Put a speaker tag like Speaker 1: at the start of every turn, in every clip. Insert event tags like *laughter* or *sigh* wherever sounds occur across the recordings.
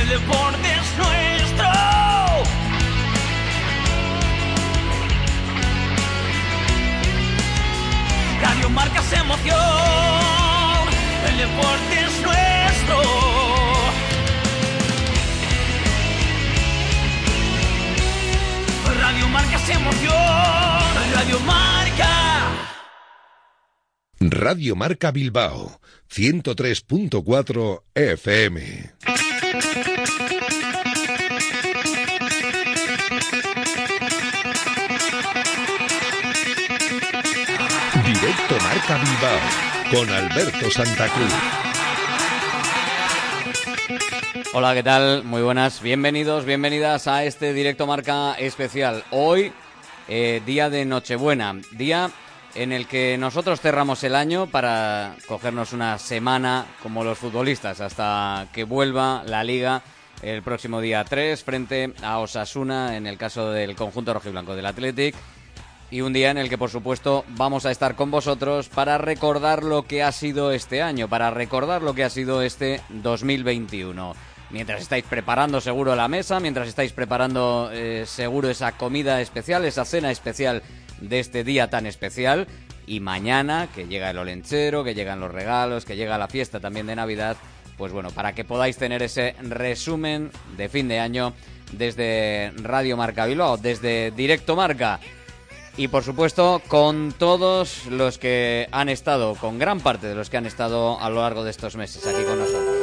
Speaker 1: El deporte es nuestro. Radio Marca se emoción, el deporte es nuestro. Radio Marca se emoción, Radio Marca.
Speaker 2: Radio Marca Bilbao 103.4 FM. Directo Marca Bilbao con Alberto Santa Cruz.
Speaker 3: Hola, ¿qué tal? Muy buenas. Bienvenidos, bienvenidas a este directo marca especial. Hoy, eh, día de Nochebuena, día en el que nosotros cerramos el año para cogernos una semana como los futbolistas hasta que vuelva la liga el próximo día 3 frente a Osasuna en el caso del conjunto rojiblanco del Athletic y un día en el que por supuesto vamos a estar con vosotros para recordar lo que ha sido este año, para recordar lo que ha sido este 2021. Mientras estáis preparando seguro la mesa, mientras estáis preparando eh, seguro esa comida especial, esa cena especial de este día tan especial. Y mañana, que llega el olenchero, que llegan los regalos, que llega la fiesta también de Navidad, pues bueno, para que podáis tener ese resumen de fin de año desde Radio Marca Bilbao, desde Directo Marca. Y por supuesto, con todos los que han estado, con gran parte de los que han estado a lo largo de estos meses aquí con nosotros.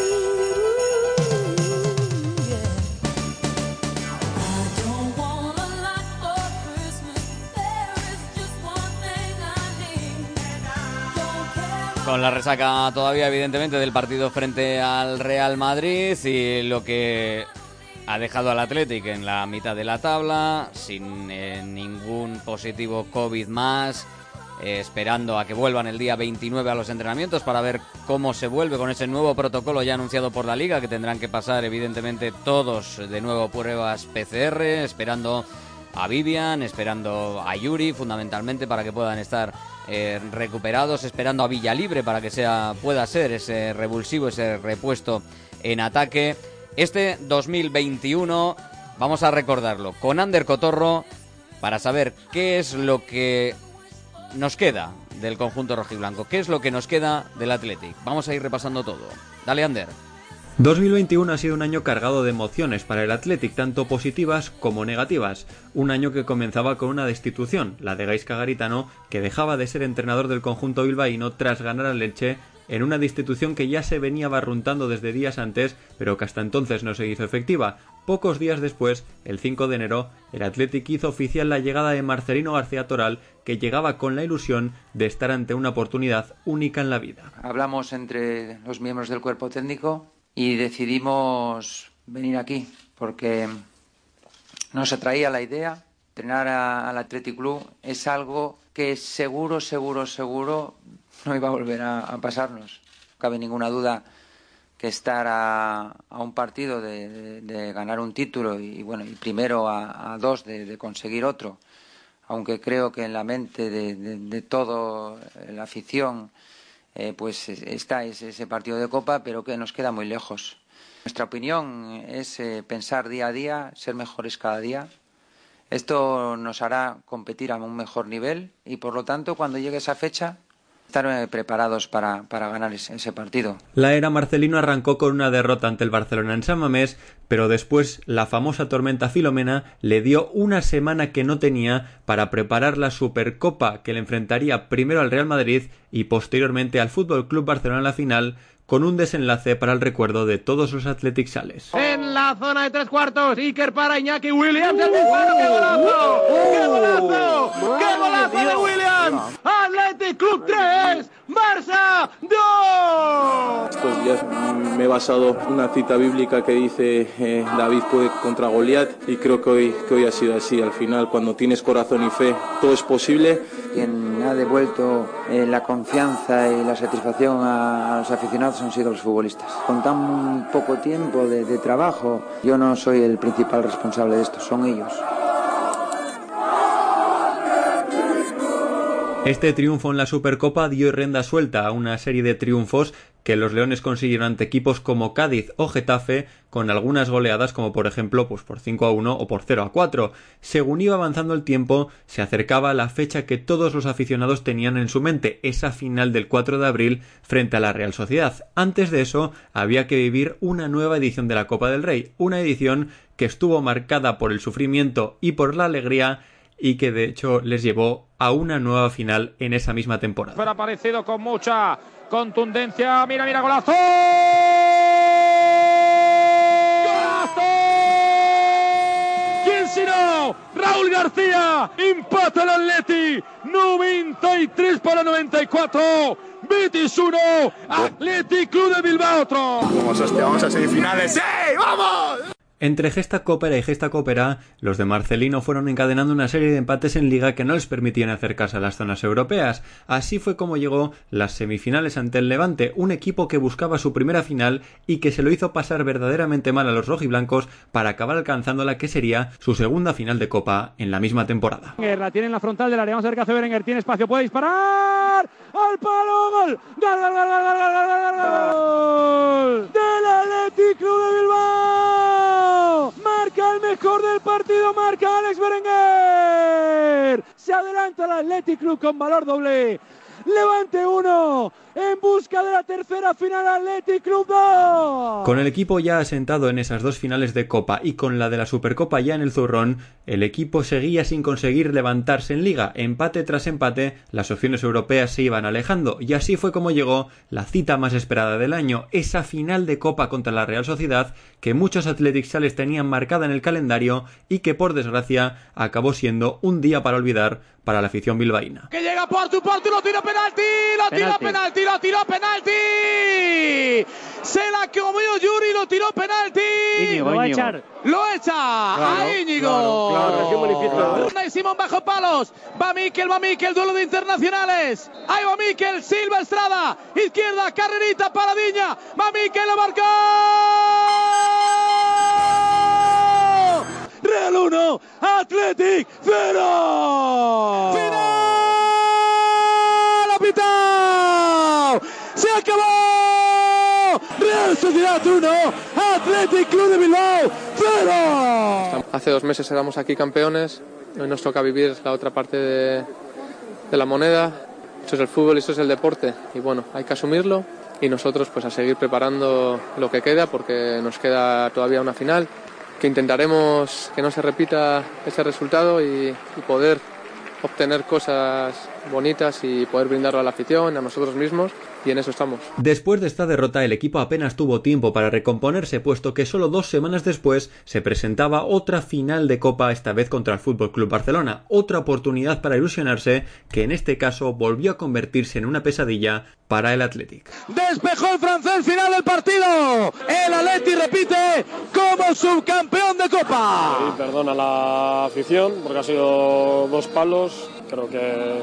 Speaker 3: Con la resaca todavía, evidentemente, del partido frente al Real Madrid y lo que ha dejado al Athletic en la mitad de la tabla, sin eh, ningún positivo COVID más, eh, esperando a que vuelvan el día 29 a los entrenamientos para ver cómo se vuelve con ese nuevo protocolo ya anunciado por la liga, que tendrán que pasar evidentemente todos de nuevo pruebas PCR, esperando a Vivian, esperando a Yuri fundamentalmente para que puedan estar eh, recuperados, esperando a Villalibre para que sea pueda ser ese revulsivo, ese repuesto en ataque. Este 2021 vamos a recordarlo con Ander Cotorro para saber qué es lo que nos queda del conjunto rojiblanco, qué es lo que nos queda del Athletic. Vamos a ir repasando todo. Dale, Ander.
Speaker 4: 2021 ha sido un año cargado de emociones para el Athletic, tanto positivas como negativas. Un año que comenzaba con una destitución, la de Gaisca Garitano, que dejaba de ser entrenador del conjunto bilbaíno tras ganar al Leche en una destitución que ya se venía barruntando desde días antes, pero que hasta entonces no se hizo efectiva. Pocos días después, el 5 de enero, el Athletic hizo oficial la llegada de Marcelino García Toral, que llegaba con la ilusión de estar ante una oportunidad única en la vida.
Speaker 5: Hablamos entre los miembros del cuerpo técnico y decidimos venir aquí porque nos atraía la idea. Entrenar al Athletic Club es algo que seguro, seguro, seguro no iba a volver a, pasarnos. No cabe ninguna duda que estar a, un partido de, de, ganar un título y, bueno y primero a, dos de, conseguir otro aunque creo que en la mente de, de todo la afición eh, pues está ese, partido de copa pero que nos queda muy lejos. Nuestra opinión es eh, pensar día a día ser mejores cada día. Esto nos hará competir a un mejor nivel y por lo tanto cuando llegue esa fecha estar preparados para, ganar ese, partido.
Speaker 4: La era Marcelino arrancó con una derrota ante el Barcelona en San Mamés, pero después la famosa tormenta Filomena le dio una semana que no tenía para preparar la Supercopa que le enfrentaría primero al Real Madrid y posteriormente al Fútbol Club Barcelona en la final con un desenlace para el recuerdo de todos los Athletic Sales.
Speaker 6: En la zona de tres cuartos, Iker para Iñaki Williams, el disparo, ¡qué golazo! ¡Qué golazo! ¡Qué golazo de Williams! Athletic Club 3, Barça 2.
Speaker 7: Pues circunstancias. Me he basado en una cita bíblica que dice eh, David puede contra Goliat y creo que hoy, que hoy ha sido así. Al final, cuando tienes corazón y fe, todo es posible.
Speaker 5: Quien ha devuelto eh, la confianza y la satisfacción a, a, los aficionados han sido los futbolistas. Con tan poco tiempo de, de trabajo, yo no soy el principal responsable de esto, son ellos.
Speaker 4: Este triunfo en la Supercopa dio renda suelta a una serie de triunfos que los Leones consiguieron ante equipos como Cádiz o Getafe, con algunas goleadas como por ejemplo pues por 5 a 1 o por 0 a 4. Según iba avanzando el tiempo, se acercaba la fecha que todos los aficionados tenían en su mente, esa final del 4 de abril frente a la Real Sociedad. Antes de eso, había que vivir una nueva edición de la Copa del Rey, una edición que estuvo marcada por el sufrimiento y por la alegría y que de hecho les llevó a una nueva final en esa misma temporada.
Speaker 6: Fue aparecido con mucha contundencia. Mira, mira, golazo. ¡Golazo! ¿Quién si no? Raúl García. Empata el Atleti. 93 para 94. Betis 1, Athletic Club de Bilbao otro.
Speaker 8: Vamos, hostia, vamos a semifinales. ¡Sí! ¡Vamos!
Speaker 4: Entre gesta cópera y gesta cópera, los de Marcelino fueron encadenando una serie de empates en liga que no les permitían acercarse a las zonas europeas. Así fue como llegó las semifinales ante el Levante, un equipo que buscaba su primera final y que se lo hizo pasar verdaderamente mal a los rojiblancos para acabar alcanzando la que sería su segunda final de Copa en la misma temporada.
Speaker 6: La tiene en la frontal del área, vamos a ver qué hace Berenguer, tiene espacio, puede disparar. ¡Al palo! ¡Gol! ¡Gol, gol, gol, gol, gol, gol, gol! ¡Del Athletic Club de Bilbao! Marca el mejor del partido, marca Alex Berenguer. Se adelanta el Athletic Club con valor doble. Levante 1 en busca de la tercera final Athletic Club 2.
Speaker 4: Con el equipo ya asentado en esas dos finales de Copa y con la de la Supercopa ya en el zurrón, el equipo seguía sin conseguir levantarse en liga. Empate tras empate, las opciones europeas se iban alejando y así fue como llegó la cita más esperada del año, esa final de Copa contra la Real Sociedad que muchos Athletic Sales tenían marcada en el calendario y que por desgracia acabó siendo un día para olvidar para la afición bilbaína.
Speaker 6: Que llega Portu, Portu lo tira penalti, lo tira penalti, lo tiró penalti. Se la comió Yuri, lo tiró penalti.
Speaker 9: Íñigo, lo va a echar.
Speaker 6: Lo echa
Speaker 9: claro,
Speaker 6: a Íñigo.
Speaker 9: Claro, claro.
Speaker 6: claro. Simón bajo palos. Va Miquel, va Miquel, duelo de internacionales. Ahí va Miquel, Silva Estrada. Izquierda, carrerita, paradiña. Va Miquel, lo marcó. Real 1, Athletic 0. ¡Final! ¡Apitao! ¡Se acabó! Real Sociedad 1, Athletic Club de Bilbao 0.
Speaker 10: Hace dos meses éramos aquí campeones, hoy nos toca vivir la otra parte de, de la moneda. Eso es el fútbol y eso es el deporte. Y bueno, hay que asumirlo y nosotros pues a seguir preparando lo que queda porque nos queda todavía una final que intentaremos que no se repita ese resultado y, poder obtener cosas bonitas y poder brindarlo a la afición, a nosotros mismos y en eso estamos.
Speaker 4: Después de esta derrota el equipo apenas tuvo tiempo para recomponerse puesto que solo dos semanas después se presentaba otra final de Copa esta vez contra el Fútbol Club Barcelona, otra oportunidad para ilusionarse que en este caso volvió a convertirse en una pesadilla para el Athletic.
Speaker 6: Despejó el francés final del partido. El Athletic repite como subcampeón de Copa.
Speaker 11: Y perdona la afición porque ha sido dos palos. Creo que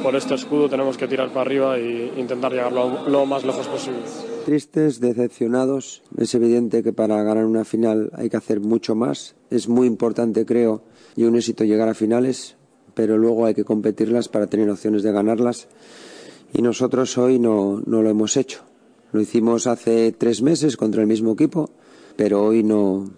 Speaker 11: por este escudo tenemos que tirar para arriba e intentar llegar lo, lo, más lejos posible.
Speaker 12: Tristes, decepcionados. Es evidente que para ganar una final hay que hacer mucho más. Es muy importante, creo, y un éxito llegar a finales, pero luego hay que competirlas para tener opciones de ganarlas. Y nosotros hoy no, no lo hemos hecho. Lo hicimos hace tres meses contra el mismo equipo, pero hoy no,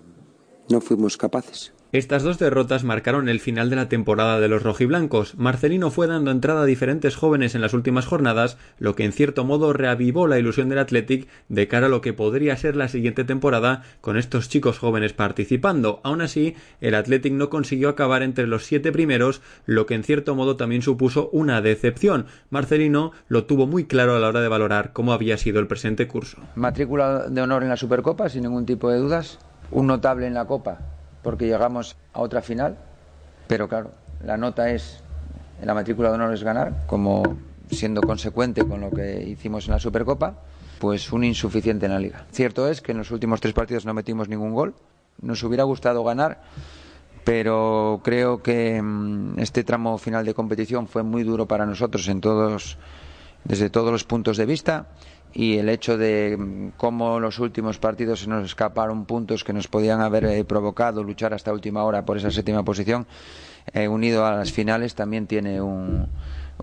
Speaker 12: no fuimos capaces.
Speaker 4: Estas dos derrotas marcaron el final de la temporada de los rojiblancos. Marcelino fue dando entrada a diferentes jóvenes en las últimas jornadas, lo que en cierto modo reavivó la ilusión del Athletic de cara a lo que podría ser la siguiente temporada con estos chicos jóvenes participando. Aún así, el Athletic no consiguió acabar entre los siete primeros, lo que en cierto modo también supuso una decepción. Marcelino lo tuvo muy claro a la hora de valorar cómo había sido el presente curso.
Speaker 5: Matrícula de honor en la Supercopa, sin ningún tipo de dudas. Un notable en la Copa, porque llegamos a otra final, pero claro, la nota es, en la matrícula de honor es ganar, como siendo consecuente con lo que hicimos en la Supercopa, pues un insuficiente en la liga. Cierto es que en los últimos tres partidos no metimos ningún gol. Nos hubiera gustado ganar, pero creo que mm, este tramo final de competición fue muy duro para nosotros en todos, desde todos los puntos de vista y el hecho de mm, cómo los últimos partidos se nos escaparon puntos que nos podían haber eh, provocado luchar hasta última hora por esa séptima posición, eh, unido a las finales, también tiene un,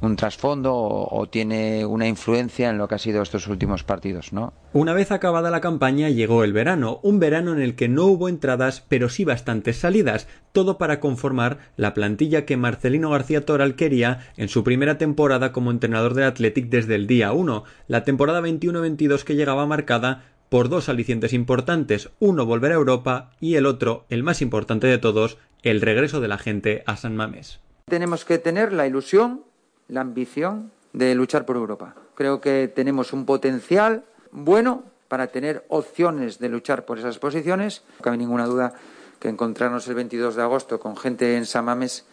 Speaker 5: un trasfondo o, o, tiene una influencia en lo que ha sido estos últimos partidos, ¿no?
Speaker 4: Una vez acabada la campaña llegó el verano, un verano en el que no hubo entradas, pero sí bastantes salidas, todo para conformar la plantilla que Marcelino García Toral quería en su primera temporada como entrenador del Athletic desde el día 1, la temporada 21-22 que llegaba marcada por dos alicientes importantes, uno volver a Europa y el otro, el más importante de todos, el regreso de la gente a San Mamés.
Speaker 5: Tenemos que tener la ilusión la ambición de luchar por Europa. Creo que tenemos un potencial bueno para tener opciones de luchar por esas posiciones. No cabe ninguna duda que encontrarnos el 22 de agosto con gente en Samames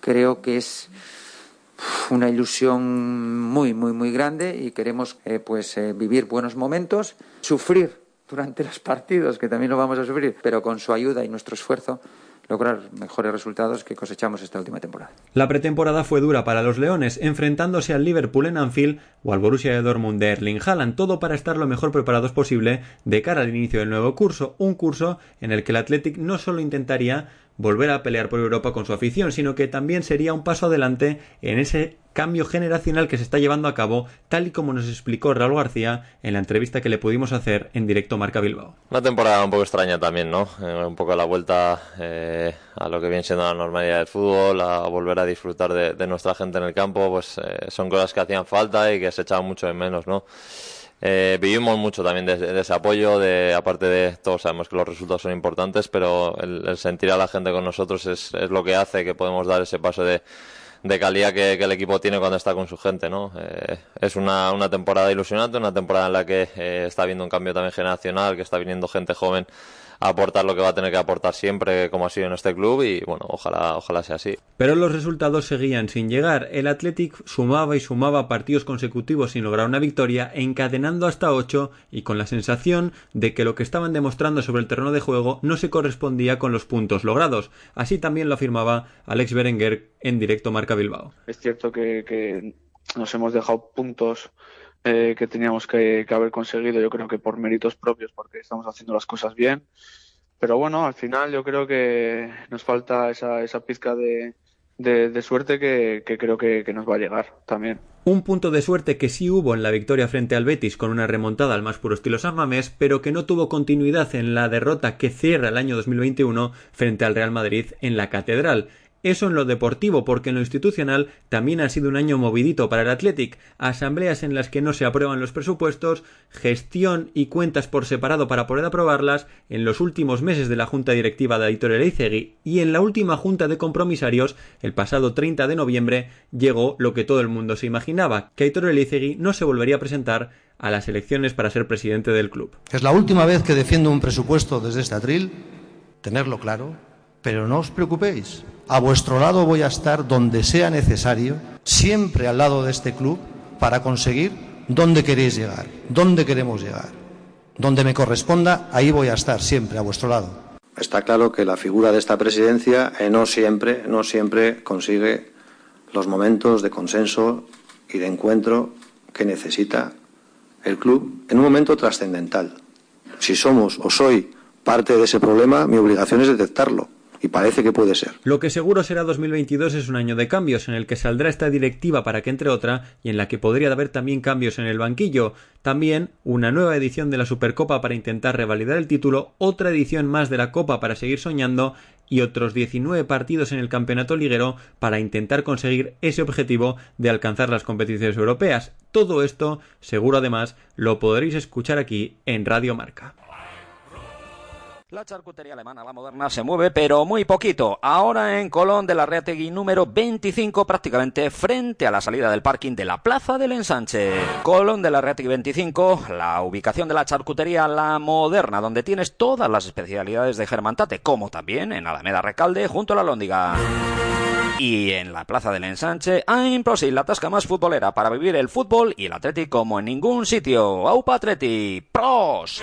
Speaker 5: creo que es una ilusión muy, muy, muy grande y queremos eh, pues eh, vivir buenos momentos, sufrir durante los partidos, que también lo vamos a sufrir, pero con su ayuda y nuestro esfuerzo lograr mejores resultados que cosechamos esta última temporada.
Speaker 4: La pretemporada fue dura para los Leones, enfrentándose al Liverpool en Anfield o al Borussia de Dortmund de Erling Haaland, todo para estar lo mejor preparados posible de cara al inicio del nuevo curso, un curso en el que el Athletic no solo intentaría volver a pelear por Europa con su afición, sino que también sería un paso adelante en ese cambio generacional que se está llevando a cabo, tal y como nos explicó Raúl García en la entrevista que le pudimos hacer en directo Marca Bilbao.
Speaker 13: Una temporada un poco extraña también, ¿no? Eh, un poco la vuelta eh, a lo que viene siendo la normalidad del fútbol, a volver a disfrutar de, de nuestra gente en el campo, pues eh, son cosas que hacían falta y que se echaban mucho de menos, ¿no? Eh, vivimos mucho también de, ese apoyo, de, aparte de todos sabemos que los resultados son importantes, pero el, sentir a la gente con nosotros es, es, lo que hace que podemos dar ese paso de, de calidad que, el equipo tiene cuando está con su gente. ¿no? Eh, es una, una, temporada ilusionante, una temporada en la que eh, está habiendo un cambio también generacional, que está viniendo gente joven aportar lo que va a tener que aportar siempre, como ha sido en este club, y bueno, ojalá, ojalá sea así.
Speaker 4: Pero los resultados seguían sin llegar. El Athletic sumaba y sumaba partidos consecutivos sin lograr una victoria, encadenando hasta ocho y con la sensación de que lo que estaban demostrando sobre el terreno de juego no se correspondía con los puntos logrados. Así también lo afirmaba Alex Berenguer en directo Marca Bilbao.
Speaker 14: Es cierto que, que nos hemos dejado puntos eh, que teníamos que, haber conseguido, yo creo que por méritos propios, porque estamos haciendo las cosas bien. Pero bueno, al final yo creo que nos falta esa, esa pizca de, de, suerte que, que creo que, que, nos va a llegar también.
Speaker 4: Un punto de suerte que sí hubo en la victoria frente al Betis con una remontada al más puro estilo San Mamés, pero que no tuvo continuidad en la derrota que cierra el año 2021 frente al Real Madrid en la Catedral. Eso en lo deportivo, porque en lo institucional también ha sido un año movidito para el Athletic, asambleas en las que no se aprueban los presupuestos, gestión y cuentas por separado para poder aprobarlas, en los últimos meses de la junta directiva de Aitor Eleizegui y en la última junta de compromisarios, el pasado 30 de noviembre, llegó lo que todo el mundo se imaginaba, que Aitor no se volvería a presentar a las elecciones para ser presidente del club.
Speaker 15: Es la última vez que defiendo un presupuesto desde este atril, tenerlo claro, pero no os preocupéis, a vuestro lado voy a estar donde sea necesario, siempre al lado de este club, para conseguir dónde queréis llegar, dónde queremos llegar. Donde me corresponda, ahí voy a estar siempre a vuestro lado.
Speaker 16: Está claro que la figura de esta presidencia eh, no siempre, no siempre consigue los momentos de consenso y de encuentro que necesita el club en un momento trascendental. Si somos o soy parte de ese problema, mi obligación es detectarlo y parece que puede ser.
Speaker 4: Lo que seguro será 2022 es un año de cambios en el que saldrá esta directiva para que entre otra y en la que podría haber también cambios en el banquillo. También una nueva edición de la Supercopa para intentar revalidar el título, otra edición más de la Copa para seguir soñando y otros 19 partidos en el campeonato liguero para intentar conseguir ese objetivo de alcanzar las competiciones europeas. Todo esto, seguro además, lo podréis escuchar aquí en Radio Marca.
Speaker 17: La charcutería alemana, la moderna, se mueve, pero muy poquito. Ahora en Colón de la Reategui número 25, prácticamente frente a la salida del parking de la Plaza del Ensanche. Colón de la Reategui 25, la ubicación de la charcutería, la moderna, donde tienes todas las especialidades de Germantate, como también en Alameda Recalde, junto a la Lóndiga. Y en la Plaza del Ensanche, Aimprosil, la tasca más futbolera para vivir el fútbol y el Atleti como en ningún sitio. ¡Aupa Atleti! ¡Pros!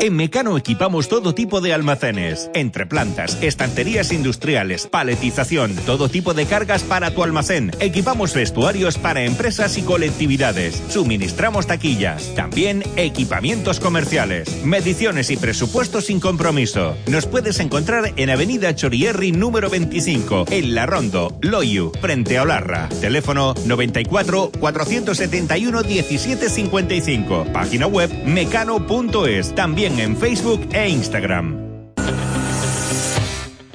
Speaker 18: En Mecano equipamos todo tipo de almacenes, entre plantas, estanterías industriales, paletización, todo tipo de cargas para tu almacén. Equipamos vestuarios para empresas y colectividades. Suministramos taquillas, también equipamientos comerciales, mediciones y presupuestos sin compromiso. Nos puedes encontrar en Avenida Chorierri número 25, en La Rondo, Loyu, frente a Olarra. Teléfono 94 471 1755. Página web mecano.es. También en Facebook e Instagram.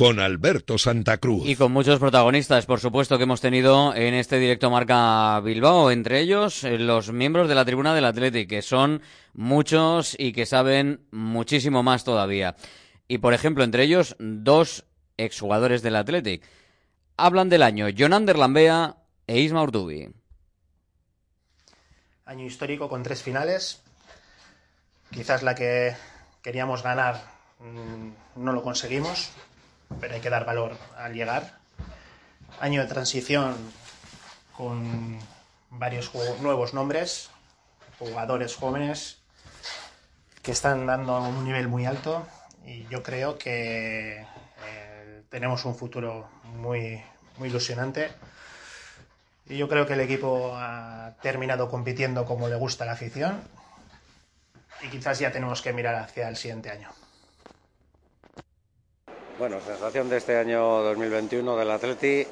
Speaker 2: con Alberto Santa Cruz.
Speaker 3: Y con muchos protagonistas, por supuesto, que hemos tenido en este directo Marca Bilbao, entre ellos eh, los miembros de la tribuna del Athletic, que son muchos y que saben muchísimo más todavía. Y, por ejemplo, entre ellos, dos exjugadores del Athletic. Hablan del año Jonander Lambea e Isma Urdubi.
Speaker 19: Año histórico con tres finales. Quizás la que queríamos ganar mm, no lo conseguimos, pero hay que dar valor al llegar. Año de transición con varios nuevos nombres, jugadores jóvenes que están dando un nivel muy alto y yo creo que eh, tenemos un futuro muy, muy ilusionante. Y yo creo que el equipo ha terminado compitiendo como le gusta a la afición y quizás ya tenemos que mirar hacia el siguiente año.
Speaker 20: Bueno, sensación de este año 2021 del Atleti.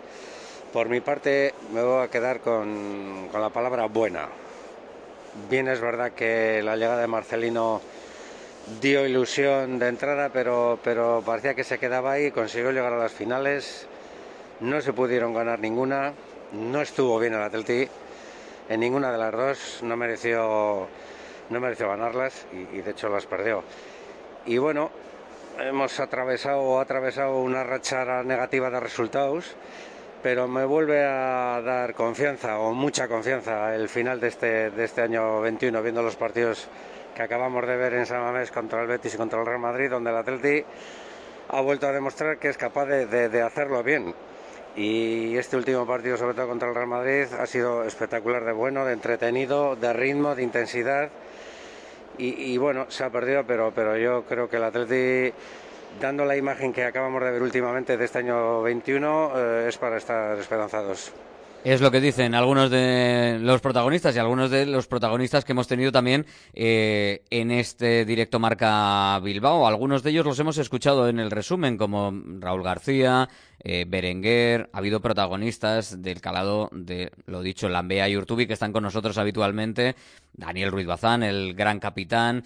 Speaker 20: Por mi parte me voy a quedar con, con, la palabra buena. Bien es verdad que la llegada de Marcelino dio ilusión de entrada, pero, pero parecía que se quedaba ahí, consiguió llegar a las finales. No se pudieron ganar ninguna, no estuvo bien el Atleti en ninguna de las dos, no mereció, no mereció ganarlas y, y de hecho las perdió. Y bueno, hemos atravesado, una racha negativa de resultados, pero me vuelve a dar confianza, o mucha confianza, el final de este, este año 21, viendo los partidos que acabamos de ver en San Mamés contra el Betis y contra el Real Madrid, donde el Atleti ha vuelto a demostrar que es capaz de, de hacerlo bien. Y este último partido, sobre todo contra el Real Madrid, ha sido espectacular de bueno, de entretenido, de ritmo, de intensidad. Y, y, bueno, se ha perdido, pero, pero yo creo que el Atleti, dando la imagen que acabamos de ver últimamente de este año 21, eh, es para estar esperanzados.
Speaker 3: Es lo que dicen algunos de los protagonistas y algunos de los protagonistas que hemos tenido también eh, en este directo Marca Bilbao. Algunos de ellos los hemos escuchado en el resumen, como Raúl García, eh, Berenguer. Ha habido protagonistas del calado de, lo dicho, Lambea y Urtubi, que están con nosotros habitualmente. Daniel Ruiz Bazán, el gran capitán.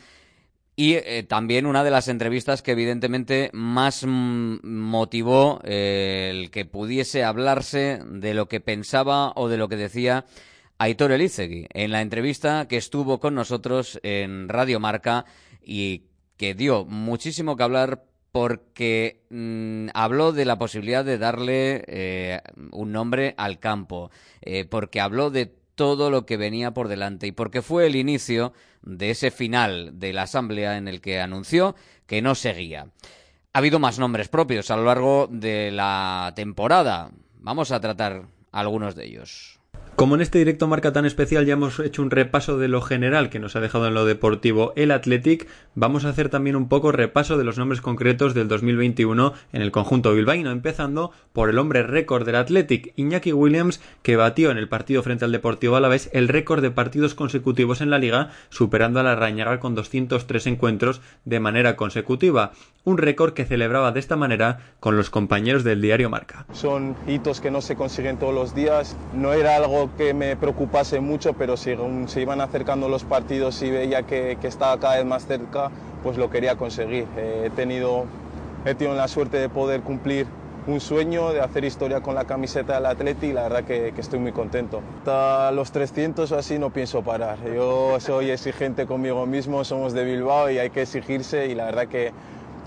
Speaker 3: Y eh, también una de las entrevistas que evidentemente más motivó eh, el que pudiese hablarse de lo que pensaba o de lo que decía Aitor Elizegui en la entrevista que estuvo con nosotros en Radio Marca y que dio muchísimo que hablar porque mmm, habló de la posibilidad de darle eh, un nombre al campo, porque habló de todo lo que venía por delante y porque fue el inicio de ese final de la Asamblea en el que anunció que no seguía. Ha habido más nombres propios a lo largo de la temporada. Vamos a tratar algunos de ellos.
Speaker 4: Como en este directo marca tan especial ya hemos hecho un repaso de lo general que nos ha dejado en lo deportivo el Athletic, vamos a hacer también un poco repaso de los nombres concretos del 2021 en el conjunto bilbaíno, empezando por el hombre récord del Athletic, Iñaki Williams, que batió en el partido frente al Deportivo Alavés el récord de partidos consecutivos en la liga, superando a la Rañaga con 203 encuentros de manera consecutiva, un récord que celebraba de esta manera con los compañeros del diario Marca.
Speaker 7: Son hitos que no se consiguen todos los días, no era algo que me preocupase mucho, pero según se iban acercando los partidos y veía que, que estaba cada vez más cerca, pues lo quería conseguir. Eh, he, tenido, he tenido la suerte de poder cumplir un sueño de hacer historia con la camiseta del Atleti y la verdad que, que, estoy muy contento. Hasta los 300 o así no pienso parar. Yo soy exigente conmigo mismo, somos de Bilbao y hay que exigirse y la verdad que,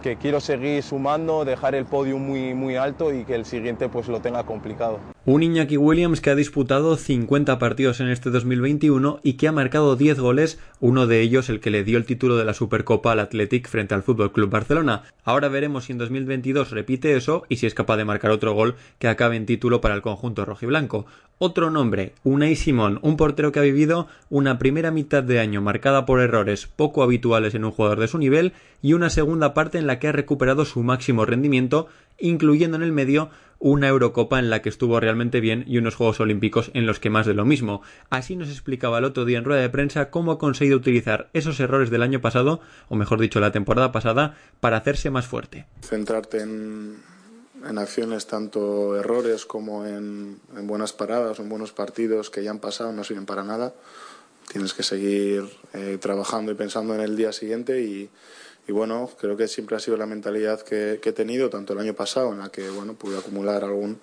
Speaker 7: que quiero seguir sumando, dejar el podio muy, muy alto y que el siguiente pues lo tenga complicado.
Speaker 4: Un Iñaki Williams que ha disputado 50 partidos en este 2021 y que ha marcado 10 goles, uno de ellos el que le dio el título de la Supercopa al Athletic frente al Fútbol Club Barcelona. Ahora veremos si en 2022 repite eso y si es capaz de marcar otro gol que acabe en título para el conjunto rojiblanco. Otro nombre, Unai Simón, un portero que ha vivido una primera mitad de año marcada por errores poco habituales en un jugador de su nivel y una segunda parte en la que ha recuperado su máximo rendimiento, incluyendo en el medio una Eurocopa en la que estuvo realmente bien y unos Juegos Olímpicos en los que más de lo mismo. Así nos explicaba el otro día en rueda de prensa cómo ha conseguido utilizar esos errores del año pasado, o mejor dicho, la temporada pasada, para hacerse más fuerte.
Speaker 7: Centrarte en, en acciones, tanto errores como en, en buenas paradas, en buenos partidos que ya han pasado, no sirven para nada. Tienes que seguir eh, trabajando y pensando en el día siguiente y, y bueno, creo que siempre ha sido la mentalidad que, que, he tenido, tanto el año pasado, en la que bueno, pude acumular algún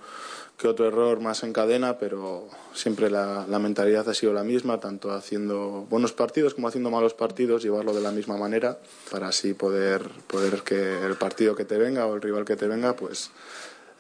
Speaker 7: que otro error más en cadena, pero siempre la, la, mentalidad ha sido la misma, tanto haciendo buenos partidos como haciendo malos partidos, llevarlo de la misma manera, para así poder, poder que el partido que te venga o el rival que te venga, pues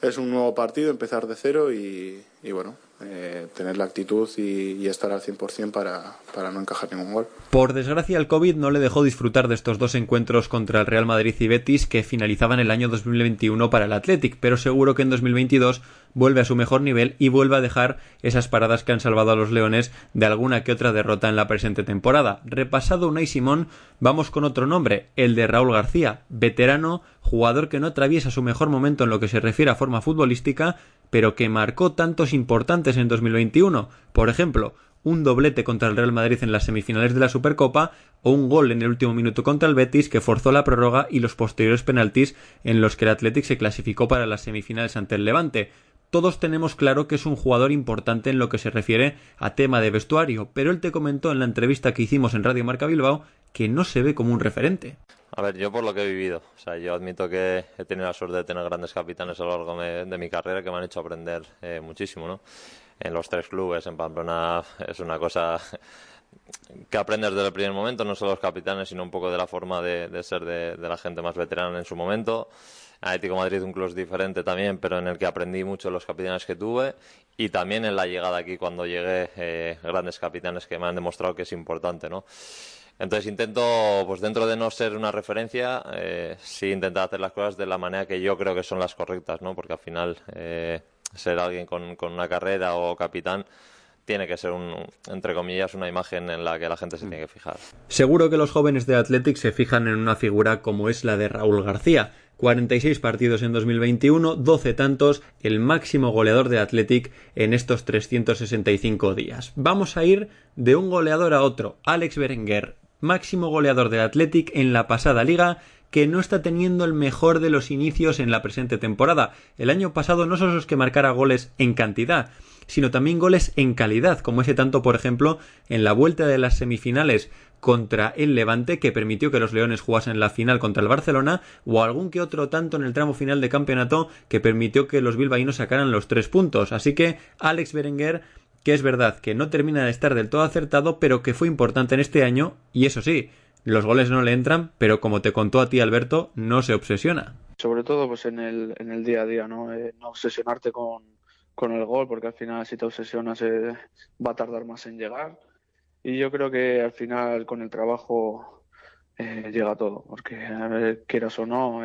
Speaker 7: es un nuevo partido, empezar de cero y, y bueno, eh, tener la actitud y, y, estar al 100% para, para no encajar ningún gol.
Speaker 4: Por desgracia, el COVID no le dejó disfrutar de estos dos encuentros contra el Real Madrid y Betis que finalizaban el año 2021 para el Athletic, pero seguro que en 2022 vuelve a su mejor nivel y vuelve a dejar esas paradas que han salvado a los Leones de alguna que otra derrota en la presente temporada. Repasado Unai Simón, vamos con otro nombre, el de Raúl García, veterano, jugador que no atraviesa su mejor momento en lo que se refiere a forma futbolística, pero que marcó tantos importantes en 2021. Por ejemplo, un doblete contra el Real Madrid en las semifinales de la Supercopa o un gol en el último minuto contra el Betis que forzó la prórroga y los posteriores penaltis en los que el Athletic se clasificó para las semifinales ante el Levante. Todos tenemos claro que es un jugador importante en lo que se refiere a tema de vestuario, pero él te comentó en la entrevista que hicimos en Radio Marca Bilbao que no se ve como un referente.
Speaker 13: A ver, yo por lo que he vivido, o sea, yo admito que he tenido la suerte de tener grandes capitanes a lo largo de, mi carrera que me han hecho aprender eh, muchísimo, ¿no? En los tres clubes, en Pamplona, es una cosa *laughs* que aprendes desde el primer momento, no solo los capitanes, sino un poco de la forma de, ser de, la gente más veterana en su momento. Atlético Madrid, un club diferente también, pero en el que aprendí mucho los capitanes que tuve y también en la llegada aquí, cuando llegué, eh, grandes capitanes que me han demostrado que es importante, ¿no? Entonces intento, pues dentro de no ser una referencia, eh, sí intentar hacer las cosas de la manera que yo creo que son las correctas, ¿no? Porque al final eh, ser alguien con, con, una carrera o capitán tiene que ser, un, entre comillas, una imagen en la que la gente se tiene que fijar.
Speaker 4: Seguro que los jóvenes de Athletic se fijan en una figura como es la de Raúl García. 46 partidos en 2021, 12 tantos, el máximo goleador de Athletic en estos 365 días. Vamos a ir de un goleador a otro, Alex Berenguer, máximo goleador del Athletic en la pasada liga, que no está teniendo el mejor de los inicios en la presente temporada. El año pasado no solo es que marcara goles en cantidad, sino también goles en calidad, como ese tanto, por ejemplo, en la vuelta de las semifinales contra el Levante, que permitió que los Leones jugasen la final contra el Barcelona, o algún que otro tanto en el tramo final de campeonato que permitió que los bilbaínos sacaran los tres puntos. Así que Alex Berenguer que es verdad que no termina de estar del todo acertado, pero que fue importante en este año, y eso sí, los goles no le entran, pero como te contó a ti Alberto, no se obsesiona.
Speaker 14: Sobre todo pues en el, en el día a día, ¿no? Eh, no obsesionarte con, con el gol, porque al final si te obsesionas eh, va a tardar más en llegar. Y yo creo que al final con el trabajo eh, llega todo, porque a ver, quieras o no,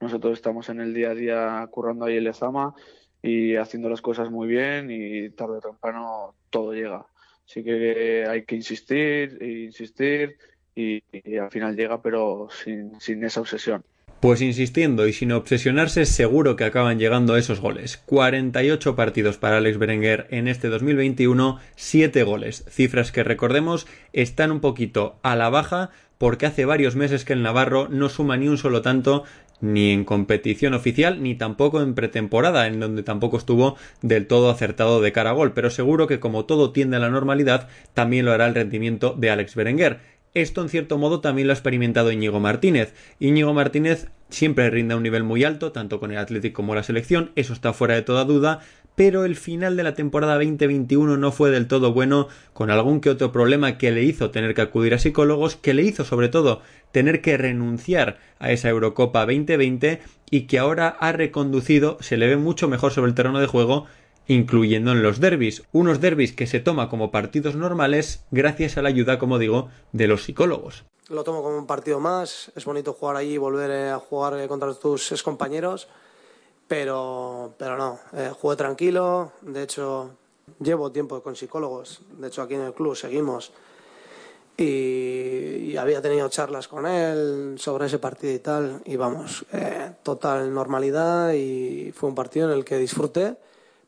Speaker 14: nosotros estamos en el día a día currando ahí el Ezama y haciendo las cosas muy bien y tarde o temprano todo llega. Así que hay que insistir e insistir y, al final llega, pero sin esa obsesión.
Speaker 4: Pues insistiendo y sin obsesionarse, seguro que acaban llegando esos goles. 48 partidos para Alex Berenguer en este 2021, 7 goles. Cifras que recordemos están un poquito a la baja porque hace varios meses que el Navarro no suma ni un solo tanto ni en competición oficial ni tampoco en pretemporada, en donde tampoco estuvo del todo acertado de cara a gol, pero seguro que como todo tiende a la normalidad, también lo hará el rendimiento de Alex Berenguer. Esto en cierto modo también lo ha experimentado Íñigo Martínez. Íñigo Martínez siempre rinde a un nivel muy alto, tanto con el Atlético como la selección, eso está fuera de toda duda, pero el final de la temporada 2021 no fue del todo bueno, con algún que otro problema que le hizo tener que acudir a psicólogos, que le hizo sobre todo tener que renunciar a esa Eurocopa 2020 y que ahora ha reconducido, se le ve mucho mejor sobre el terreno de juego incluyendo en los derbis, unos derbis que se toma como partidos normales gracias a la ayuda, como digo, de los psicólogos.
Speaker 21: Lo tomo como un partido más, es bonito jugar allí y volver eh, a jugar eh, contra tus compañeros, pero, pero no, eh, jugué tranquilo, de hecho llevo tiempo con psicólogos, de hecho aquí en el club seguimos y, había tenido charlas con él sobre ese partido y tal, y vamos, total normalidad y fue un partido en el que disfruté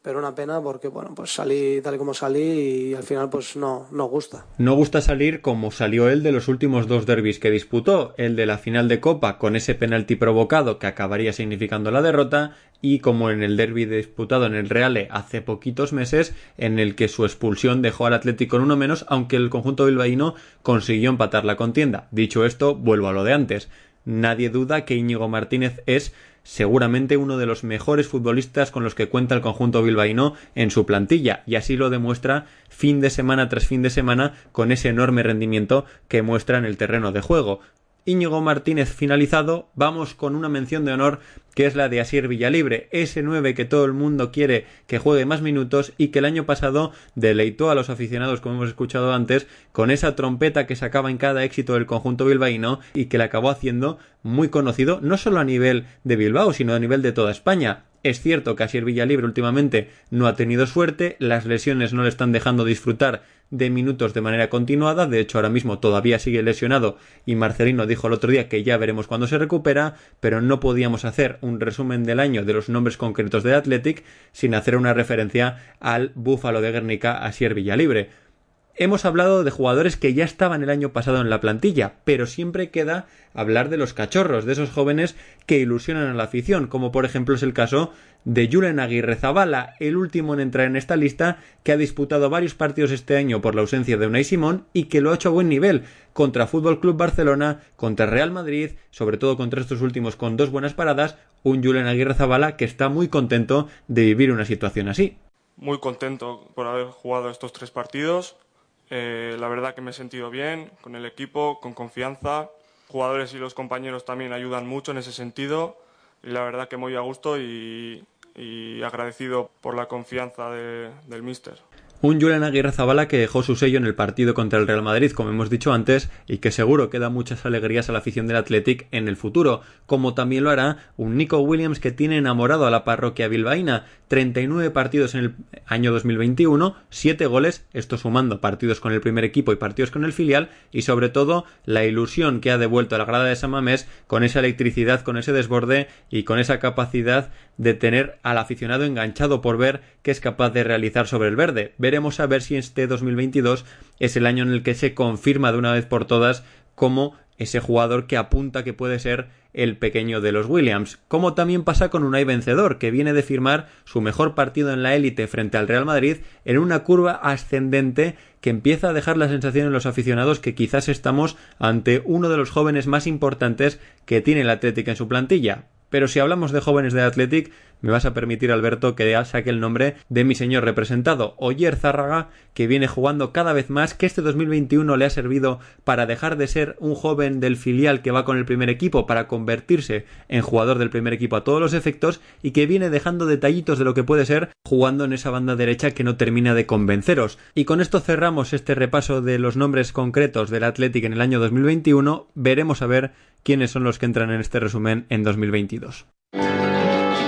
Speaker 21: pero una pena porque bueno pues salí tal y como salí y al final pues no no gusta.
Speaker 4: No gusta salir como salió él de los últimos dos derbis que disputó el de la final de copa con ese penalti provocado que acabaría significando la derrota y como en el derby disputado en el Reale hace poquitos meses en el que su expulsión dejó al Atlético en uno menos aunque el conjunto bilbaíno consiguió empatar la contienda. Dicho esto vuelvo a lo de antes. Nadie duda que Íñigo Martínez es seguramente uno de los mejores futbolistas con los que cuenta el conjunto bilbaíno en su plantilla y así lo demuestra fin de semana tras fin de semana con ese enorme rendimiento que muestra en el terreno de juego. Íñigo Martínez finalizado, vamos con una mención de honor que es la de Asier Villalibre, ese 9 que todo el mundo quiere que juegue más minutos y que el año pasado deleitó a los aficionados, como hemos escuchado antes, con esa trompeta que sacaba en cada éxito del conjunto bilbaíno y que le acabó haciendo muy conocido no solo a nivel de Bilbao, sino a nivel de toda España. Es cierto que Asier Villalibre últimamente no ha tenido suerte, las lesiones no le están dejando disfrutar de minutos de manera continuada, de hecho ahora mismo todavía sigue lesionado y Marcelino dijo el otro día que ya veremos cuándo se recupera, pero no podíamos hacer un resumen del año de los nombres concretos de Athletic sin hacer una referencia al Búfalo de Guernica Asier Villalibre. Hemos hablado de jugadores que ya estaban el año pasado en la plantilla, pero siempre queda hablar de los cachorros, de esos jóvenes que ilusionan a la afición, como por ejemplo es el caso de Julen Aguirre Zabala, el último en entrar en esta lista, que ha disputado varios partidos este año por la ausencia de Unai Simón y que lo ha hecho a buen nivel contra Fútbol Club Barcelona, contra Real Madrid, sobre todo contra estos últimos con dos buenas paradas, un Julen Aguirre Zabala que está muy contento de vivir una situación así.
Speaker 22: Muy contento por haber jugado estos tres partidos eh, la verdad que me he sentido bien con el equipo, con confianza. Jugadores y los compañeros también ayudan mucho en ese sentido. Y la verdad que muy a gusto y, agradecido por la confianza del míster.
Speaker 4: Un Julián Aguirre Zabala que dejó su sello en el partido contra el Real Madrid, como hemos dicho antes, y que seguro que da muchas alegrías a la afición del Athletic en el futuro, como también lo hará un Nico Williams que tiene enamorado a la parroquia bilbaína. 39 partidos en el año 2021, 7 goles, esto sumando partidos con el primer equipo y partidos con el filial, y sobre todo la ilusión que ha devuelto a la grada de San Mamés con esa electricidad, con ese desborde y con esa capacidad de tener al aficionado enganchado por ver qué es capaz de realizar sobre el verde. Veremos a ver si este 2022 es el año en el que se confirma de una vez por todas como ese jugador que apunta que puede ser el pequeño de los Williams, como también pasa con Unai Vencedor, que viene de firmar su mejor partido en la élite frente al Real Madrid en una curva ascendente que empieza a dejar la sensación en los aficionados que quizás estamos ante uno de los jóvenes más importantes que tiene el Atlético en su plantilla. Pero si hablamos de jóvenes de Athletic, me vas a permitir, Alberto, que saque el nombre de mi señor representado, Oyer Zárraga, que viene jugando cada vez más, que este 2021 le ha servido para dejar de ser un joven del filial que va con el primer equipo, para convertirse en jugador del primer equipo a todos los efectos, y que viene dejando detallitos de lo que puede ser jugando en esa banda derecha que no termina de convenceros. Y con esto cerramos este repaso de los nombres concretos del Athletic en el año 2021. Veremos a ver quiénes son los que entran en este resumen en 2022.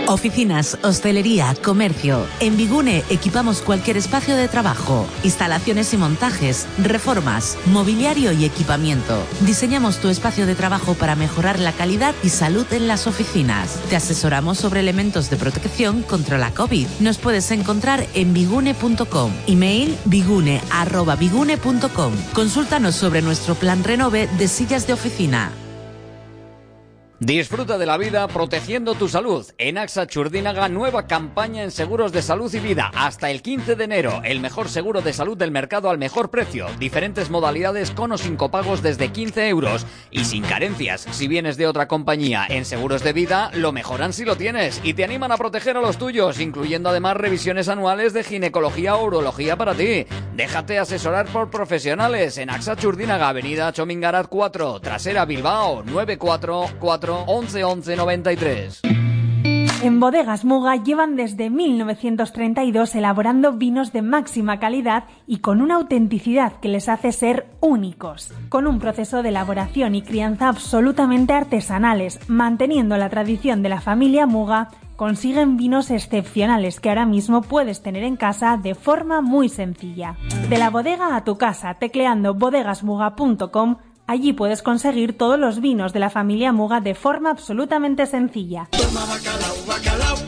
Speaker 23: Oficinas, hostelería, comercio. En Bigune equipamos cualquier espacio de trabajo, instalaciones y montajes, reformas, mobiliario y equipamiento. Diseñamos tu espacio de trabajo para mejorar la calidad y salud en las oficinas. Te asesoramos sobre elementos de protección contra la COVID. Nos puedes encontrar en bigune.com. Email bigune@bigune.com. Consúltanos sobre nuestro plan Renove de sillas de oficina.
Speaker 3: Disfruta de la vida protegiendo tu salud. En AXA Churdínaga, nueva campaña en seguros de salud y vida. Hasta el 15 de enero, el mejor seguro de salud del mercado al mejor precio. Diferentes modalidades con o sin copagos desde 15 euros. Y sin carencias. Si vienes de otra compañía en seguros de vida, lo mejoran si lo tienes. Y te animan a proteger a los tuyos, incluyendo además revisiones anuales de ginecología o urología para ti. Déjate asesorar por profesionales en AXA Churdínaga, Avenida Chomingarat 4, Trasera Bilbao, 944 11 11 93.
Speaker 24: En Bodegas Muga llevan desde 1932 elaborando vinos de máxima calidad y con una autenticidad que les hace ser únicos. Con un proceso de elaboración y crianza absolutamente artesanales, manteniendo la tradición de la familia Muga, consiguen vinos excepcionales que ahora mismo puedes tener en casa de forma muy sencilla. De la bodega a tu casa, tecleando bodegasmuga.com Allí puedes conseguir todos los vinos de la familia Muga de forma absolutamente sencilla.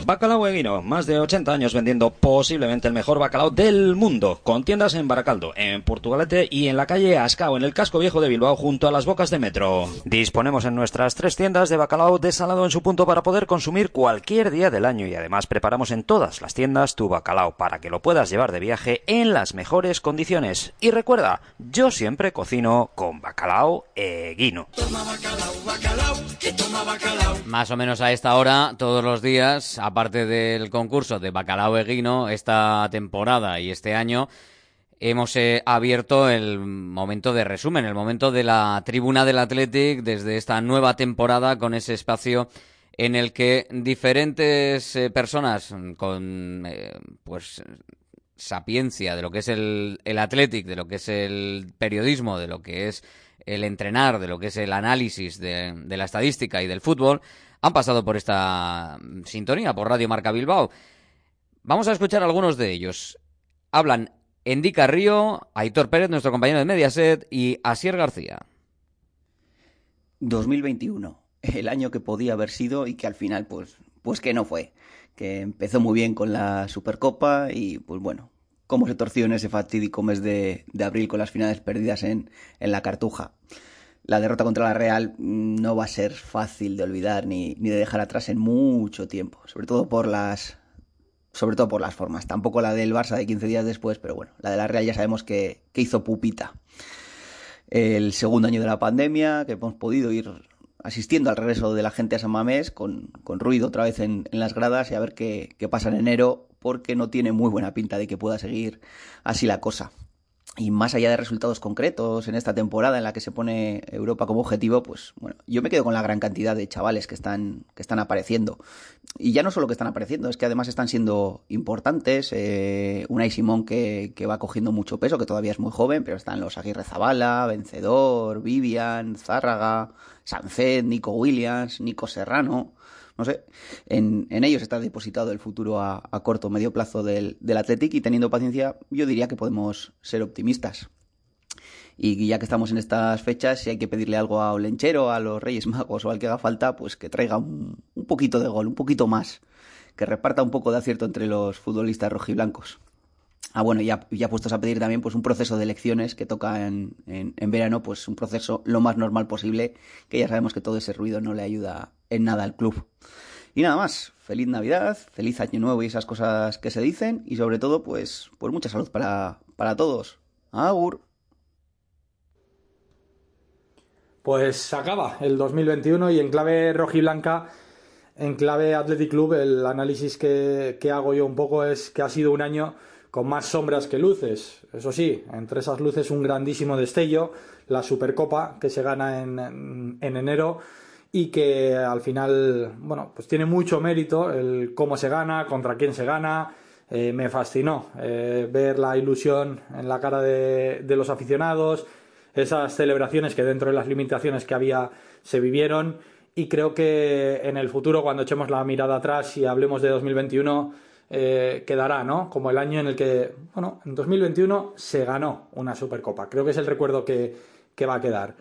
Speaker 25: Bacalao Eguino, más de 80 años vendiendo posiblemente el mejor bacalao del mundo, con tiendas en Baracaldo, en Portugalete y en la calle Ascao, en el casco viejo de Bilbao, junto a las bocas de metro. Disponemos en nuestras tres tiendas de bacalao desalado en su punto para poder consumir cualquier día del año y además preparamos en todas las tiendas tu bacalao para que lo puedas llevar de viaje en las mejores condiciones. Y recuerda, yo siempre cocino con bacalao Eguino.
Speaker 3: Más o menos a esta hora, todos los días, aparte del concurso de Bacalao Eguino, esta temporada y este año, hemos eh, abierto el momento de resumen, el momento de la tribuna del Athletic desde esta nueva temporada con ese espacio en el que diferentes eh, personas con eh, pues sapiencia de lo que es el, el Athletic, de lo que es el periodismo, de lo que es el entrenar, de lo que es el análisis de, la estadística y del fútbol, han pasado por esta sintonía, por Radio Marca Bilbao. Vamos a escuchar algunos de ellos. Hablan Endy Carrillo, Aitor Pérez, nuestro compañero de Mediaset, y Asier García.
Speaker 26: 2021, el año que podía haber sido y que al final, pues, pues que no fue. Que empezó muy bien con la Supercopa y, pues bueno, cómo se torció en ese fatídico mes de, abril con las finales perdidas en, en, la Cartuja. La derrota contra la Real no va a ser fácil de olvidar ni, ni de dejar atrás en mucho tiempo, sobre todo por las sobre todo por las formas. Tampoco la del Barça de 15 días después, pero bueno, la de la Real ya sabemos que, que hizo pupita. El segundo año de la pandemia, que hemos podido ir asistiendo al regreso de la gente a San Mamés, con, con ruido otra vez en, en, las gradas y a ver qué, qué pasa en enero, porque no tiene muy buena pinta de que pueda seguir así la cosa. Y más allá de resultados concretos en esta temporada en la que se pone Europa como objetivo, pues bueno, yo me quedo con la gran cantidad de chavales que están, que están apareciendo. Y ya no solo que están apareciendo, es que además están siendo importantes. Eh, Unai Simón que, que va cogiendo mucho peso, que todavía es muy joven, pero están los Aguirre Zabala, Vencedor, Vivian, Zárraga, Sancet, Nico Williams, Nico Serrano no sé, en, ellos está depositado el futuro a, corto o medio plazo del, del Athletic y teniendo paciencia yo diría que podemos ser optimistas. Y ya que estamos en estas fechas, si hay que pedirle algo a Olenchero, a los Reyes Magos o al que haga falta, pues que traiga un, un poquito de gol, un poquito más, que reparta un poco de acierto entre los futbolistas rojiblancos. Ah, bueno, ya, ya puestos a pedir también pues un proceso de elecciones que toca en, en, verano, pues un proceso lo más normal posible, que ya sabemos que todo ese ruido no le ayuda en nada al club. Y nada más, feliz Navidad, feliz Año Nuevo y esas cosas que se dicen, y sobre todo, pues, pues mucha salud para, para todos. Agur.
Speaker 27: Pues acaba el 2021 y en clave rojiblanca, en clave Athletic Club, el análisis que, que hago yo un poco es que ha sido un año con más sombras que luces. Eso sí, entre esas luces un grandísimo destello, la Supercopa que se gana en, en, en, enero y que al final, bueno, pues tiene mucho mérito el cómo se gana, contra quién se gana. Eh, me fascinó eh, ver la ilusión en la cara de los aficionados, esas celebraciones que dentro de las limitaciones que había se vivieron y creo que en el futuro, cuando echemos la mirada atrás y hablemos de 2021, eh, quedará, ¿no? Como el año en el que, bueno, en 2021 se ganó una Supercopa. Creo que es el recuerdo que, que va a quedar.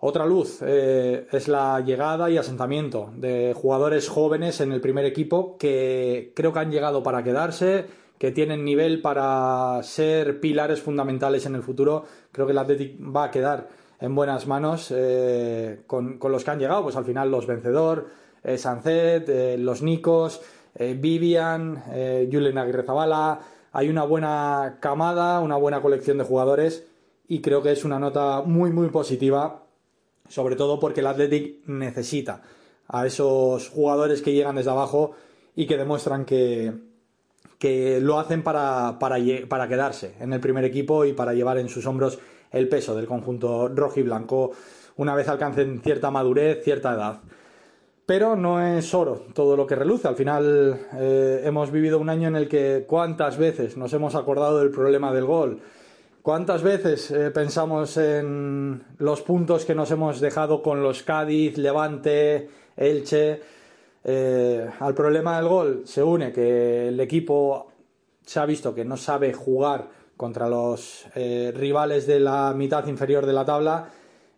Speaker 27: Otra luz eh, es la llegada y asentamiento de jugadores jóvenes en el primer equipo que creo que han llegado para quedarse, que tienen nivel para ser pilares fundamentales en el futuro. Creo que el Athletic va a quedar en buenas manos eh, con, los que han llegado, pues al final los vencedor, eh, Sancet, los Nicos, Vivian, Julen Aguirre Zabala. Hay una buena camada, una buena colección de jugadores y creo que es una nota muy muy positiva, sobre todo porque el Athletic necesita a esos jugadores que llegan desde abajo y que demuestran que, que lo hacen para, para, para quedarse en el primer equipo y para llevar en sus hombros el peso del conjunto rojo y blanco una vez alcancen cierta madurez, cierta edad. Pero no es oro todo lo que reluce. Al final eh, hemos vivido un año en el que cuántas veces nos hemos acordado del problema del gol. ¿Cuántas veces eh, pensamos en los puntos que nos hemos dejado con los Cádiz, Levante, Elche? Eh, al problema del gol se une que el equipo se ha visto que no sabe jugar contra los rivales de la mitad inferior de la tabla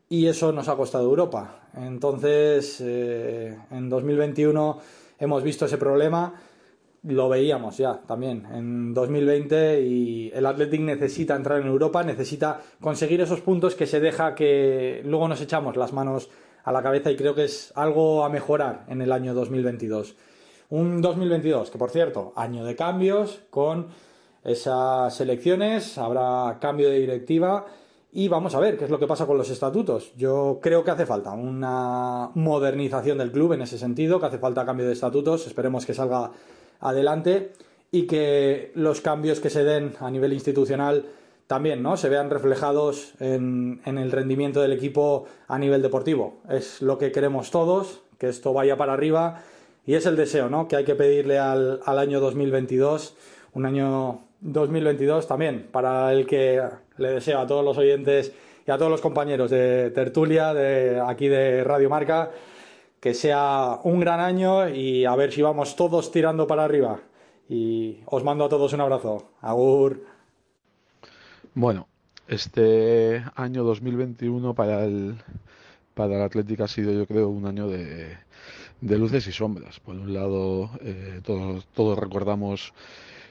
Speaker 27: y eso nos ha costado Europa. Entonces, eh, en 2021 hemos visto ese problema, lo veíamos ya también en 2020 y el Athletic necesita entrar en Europa, necesita conseguir esos puntos que se deja que luego nos echamos las manos a la cabeza y creo que es algo a mejorar en el año 2022. Un 2022 que, por cierto, año de cambios con esas elecciones, habrá cambio de directiva y vamos a ver qué es lo que pasa con los estatutos. Yo creo que hace falta una modernización del club en ese sentido, que hace falta cambio de estatutos, esperemos que salga adelante y que los cambios que se den a nivel institucional también ¿no? se vean reflejados en, el rendimiento del equipo a nivel deportivo. Es lo que queremos todos, que esto vaya para arriba y es el deseo ¿no? que hay que pedirle al, al año 2022, un año 2022 también, para el que le deseo a todos los oyentes y a todos los compañeros de tertulia de aquí de Radio Marca que sea un gran año y a ver si vamos todos tirando para arriba. Y os mando a todos un abrazo. Agur.
Speaker 28: Bueno, este año 2021 para el para el Atlético ha sido, yo creo, un año de, de luces y sombras. Por un lado, eh, todos, todos recordamos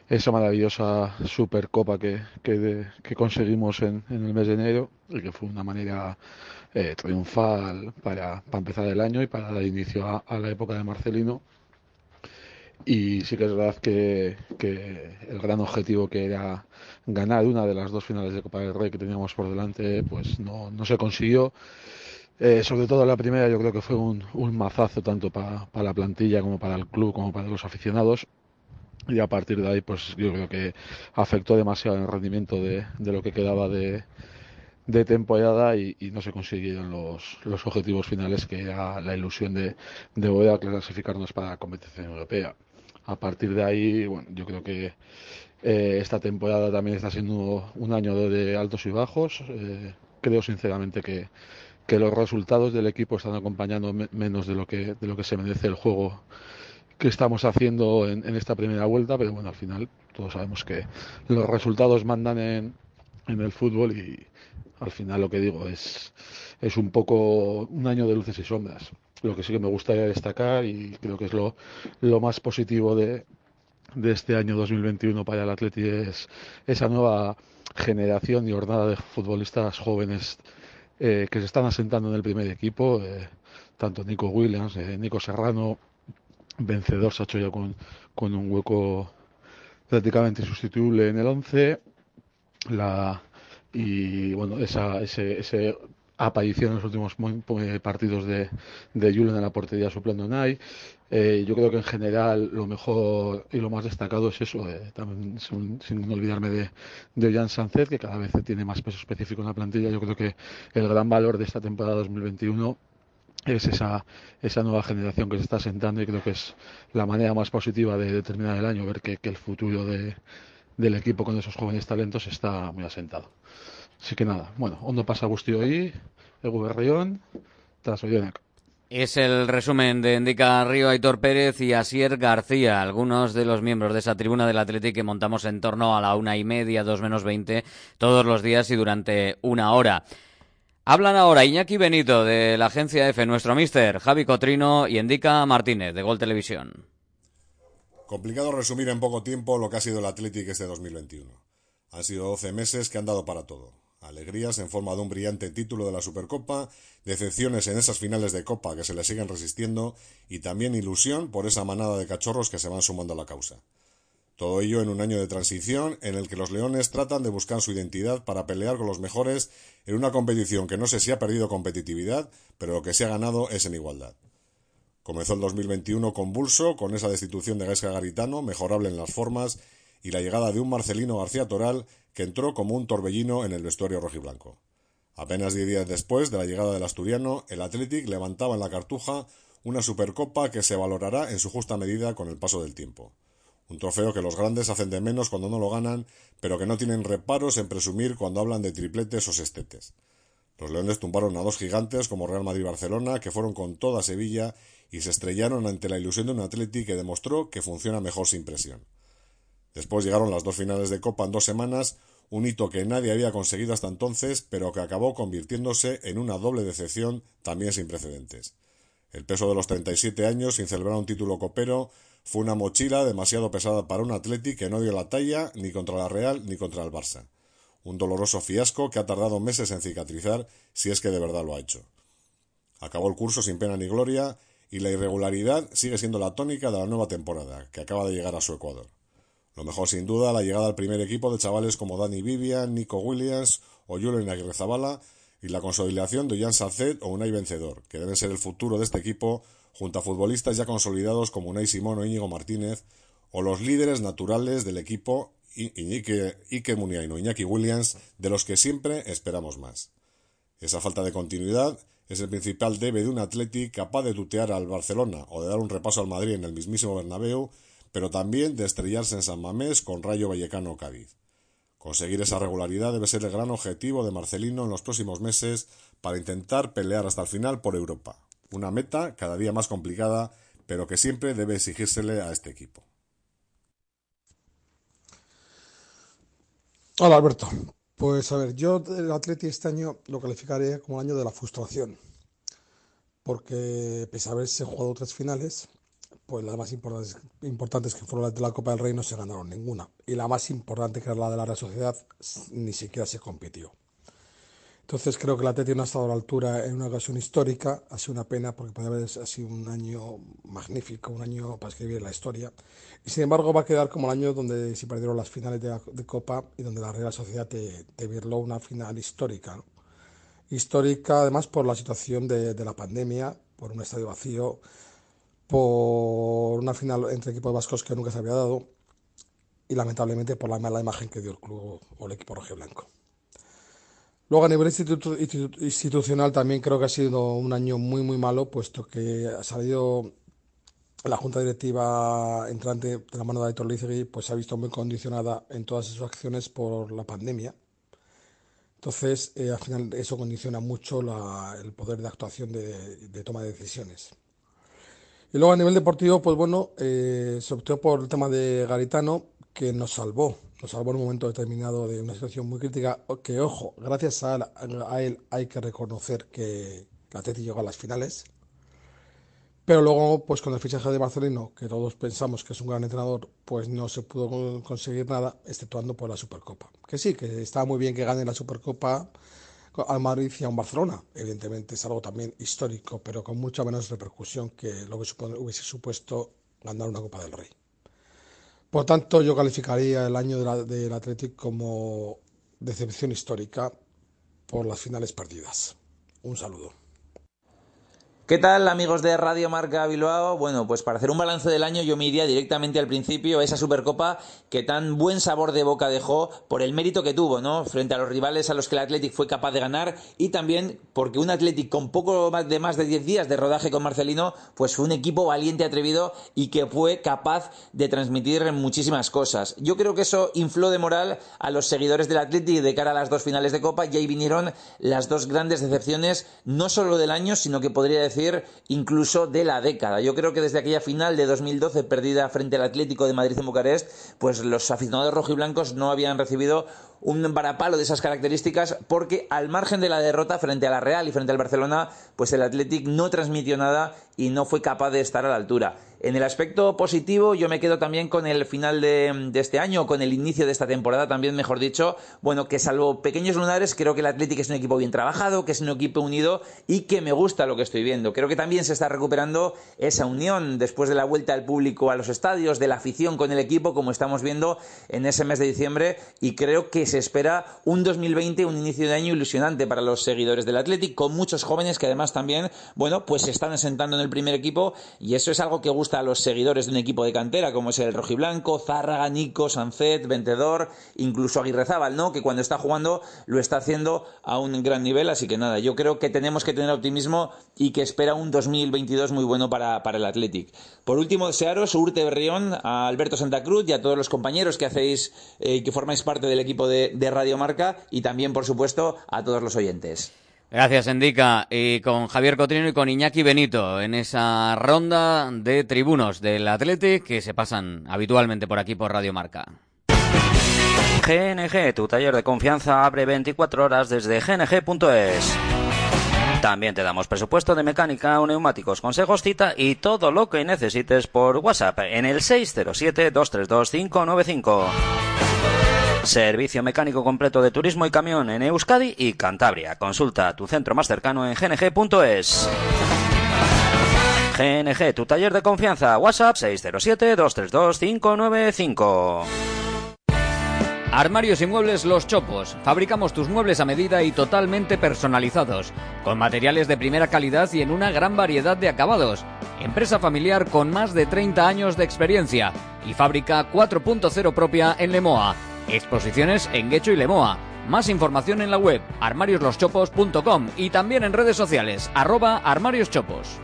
Speaker 28: esa maravillosa Supercopa que, que, conseguimos en, en, el mes de enero y que fue una manera eh, triunfal para, para, empezar el año y para dar inicio a, a, la época de Marcelino. Y sí que es verdad que, que, el gran objetivo que era ganar una de las dos finales de Copa del Rey que teníamos por delante, pues no, no se consiguió. Eh, sobre todo la primera yo creo que fue un, un mazazo tanto para pa la plantilla como para el club como para los aficionados y a partir de ahí pues yo creo que afectó demasiado el rendimiento de, de lo que quedaba de, de temporada y, no se consiguieron los, los objetivos finales que era la ilusión de, de poder clasificarnos para la competición europea. A partir de ahí, bueno, yo creo que eh, esta temporada también está siendo un año de, altos y bajos. Eh, creo sinceramente que, que los resultados del equipo están acompañando me menos de lo que de lo que se merece el juego que estamos haciendo en, en, esta primera vuelta, pero bueno, al final todos sabemos que los resultados mandan en, en, el fútbol y al final lo que digo es, es un poco un año de luces y sombras. Lo que sí que me gustaría destacar y creo que es lo, lo más positivo de, de este año 2021 para el Atleti es esa nueva generación y jornada de futbolistas jóvenes eh, que se están asentando en el primer equipo, eh, tanto Nico Williams, eh, Nico Serrano, vencedor se ha hecho ya con, con un hueco prácticamente insustituible en el 11 la y bueno esa ese, ese aparición en los últimos partidos de, de Julen en la portería suplendo Nai. Eh, yo creo que en general lo mejor y lo más destacado es eso eh, también sin, sin, olvidarme de, de Jan Sánchez que cada vez tiene más peso específico en la plantilla. Yo creo que el gran valor de esta temporada 2021 es esa, esa nueva generación que se está sentando y creo que es la manera más positiva de, de terminar el año, ver que, que el futuro de, del equipo con esos jóvenes talentos está muy asentado. Así que nada, bueno, ondo pasa guzti hori, egu berrión, tras.
Speaker 3: Es el resumen de Indica Río Aitor Pérez y Asier García, algunos de los miembros de esa tribuna del Atlético que montamos en torno a la una y media, dos menos veinte, todos los días y durante una hora. Hablan ahora Iñaki Benito de la agencia F, nuestro mister, Javi Cotrino y Indica Martínez de Gol Televisión.
Speaker 29: Complicado resumir en poco tiempo lo que ha sido el Atlético este 2021. Han sido 12 meses que han dado para todo alegrías en forma de un brillante título de la Supercopa, decepciones en esas finales de Copa que se le siguen resistiendo y también ilusión por esa manada de cachorros que se van sumando a la causa. Todo ello en un año de transición en el que los Leones tratan de buscar su identidad para pelear con los mejores en una competición que no sé si ha perdido competitividad, pero lo que se ha ganado es en igualdad. Comenzó el 2021 convulso, con esa destitución de Gaisca Garitano, mejorable en las formas, y la llegada de un Marcelino García Toral que entró como un torbellino en el vestuario rojiblanco. Apenas diez días después de la llegada del asturiano, el Athletic levantaba en la cartuja una supercopa que se valorará en su justa medida con el paso del tiempo. Un trofeo que los grandes hacen de menos cuando no lo ganan, pero que no tienen reparos en presumir cuando hablan de tripletes o sextetes. Los Leones tumbaron a dos gigantes como Real Madrid y Barcelona, que fueron con toda Sevilla y se estrellaron ante la ilusión de un Athletic que demostró que funciona mejor sin presión. Después llegaron las dos finales de Copa en dos semanas, un hito que nadie había conseguido hasta entonces, pero que acabó convirtiéndose en una doble decepción también sin precedentes. El peso de los 37 años sin celebrar un título copero fue una mochila demasiado pesada para un Atleti que no dio la talla ni contra la Real ni contra el Barça. Un doloroso fiasco que ha tardado meses en cicatrizar si es que de verdad lo ha hecho. Acabó el curso sin pena ni gloria y la irregularidad sigue siendo la tónica de la nueva temporada, que acaba de llegar a su Ecuador. Lo mejor, sin duda, la llegada al primer equipo de chavales como Dani Vivian, Nico Williams o Julen Aguirre Zabala y la consolidación de Jan Sacet o Unai Vencedor, que deben ser el futuro de este equipo junto a futbolistas ya consolidados como Unai Simón o Íñigo Martínez o los líderes naturales del equipo Iñique, Iker Muniain o Iñaki Williams, de los que siempre esperamos más. Esa falta de continuidad es el principal debe de un Atleti capaz de tutear al Barcelona o de dar un repaso al Madrid en el mismísimo Bernabéu pero también de estrellarse en San Mamés con Rayo Vallecano Cádiz. Conseguir esa regularidad debe ser el gran objetivo de Marcelino en los próximos meses para intentar pelear hasta el final por Europa. Una meta cada día más complicada, pero que siempre debe exigírsele a este equipo.
Speaker 30: Hola Alberto. Pues a ver, yo el Atleti este año lo calificaré como el año de la frustración. Porque pese a haberse jugado tres finales, pues las más importantes, importantes que fueron las de la Copa del Rey no se ganaron ninguna. Y la más importante, que era la de la Real Sociedad, ni siquiera se compitió. Entonces creo que la Atleti no ha estado a la altura en una ocasión histórica. Ha sido una pena porque puede haber sido un año magnífico, un año para escribir la historia. Y sin embargo va a quedar como el año donde se perdieron las finales de, Copa y donde la Real Sociedad te, te virló una final histórica. Histórica además por la situación de, de la pandemia, por un estadio vacío por una final entre equipos vascos que nunca se había dado y lamentablemente por la mala imagen que dio el club o el equipo rojiblanco. Luego a nivel institucional también creo que ha sido un año muy muy malo puesto que ha salido la junta directiva entrante de la mano de Aitor Lizegui pues se ha visto muy condicionada en todas sus acciones por la pandemia. Entonces, eh, al final eso condiciona mucho el poder de actuación de toma de decisiones. Y luego a nivel deportivo, pues bueno, eh, se optó por el tema de Garitano, que nos salvó, nos salvó en un momento determinado de una situación muy crítica, que ojo, gracias a él, hay que reconocer que la Atleti llegó a las finales. Pero luego, pues con el fichaje de Marcelino, que todos pensamos que es un gran entrenador, pues no se pudo conseguir nada, exceptuando por la Supercopa. Que sí, que está muy bien que gane la Supercopa al Madrid y a un Barcelona. Evidentemente es algo también histórico, pero con mucha menos repercusión que lo que hubiese supuesto ganar una Copa del Rey. Por tanto, yo calificaría el año del Atlético como decepción histórica por las finales perdidas. Un saludo.
Speaker 31: ¿Qué tal amigos de Radio Marca Bilbao? Bueno, pues para hacer un balance del año yo me iría directamente al principio, esa Supercopa que tan buen sabor de boca dejó por el mérito que tuvo, ¿no? Frente a los rivales a los que el Athletic fue capaz de ganar y también porque un Athletic con poco de más de 10 días de rodaje con Marcelino, pues fue un equipo valiente, atrevido y que fue capaz de transmitir muchísimas cosas. Yo creo que eso infló de moral a los seguidores del Athletic de cara a las dos finales de Copa y ahí vinieron las dos grandes decepciones, no solo del año, sino que podría decir decir, incluso de la década. Yo creo que desde aquella final de 2012 perdida frente al Atlético de Madrid en Bucarest, pues los aficionados rojiblancos no habían recibido un varapalo de esas características porque al margen de la derrota frente a la Real y frente al Barcelona, pues el Athletic no transmitió nada y no fue capaz de estar a la altura. En el aspecto positivo, yo me quedo también con el final de, este año, con el inicio de esta temporada, también mejor dicho, bueno, que salvo pequeños lunares, creo que el Athletic es un equipo bien trabajado, que es un equipo unido y que me gusta lo que estoy viendo. Creo que también se está recuperando esa unión después de la vuelta del público a los estadios, de la afición con el equipo, como estamos viendo en ese mes de diciembre, y creo que se espera un 2020, un inicio de año ilusionante para los seguidores del Athletic, con muchos jóvenes que además también, bueno, pues se están asentando en el primer equipo y eso es algo que gusta a los seguidores de un equipo de cantera, como es el Rojiblanco, Zárraga, Nico, Sancet, Ventedor, incluso Aguirrezábal, ¿no? Que cuando está jugando lo está haciendo a un gran nivel, así que nada, yo creo que tenemos que tener optimismo y que espera un 2022 muy bueno para, el Athletic. Por último, desearos, Urte Berrión, a Alberto Santa Cruz y a todos los compañeros que hacéis, eh, que formáis parte del equipo de, de Radio Marca y también, por supuesto, a todos los oyentes.
Speaker 3: Gracias, Endica. Y con Javier Cotrino y con Iñaki Benito en esa ronda de tribunos del Athletic que se pasan habitualmente por aquí por Radio Marca.
Speaker 17: GNG, tu taller de confianza, abre 24 horas desde gng.es. También te damos presupuesto de mecánica, neumáticos, consejos, cita y todo lo que necesites por WhatsApp en el 607-232-595. Servicio mecánico completo de turismo y camión en Euskadi y Cantabria. Consulta tu centro más cercano en gng.es. GNG, tu taller de confianza. WhatsApp 607-232-595.
Speaker 3: Armarios y muebles Los Chopos. Fabricamos tus muebles a medida y totalmente personalizados, con materiales de primera calidad y en una gran variedad de acabados. Empresa familiar con más de 30 años de experiencia y fábrica 4.0 propia en Lemoa. Exposiciones en Guecho y Lemoa. Más información en la web armariosloschopos.com y también en redes sociales arroba armarioschopos.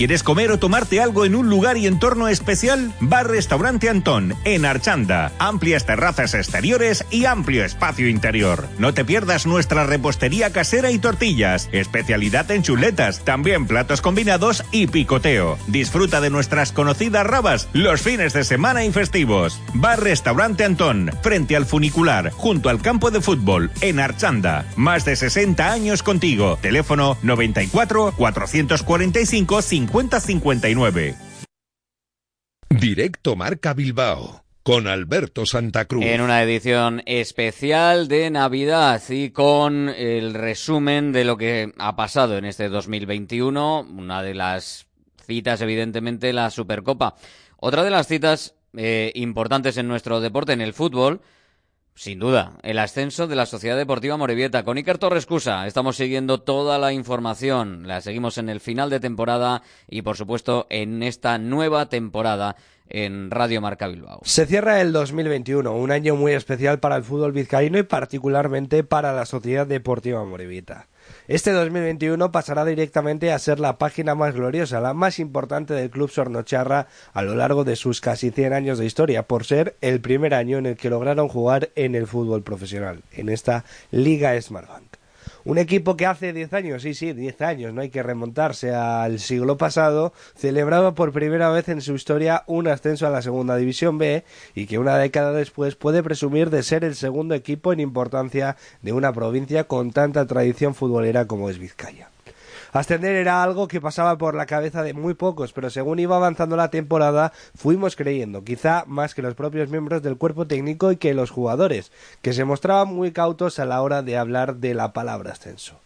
Speaker 18: ¿Quieres comer o tomarte algo en un lugar y entorno especial? Bar Restaurante Antón, en Archanda. Amplias terrazas exteriores y amplio espacio interior. No te pierdas nuestra repostería casera y tortillas. Especialidad en chuletas, también platos combinados y picoteo. Disfruta de nuestras conocidas rabas los fines de semana y festivos. Bar Restaurante Antón, frente al funicular, junto al campo de fútbol, en Archanda. Más de 60 años contigo. Teléfono 94 445 50 5059.
Speaker 2: Directo Marca Bilbao con Alberto Santa Cruz.
Speaker 3: En una edición especial de Navidad y con el resumen de lo que ha pasado en este 2021. Una de las citas, evidentemente, la Supercopa. Otra de las citas eh, importantes en nuestro deporte, en el fútbol, sin duda, el ascenso de la Sociedad Deportiva Morevieta. Con Iker Torres Cusa estamos siguiendo toda la información. La seguimos en el final de temporada y, por supuesto, en esta nueva temporada en Radio Marca Bilbao.
Speaker 32: Se cierra el 2021, un año muy especial para el fútbol vizcaíno y particularmente para la Sociedad Deportiva Morevieta. Este 2021 pasará directamente a ser la página más gloriosa, la más importante del club sornocharra a lo largo de sus casi 100 años de historia, por ser el primer año en el que lograron jugar en el fútbol profesional, en esta Liga Smartbank. Un equipo que hace 10 años, sí, sí, 10 años, no hay que remontarse al siglo pasado, celebraba por primera vez en su historia un ascenso a la Segunda División B y que una década después puede presumir de ser el segundo equipo en importancia de una provincia con tanta tradición futbolera como es Vizcaya. Ascender era algo que pasaba por la cabeza de muy pocos, pero según iba avanzando la temporada, fuimos creyendo, quizá más que los propios miembros del cuerpo técnico y que los jugadores, que se mostraban muy cautos a la hora de hablar de la palabra ascenso.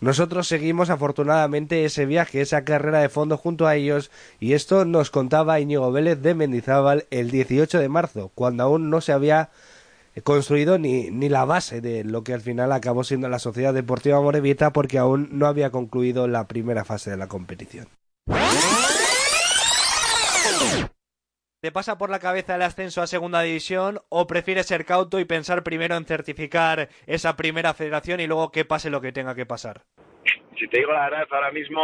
Speaker 32: Nosotros seguimos afortunadamente ese viaje, esa carrera de fondo junto a ellos y esto nos contaba Íñigo Vélez de Mendizábal el 18 de marzo, cuando aún no se había construido ni, ni la base de lo que al final acabó siendo la Sociedad Deportiva Morevieta porque aún no había concluido la primera fase de la competición. ¿Te pasa por la cabeza el ascenso a segunda división o prefieres ser cauto y pensar primero en certificar esa primera federación y luego que pase lo que tenga que pasar?
Speaker 33: Si te digo la verdad, ahora mismo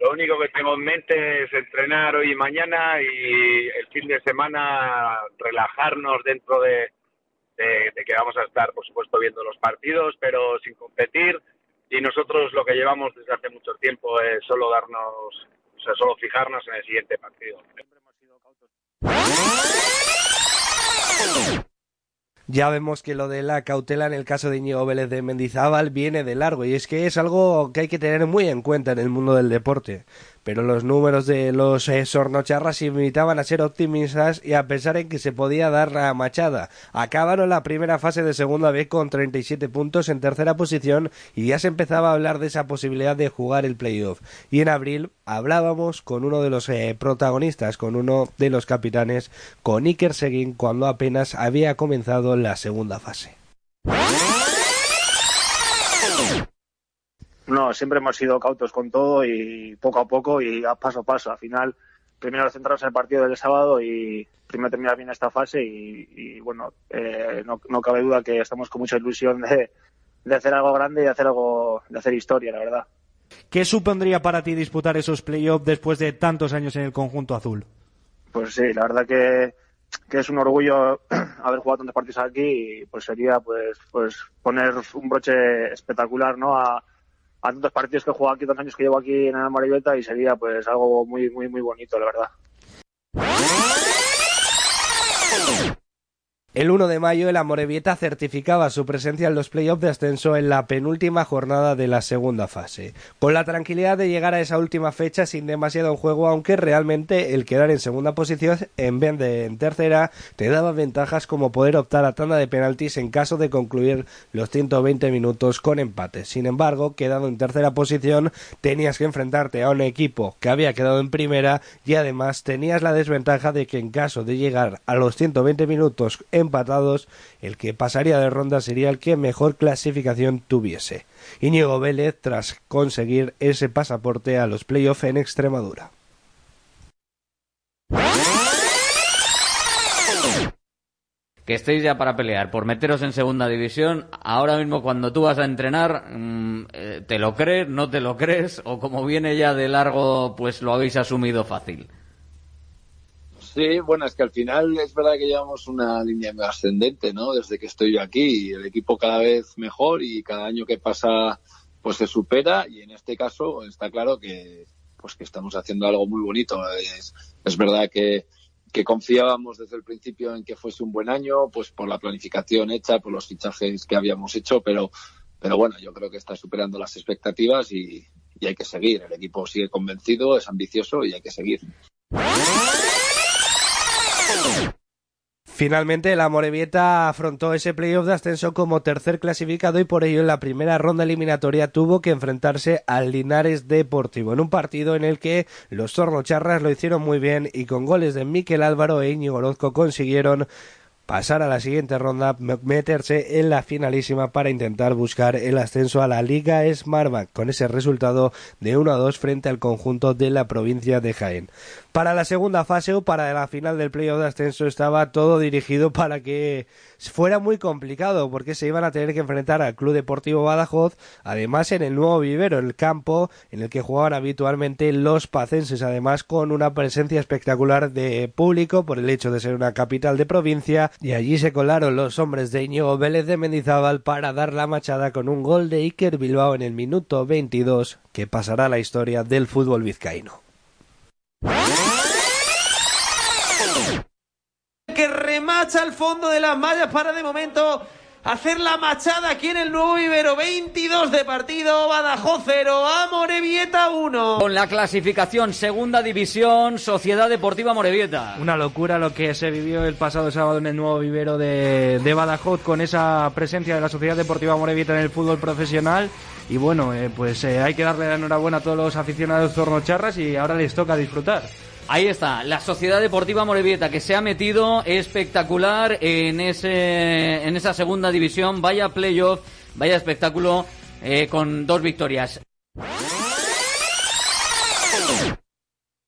Speaker 33: lo único que tengo en mente es entrenar hoy y mañana y el fin de semana relajarnos dentro de, que vamos a estar, por supuesto, viendo los partidos, pero sin competir y nosotros lo que llevamos desde hace mucho tiempo es solo darnos, o sea, solo fijarnos en el siguiente partido.
Speaker 32: Ya vemos que lo de la cautela en el caso de Íñigo Vélez de Mendizábal viene de largo y es que es algo que hay que tener muy en cuenta en el mundo del deporte pero los números de los eh, sornocharras invitaban a ser optimistas y a pensar en que se podía dar la machada. Acabaron la primera fase de segunda B con 37 puntos en tercera posición y ya se empezaba a hablar de esa posibilidad de jugar el playoff. Y en abril hablábamos con uno de los eh, protagonistas, con uno de los capitanes, con Iker Seguin, cuando apenas había comenzado la segunda fase.
Speaker 14: No, siempre hemos sido cautos con todo y poco a poco y a paso a paso. Al final, primero centrarnos en el partido del sábado y primero terminar bien esta fase y, bueno, eh, no, no, cabe duda que estamos con mucha ilusión de, de hacer algo grande y de hacer algo, de hacer historia, la verdad.
Speaker 27: ¿Qué supondría para ti disputar esos playoffs después de tantos años en el conjunto azul?
Speaker 14: Pues sí, la verdad que, que es un orgullo *clears throat* haber jugado tantos partidos aquí y pues sería pues pues poner un broche espectacular no a, a tantos partidos que he jugado aquí, dos años que llevo aquí en el y sería pues algo muy, muy, muy bonito, la verdad.
Speaker 32: El 1 de mayo el Amorebieta certificaba su presencia en los playoffs de ascenso en la penúltima jornada de la segunda fase, con la tranquilidad de llegar a esa última fecha sin demasiado juego, aunque realmente el quedar en segunda posición en vez de en tercera te daba ventajas como poder optar a tanda de penaltis en caso de concluir los 120 minutos con empate. Sin embargo, quedando en tercera posición tenías que enfrentarte a un equipo que había quedado en primera y además tenías la desventaja de que en caso de llegar a los 120 minutos en empatados, el que pasaría de ronda sería el que mejor clasificación tuviese. Íñigo Vélez tras conseguir ese pasaporte a los playoffs en Extremadura.
Speaker 3: que estéis ya para pelear por meteros en segunda división, ahora mismo cuando tú vas a entrenar, mm, eh, ¿te lo crees, no te lo crees? ¿O como viene ya de largo, pues lo habéis asumido fácil?
Speaker 34: Sí, bueno, es que al final es verdad que llevamos una línea ascendente, ¿no? Desde que estoy yo aquí, el equipo cada vez mejor y cada año que pasa pues se supera y en este caso está claro que pues que estamos haciendo algo muy bonito. Es, es verdad que, que confiábamos desde el principio en que fuese un buen año, pues por la planificación hecha, por los fichajes que habíamos hecho, pero, pero bueno, yo creo que está superando las expectativas y, y hay que seguir. El equipo sigue convencido, es ambicioso y hay que seguir.
Speaker 32: Finalmente, la Morevieta afrontó ese playoff de ascenso como tercer clasificado y por ello en la primera ronda eliminatoria tuvo que enfrentarse al Linares Deportivo en un partido en el que los Tornocharras lo hicieron muy bien y con goles de Miquel Álvaro e Íñigo Orozco consiguieron pasar a la siguiente ronda, meterse en la finalísima para intentar buscar el ascenso a la Liga Smartbank con ese resultado de 1 a 2 frente al conjunto de la provincia de Jaén. Para la segunda fase o para la final del playoff de ascenso estaba todo dirigido para que fuera muy complicado porque se iban a tener que enfrentar al Club Deportivo Badajoz, además en el nuevo vivero, el campo en el que jugaban habitualmente los pacenses, además con una presencia espectacular de público por el hecho de ser una capital de provincia y allí se colaron los hombres de Íñigo Vélez de Mendizábal para dar la machada con un gol de Iker Bilbao en el minuto 22 que pasará a la historia del fútbol vizcaíno.
Speaker 35: Que remacha al fondo de las mallas para de momento hacer la machada aquí en el nuevo vivero. 22 de partido, Badajoz 0, Amorebieta 1.
Speaker 3: Con la clasificación segunda división, Sociedad Deportiva Morevieta.
Speaker 27: Una locura lo que se vivió el pasado sábado en el nuevo vivero de, Badajoz con esa presencia de la Sociedad Deportiva Morevieta en el fútbol profesional. Y bueno, eh, pues eh, hay que darle la enhorabuena a todos los aficionados zornocharras y ahora les toca disfrutar.
Speaker 3: Ahí está, la Sociedad Deportiva Morevieta que se ha metido espectacular en ese en esa segunda división. Vaya playoff, vaya espectáculo eh, con dos victorias.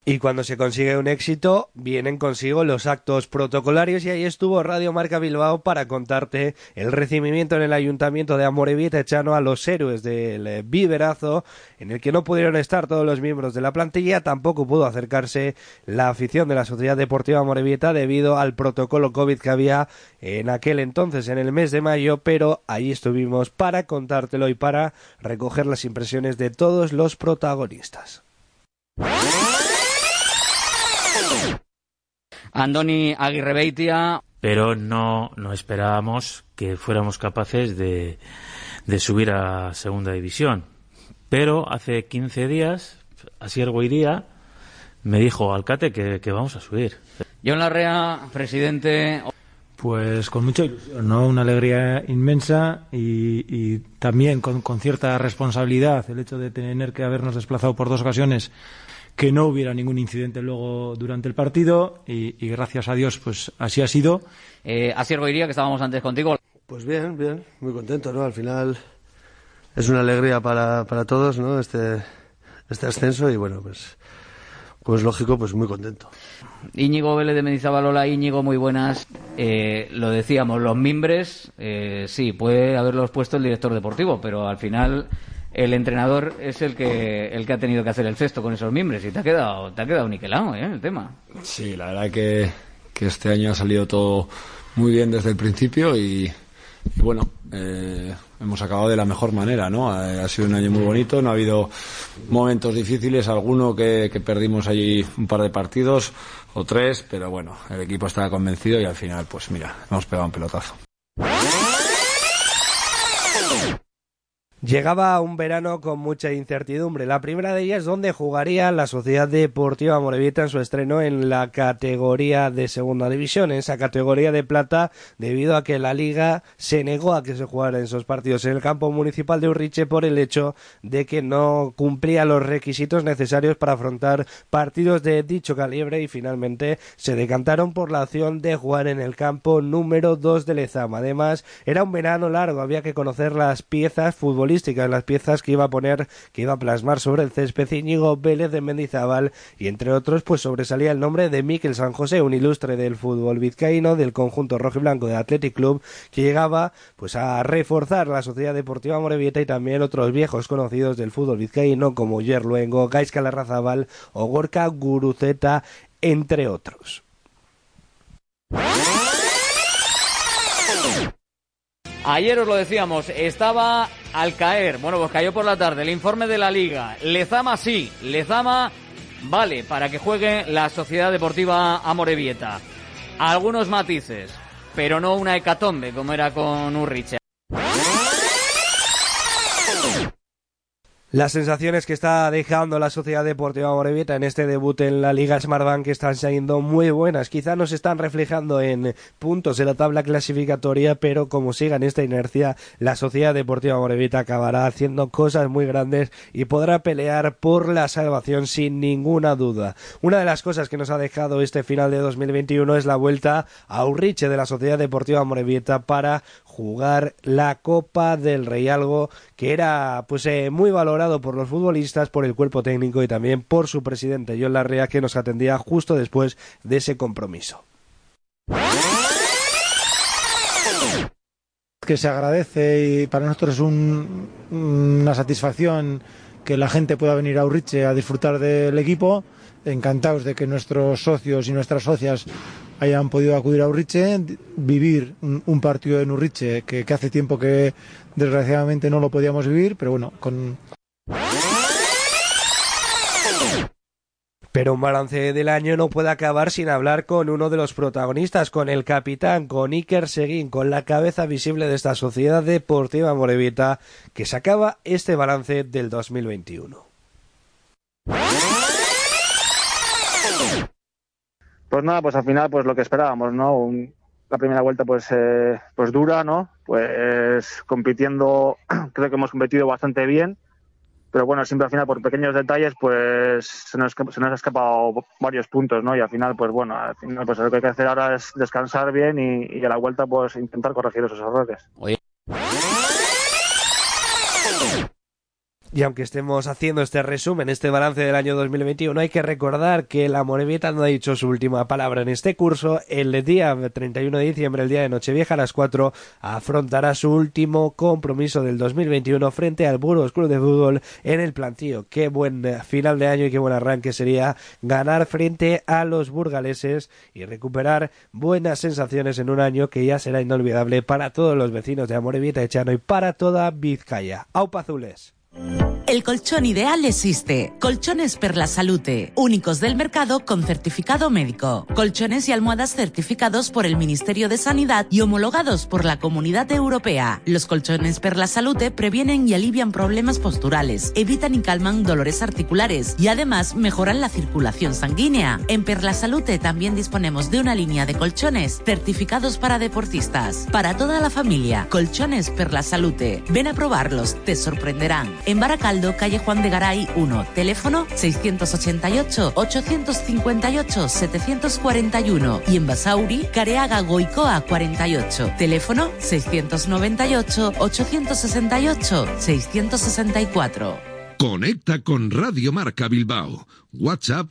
Speaker 32: Y cuando se consigue un éxito, vienen consigo los actos protocolarios. Y ahí estuvo Radio Marca Bilbao para contarte el recibimiento en el Ayuntamiento de Amorebieta Echano a los héroes del Viverazo, en el que no pudieron estar todos los miembros de la plantilla, tampoco pudo acercarse la afición de la Sociedad Deportiva Amorebieta debido al protocolo COVID que había en aquel entonces, en el mes de mayo, pero ahí estuvimos para contártelo y para recoger las impresiones de todos los protagonistas.
Speaker 3: Andoni Aguirre Beitia.
Speaker 36: Pero no, no esperábamos que fuéramos capaces de, de subir a segunda división. Pero hace 15 días, Asier Guiría me dijo, Alcate, que, que vamos a subir.
Speaker 3: John Larrea, presidente.
Speaker 37: Pues con mucha ilusión, ¿no? Una alegría inmensa y, y también con, con, cierta responsabilidad el hecho de tener que habernos desplazado por dos ocasiones que no hubiera ningún incidente luego durante el partido y, y gracias a Dios pues así ha sido.
Speaker 3: Eh, Asier Goiría, que estábamos antes contigo.
Speaker 38: Pues bien, bien, muy contento, ¿no? Al final es una alegría para, para todos, ¿no? Este, este ascenso y bueno, pues, pues lógico, pues muy contento.
Speaker 3: Íñigo Vélez de Mendizábal, hola Íñigo, muy buenas. Eh, lo decíamos, los mimbres, eh, sí, puede haberlos puesto el director deportivo, pero al final el entrenador es el que el que ha tenido que hacer el cesto con esos miembros y te ha quedado te ha quedado niquelado ¿eh? el tema.
Speaker 39: Sí la verdad que, que este año ha salido todo muy bien desde el principio y, y bueno eh, hemos acabado de la mejor manera no ha, ha, sido un año muy bonito no ha habido momentos difíciles alguno que, que perdimos allí un par de partidos o tres pero bueno el equipo estaba convencido y al final pues mira hemos pegado un pelotazo
Speaker 32: Llegaba un verano con mucha incertidumbre. La primera de ellas donde jugaría la Sociedad Deportiva Morevita en su estreno en la categoría de segunda división, en esa categoría de plata, debido a que la liga se negó a que se jugara en esos partidos en el campo municipal de Urriche por el hecho de que no cumplía los requisitos necesarios para afrontar partidos de dicho calibre y finalmente se decantaron por la opción de jugar en el campo número 2 de Lezama. Además, era un verano largo, había que conocer las piezas futbolísticas en las piezas que iba a poner, que iba a plasmar sobre el césped Íñigo Vélez de Mendizábal y entre otros pues sobresalía el nombre de Miquel San José, un ilustre del fútbol vizcaíno del conjunto rojo y blanco de Athletic Club que llegaba pues a reforzar la Sociedad Deportiva Morevieta y también otros viejos conocidos del fútbol vizcaíno como Yerluengo, Gaisca Larrazabal o Gorka Guruceta entre otros.
Speaker 3: Ayer os lo decíamos, estaba al caer, bueno, pues cayó por la tarde el informe de la liga. Lezama sí, Lezama vale para que juegue la Sociedad Deportiva Amorebieta. Algunos matices, pero no una hecatombe como era con Urriche.
Speaker 32: Las sensaciones que está dejando la Sociedad Deportiva Morevieta en este debut en la Liga Smartbank están siendo muy buenas. Quizá no se están reflejando en puntos de la tabla clasificatoria, pero como siga en esta inercia, la Sociedad Deportiva Morevieta acabará haciendo cosas muy grandes y podrá pelear por la salvación sin ninguna duda. Una de las cosas que nos ha dejado este final de 2021 es la vuelta a Urriche de la Sociedad Deportiva Morevieta para jugar la Copa del Rey, algo que era pues eh, muy valorado por los futbolistas, por el cuerpo técnico y también por su presidente John Larrea que nos atendía justo después de ese compromiso.
Speaker 37: Que se agradece y para nosotros es un, una satisfacción que la gente pueda venir a Urriche a disfrutar del equipo. Encantados de que nuestros socios y nuestras socias hayan podido acudir a Urriche, vivir un, partido en Urriche que, que, hace tiempo que desgraciadamente no lo podíamos vivir, pero bueno, con...
Speaker 32: Pero un balance del año no puede acabar sin hablar con uno de los protagonistas, con el capitán, con Iker Seguín, con la cabeza visible de esta sociedad deportiva morevita que sacaba este balance del 2021.
Speaker 14: Pues nada, pues al final, pues lo que esperábamos, ¿no? La primera vuelta, pues, eh, pues dura, ¿no? Pues compitiendo, *clears throat* creo que hemos competido bastante bien, pero bueno, siempre al final por pequeños detalles, pues se nos, se nos ha escapado varios puntos, ¿no? Y al final, pues bueno, al final, pues lo que hay que hacer ahora es descansar bien y, y a la vuelta, pues intentar corregir esos errores.
Speaker 3: Oye.
Speaker 32: Y aunque estemos haciendo este resumen, este balance del año 2021, hay que recordar que la Morevieta no ha dicho su última palabra en este curso. El día 31 de diciembre, el día de Nochevieja a las 4, afrontará su último compromiso del 2021 frente al Burgos Club de Fútbol en el plantío. Qué buen final de año y qué buen arranque sería ganar frente a los burgaleses y recuperar buenas sensaciones en un año que ya será inolvidable para todos los vecinos de Amorebieta Echano y para toda Vizcaya. Aupa Azules.
Speaker 23: El colchón ideal existe. Colchones per la Salute, únicos del mercado con certificado médico. Colchones y almohadas certificados por el Ministerio de Sanidad y homologados por la Comunidad Europea. Los colchones per la Salute previenen y alivian problemas posturales, evitan y calman dolores articulares y además mejoran la circulación sanguínea. En Per la Salute también disponemos de una línea de colchones certificados para deportistas. Para toda la familia, colchones per la Salute. Ven a probarlos, te sorprenderán. En Baracaldo, calle Juan de Garay 1, teléfono 688-858-741 y en Basauri, Careaga Goicoa 48, teléfono 698-868-664.
Speaker 2: Conecta con Radio Marca Bilbao. WhatsApp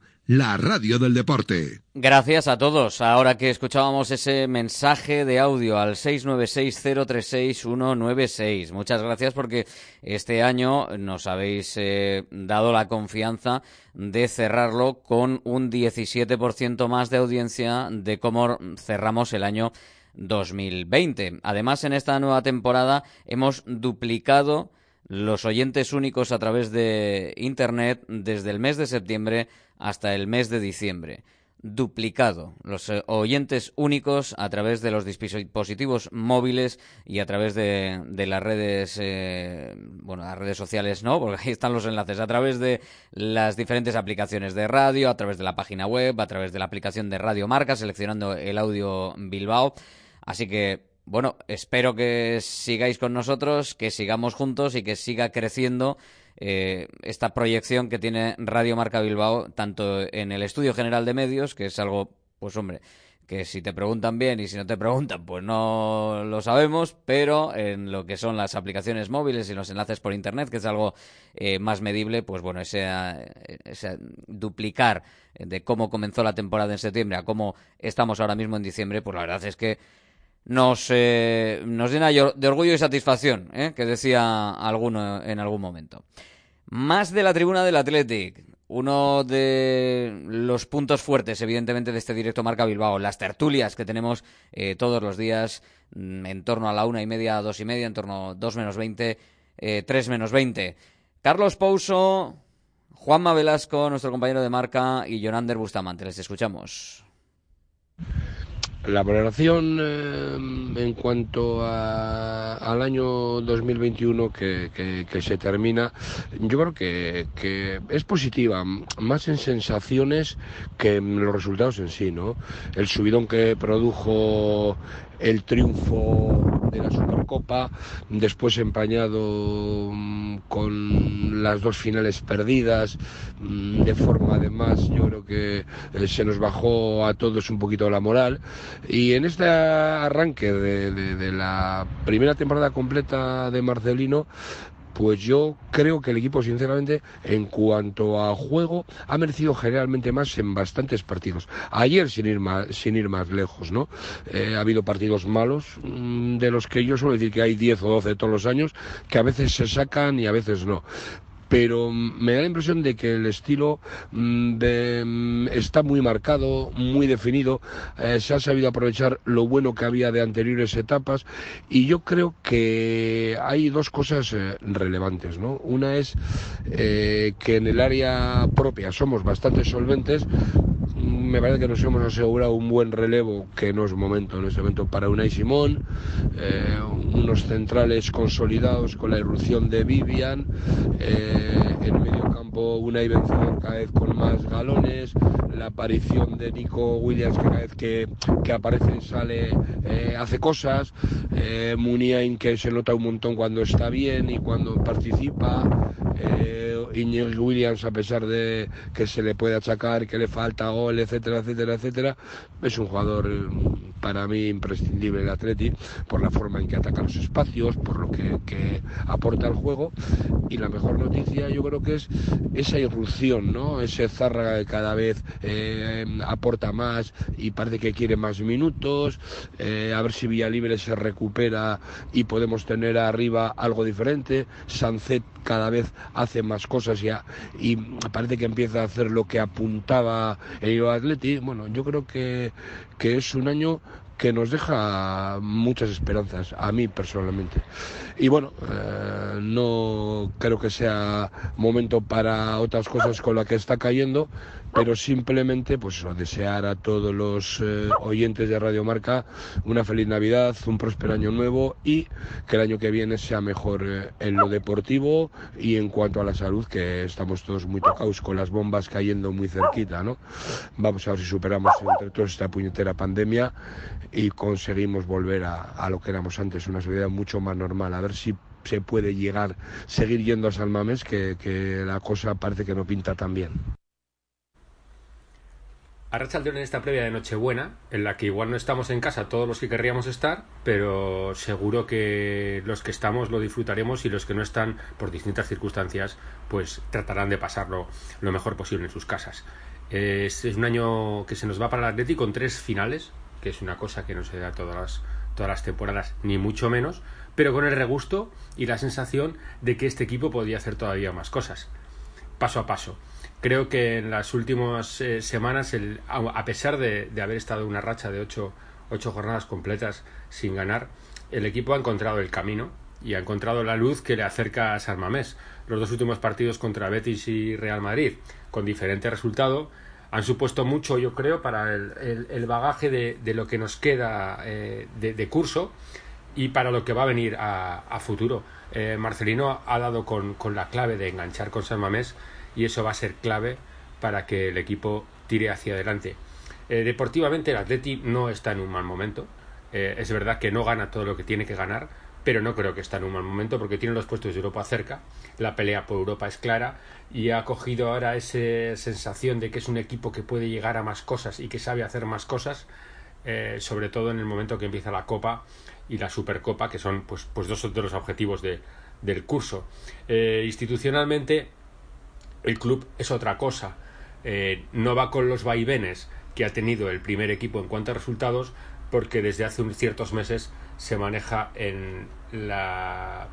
Speaker 2: la radio del deporte.
Speaker 3: Gracias a todos. Ahora que escuchábamos ese mensaje de audio al 696-036-196. Muchas gracias porque este año nos habéis eh, dado la confianza de cerrarlo con un 17% más de audiencia de cómo cerramos el año 2020. Además, en esta nueva temporada hemos duplicado los oyentes únicos a través de Internet desde el mes de septiembre hasta el mes de diciembre. Duplicado los eh, oyentes únicos a través de los dispositivos móviles y a través de, las redes, eh, bueno, las redes sociales no, porque ahí están los enlaces, a través de las diferentes aplicaciones de radio, a través de la página web, a través de la aplicación de Radio Marca, seleccionando el audio Bilbao. Así que bueno, espero que sigáis con nosotros, que sigamos juntos y que siga creciendo eh, esta proyección que tiene Radio Marca Bilbao, tanto en el Estudio General de Medios, que es algo, pues hombre, que si te preguntan bien y si no te preguntan, pues no lo sabemos, pero en lo que son las aplicaciones móviles y los enlaces por Internet, que es algo eh, más medible, pues bueno, ese, ese, duplicar de cómo comenzó la temporada en septiembre a cómo estamos ahora mismo en diciembre, pues la verdad es que nos, eh, nos llena de orgullo y satisfacción, ¿eh? que decía alguno en algún momento. Más de la tribuna del Athletic. Uno de los puntos fuertes, evidentemente, de este directo Marca Bilbao. Las tertulias que tenemos eh, todos los días mm, en torno a la una y media, dos y media, en torno a dos menos veinte, eh, tres menos veinte. Carlos Pouso, Juanma Velasco, nuestro compañero de marca, y Jonander Bustamante. Les escuchamos.
Speaker 40: La valoración eh, en cuanto al año 2021 que, que, se termina, yo creo que, que, es positiva, más en sensaciones que en los resultados en sí, ¿no? El subidón que produjo el triunfo de la Supercopa, después empañado mm, con las dos finales perdidas, mm, de forma además yo creo que eh, se nos bajó a todos un poquito la moral. Y en este arranque de la primera temporada completa de Marcelino, pues yo creo que el equipo, sinceramente, en cuanto a juego, ha merecido generalmente más en bastantes partidos. Ayer, sin ir más, sin ir más lejos, ¿no? Eh, ha habido partidos malos, mm, de los que yo suelo decir que hay 10 o 12 todos los años, que a veces se sacan y a veces no pero me da la impresión de que el estilo mm, mm, está muy marcado, muy definido, eh, se ha sabido aprovechar lo bueno que había de anteriores etapas y yo creo que hay dos cosas eh, relevantes. ¿no? Una es eh, que en el área propia somos bastante solventes, me parece que nos hemos asegurado un buen relevo, que no es momento en este momento para Unai Simón, eh, unos centrales consolidados con la irrupción de Vivian, eh, en medio campo Unai vencedor cada vez con más galones, la aparición de Nico Williams que cada vez que, que aparece sale, eh, hace cosas, eh, Muniain que se nota un montón cuando está bien y cuando participa, eh, Williams a pesar de que se le puede achacar, que le falta gol, etcétera, etcétera, etcétera, es un jugador eh, para mí imprescindible el Atleti por la forma en que ataca los espacios, por lo que, aporta al juego. Y la mejor noticia yo creo que es esa irrupción, ¿no? Ese Zárraga que cada vez eh, aporta más y parece que quiere más minutos, eh, a ver si Villalibre se recupera y podemos tener arriba algo diferente, Sancet cada vez hace más cosas y parece que empieza a hacer lo que apuntaba el Atleti, bueno, yo creo que, que es un año que nos deja muchas esperanzas, a mí personalmente. Y bueno, eh, no creo que sea momento para otras cosas con las que está cayendo, pero simplemente pues desear a todos los eh, oyentes de Radio Marca una feliz Navidad, un próspero año nuevo y que el año que viene sea mejor eh, en lo deportivo y en cuanto a la salud, que estamos todos muy tocados con las bombas cayendo muy cerquita, ¿no? Vamos a ver si superamos entre todos esta puñetera pandemia y conseguimos volver a, a lo que éramos antes, una sociedad mucho más normal, a ver si se puede llegar, seguir yendo a San Mamés, que, que la cosa parece que no pinta tan bien.
Speaker 41: Arrachaldeón en esta previa de Nochebuena, en la que igual no estamos en casa todos los que querríamos estar, pero seguro que los que estamos lo disfrutaremos y los que no están, por distintas circunstancias, pues tratarán de pasarlo lo mejor posible en sus casas. Es, es un año que se nos va para el Atleti con tres finales, que es una cosa que no se da todas las, todas las temporadas, ni mucho menos, pero con el regusto y la sensación de que este equipo podía hacer todavía más cosas, paso a paso creo que en las últimas eh, semanas, el, a pesar de, haber estado una racha de ocho, ocho, jornadas completas sin ganar, el equipo ha encontrado el camino y ha encontrado la luz que le acerca a San Mamés. Los dos últimos partidos contra Betis y Real Madrid, con diferente resultado, han supuesto mucho, yo creo, para el, bagaje de, lo que nos queda eh, de, de, curso y para lo que va a venir a, a futuro. Eh, Marcelino ha dado con, con la clave de enganchar con San Mamés y eso va a ser clave para que el equipo tire hacia adelante. Eh, deportivamente el Atleti no está en un mal momento. Eh, es verdad que no gana todo lo que tiene que ganar, pero no creo que está en un mal momento porque tiene los puestos de Europa cerca. La pelea por Europa es clara y ha cogido ahora esa sensación de que es un equipo que puede llegar a más cosas y que sabe hacer más cosas, eh, sobre todo en el momento que empieza la Copa y la Supercopa, que son pues, pues dos de los objetivos de, del curso. institucionalmente el club es otra cosa. Eh, no va con los vaivenes que ha tenido el primer equipo en cuanto a resultados, porque desde hace ciertos meses se maneja en la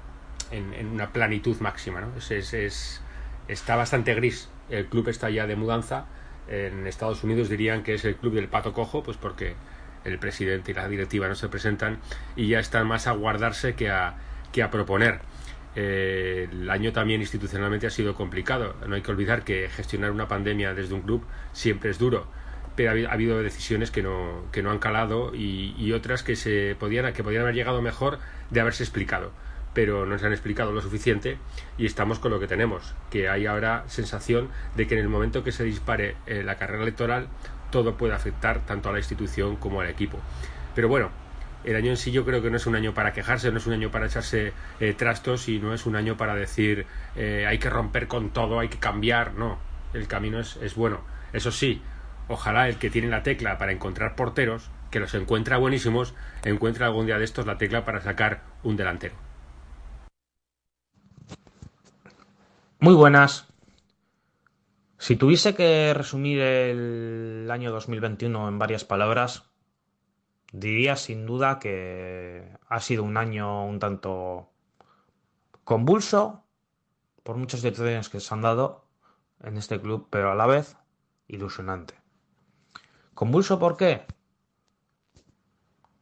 Speaker 41: en una planitud máxima. ¿no? Es, es, es, está bastante gris. El club está ya de mudanza. En Estados Unidos dirían que es el club del pato cojo, pues porque el presidente y la directiva no se presentan y ya están más a guardarse que a, que a proponer. Eh, el año también institucionalmente ha sido complicado. No hay que olvidar que gestionar una pandemia desde un club siempre es duro, pero ha habido decisiones que no, que no han calado y, otras que, se podían, que podían haber llegado mejor de haberse explicado, pero no se han explicado lo suficiente y estamos con lo que tenemos, que hay ahora sensación de que en el momento que se dispare eh, la carrera electoral todo puede afectar tanto a la institución como al equipo. Pero bueno, el año en sí yo creo que no es un año para quejarse, no es un año para echarse eh, trastos y no es un año para decir eh, hay que romper con todo, hay que cambiar, no, el camino es, es bueno. Eso sí, ojalá el que tiene la tecla para encontrar porteros, que los encuentra buenísimos, encuentre algún día de estos la tecla para sacar un delantero.
Speaker 42: Muy buenas. Si tuviese que resumir el año 2021 en varias palabras, diría sin duda que ha sido un año un tanto convulso por muchas decisiones que se han dado en este club, pero a la vez ilusionante. ¿Convulso por qué?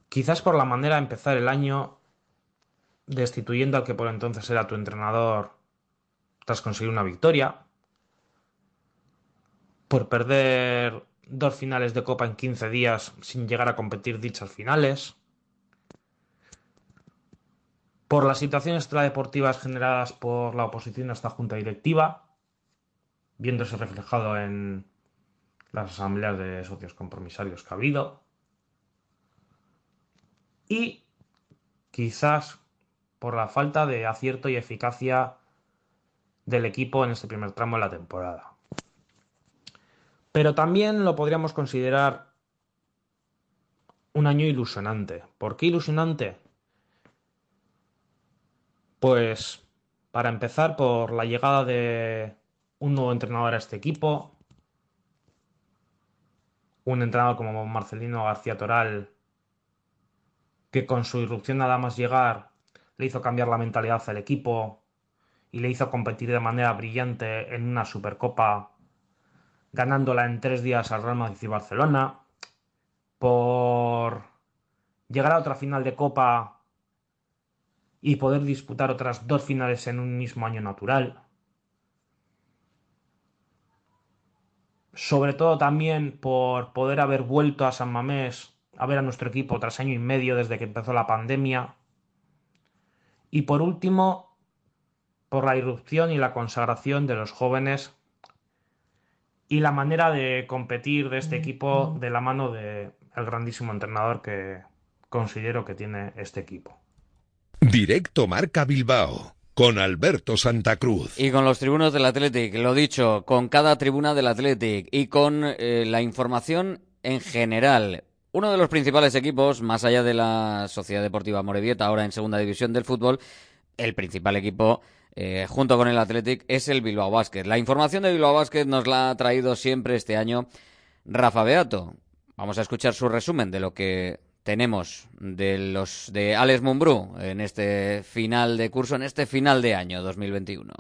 Speaker 42: Quizás por la manera de empezar el año destituyendo al que por entonces era tu entrenador tras conseguir una victoria, por perder dos finales de Copa en 15 días sin llegar a competir dichas finales, por las situaciones extradeportivas generadas por la oposición a esta junta directiva, viéndose reflejado en las asambleas de socios compromisarios que ha habido, y quizás por la falta de acierto y eficacia del equipo en este primer tramo de la temporada. Pero también lo podríamos considerar un año ilusionante. ¿Por qué ilusionante? Pues para empezar por la llegada de un nuevo entrenador a este equipo, un entrenador como Marcelino García Toral, que con su irrupción nada más llegar le hizo cambiar la mentalidad al equipo y le hizo competir de manera brillante en una Supercopa, ganándola en tres días al Real Madrid y Barcelona, por llegar a otra final de Copa y poder disputar otras dos finales en un mismo año natural. Sobre todo también por poder haber vuelto a San Mamés a ver a nuestro equipo tras año y medio desde que empezó la pandemia. Y por último, por la irrupción y la consagración de los jóvenes y la manera de competir de este equipo de la mano del grandísimo entrenador que considero que tiene este equipo.
Speaker 2: Directo Marca Bilbao con Alberto Santa Cruz.
Speaker 3: Y con los tribunos del Athletic, lo dicho, con cada tribuna del Athletic y con eh, la información en general. Uno de los principales equipos, más allá de la Sociedad Deportiva Morevieta, ahora en segunda división del fútbol, el principal equipo eh, junto con el Athletic es el Bilbao Basket. La información de Bilbao Basket nos la ha traído siempre este año Rafa Beato. Vamos a escuchar su resumen de lo que tenemos de los de Alex Mumbrú en este final de curso, en este final de año 2021?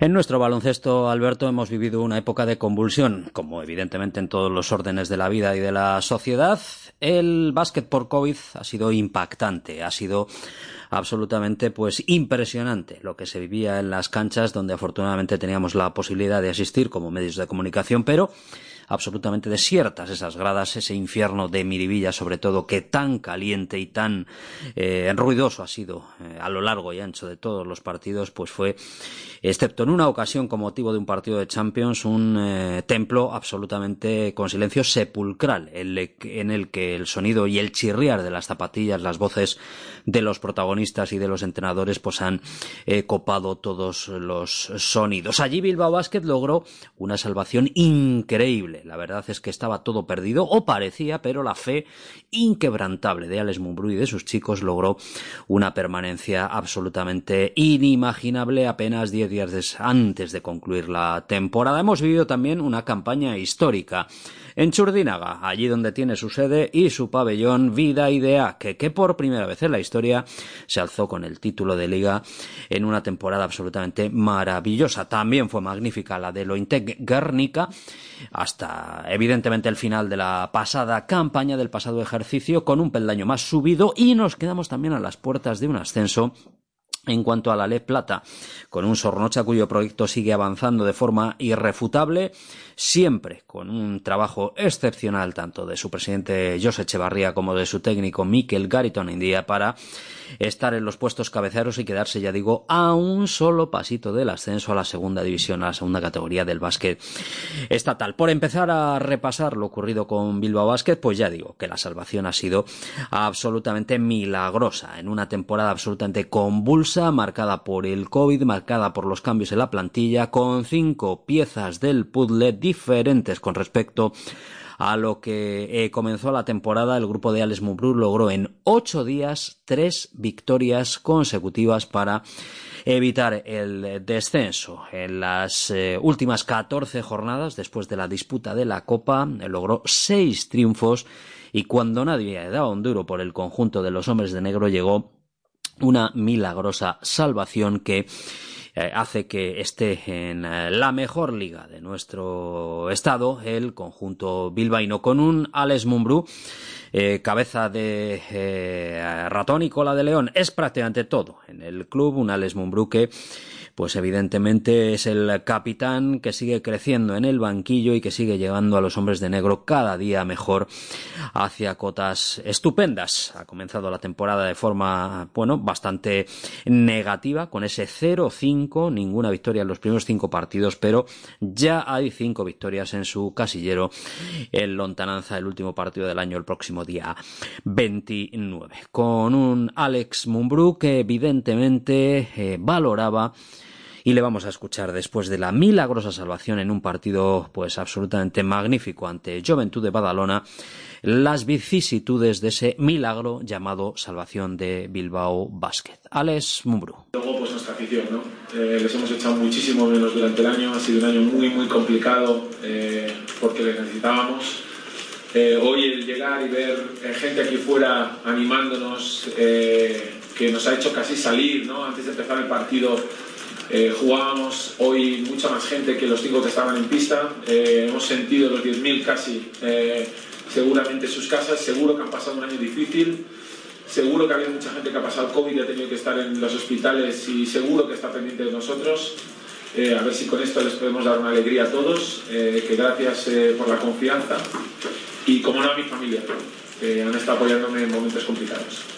Speaker 25: En nuestro baloncesto, Alberto, hemos vivido una época de convulsión, como evidentemente en todos los órdenes de la vida y de la sociedad. El básquet por COVID ha sido impactante, ha sido absolutamente pues impresionante lo que se vivía en las canchas donde afortunadamente teníamos la posibilidad de asistir como medios de comunicación, pero absolutamente desiertas esas gradas, ese infierno de Miribilla sobre todo, que tan caliente y tan eh, ruidoso ha sido eh, a lo largo y ancho de todos los partidos, pues fue, excepto en una ocasión con motivo de un partido de Champions, un eh, templo absolutamente con silencio sepulcral, en el que el sonido y el chirriar de las zapatillas, las voces de los protagonistas y de los entrenadores, pues han copado todos los sonidos. Allí Bilbao Basket logró una salvación increíble la verdad es que estaba todo perdido, o parecía, pero la fe inquebrantable de Alex Mumbrú y de sus chicos logró una permanencia absolutamente inimaginable apenas 10 antes de concluir la temporada. Hemos vivido también una campaña histórica en Churdínaga, allí donde tiene su sede y su pabellón Vida Idea, que, que por primera vez en la historia se alzó con el título de liga en una temporada absolutamente maravillosa. También fue magnífica la de Lointec Guernica, hasta evidentemente el final de la pasada campaña del pasado ejercicio, con un peldaño más subido y nos quedamos también a las puertas de un ascenso en cuanto a la ley Plata, con un Sornocha cuyo proyecto sigue avanzando de forma irrefutable, siempre con un trabajo excepcional tanto de su presidente José Echevarría como de su técnico Mikel Gariton en día para estar en los puestos cabeceros y quedarse, ya digo, a un solo pasito del ascenso a la segunda división, a la segunda categoría del básquet estatal. Por empezar a repasar lo ocurrido con Bilbao Básquet, pues ya digo que la salvación ha sido absolutamente milagrosa en una temporada absolutamente convulsa, marcada por el COVID, marcada por los cambios en la plantilla, con cinco piezas del puzzle diferentes con respecto a lo que eh, comenzó la temporada, el grupo de Alex Mumbrú logró en ocho días tres victorias consecutivas para evitar el descenso. En las eh, últimas 14 jornadas, después de la disputa de la Copa, logró seis triunfos y cuando nadie daba un duro por el conjunto de los hombres de negro llegó una milagrosa salvación que eh, hace que esté en eh, la mejor liga de nuestro estado, el conjunto bilbaíno, con un Alex Mumbrú, eh, cabeza de ratón y cola de león. Es prácticamente todo en el club, un Alex Mumbrú que pues evidentemente es el capitán que sigue creciendo en el banquillo y que sigue llegando a los hombres de negro cada día mejor hacia cotas estupendas. Ha comenzado la temporada de forma, bueno, bastante negativa, con ese 0-5, ninguna victoria en los primeros cinco partidos, pero ya hay cinco victorias en su casillero en Lontananza, el último partido del año, el próximo día 29, con un Alex Mumbrú que evidentemente eh, valoraba y le vamos a escuchar después de la milagrosa salvación en un partido pues absolutamente magnífico ante Juventud de Badalona las vicisitudes de ese milagro llamado salvación de Bilbao Basket. Alex Mumbrú.
Speaker 43: Luego pues nuestra afición, ¿no? Eh, les hemos echado muchísimo menos durante el año, ha sido un año muy muy complicado eh, porque les necesitábamos. Eh, hoy el llegar y ver gente aquí fuera animándonos, que nos ha hecho casi salir, ¿no? Antes de empezar el partido eh, jugábamos hoy mucha más gente que los cinco que estaban en pista. Eh, hemos sentido los 10.000 casi eh, seguramente en sus casas. Seguro que han pasado un año difícil. Seguro que ha habido mucha gente que ha pasado COVID y ha tenido que estar en los hospitales y seguro que está pendiente de nosotros. a ver si con esto les podemos dar una alegría a todos. que gracias por la confianza. Y como no a mi familia, que han estado apoyándome en momentos complicados.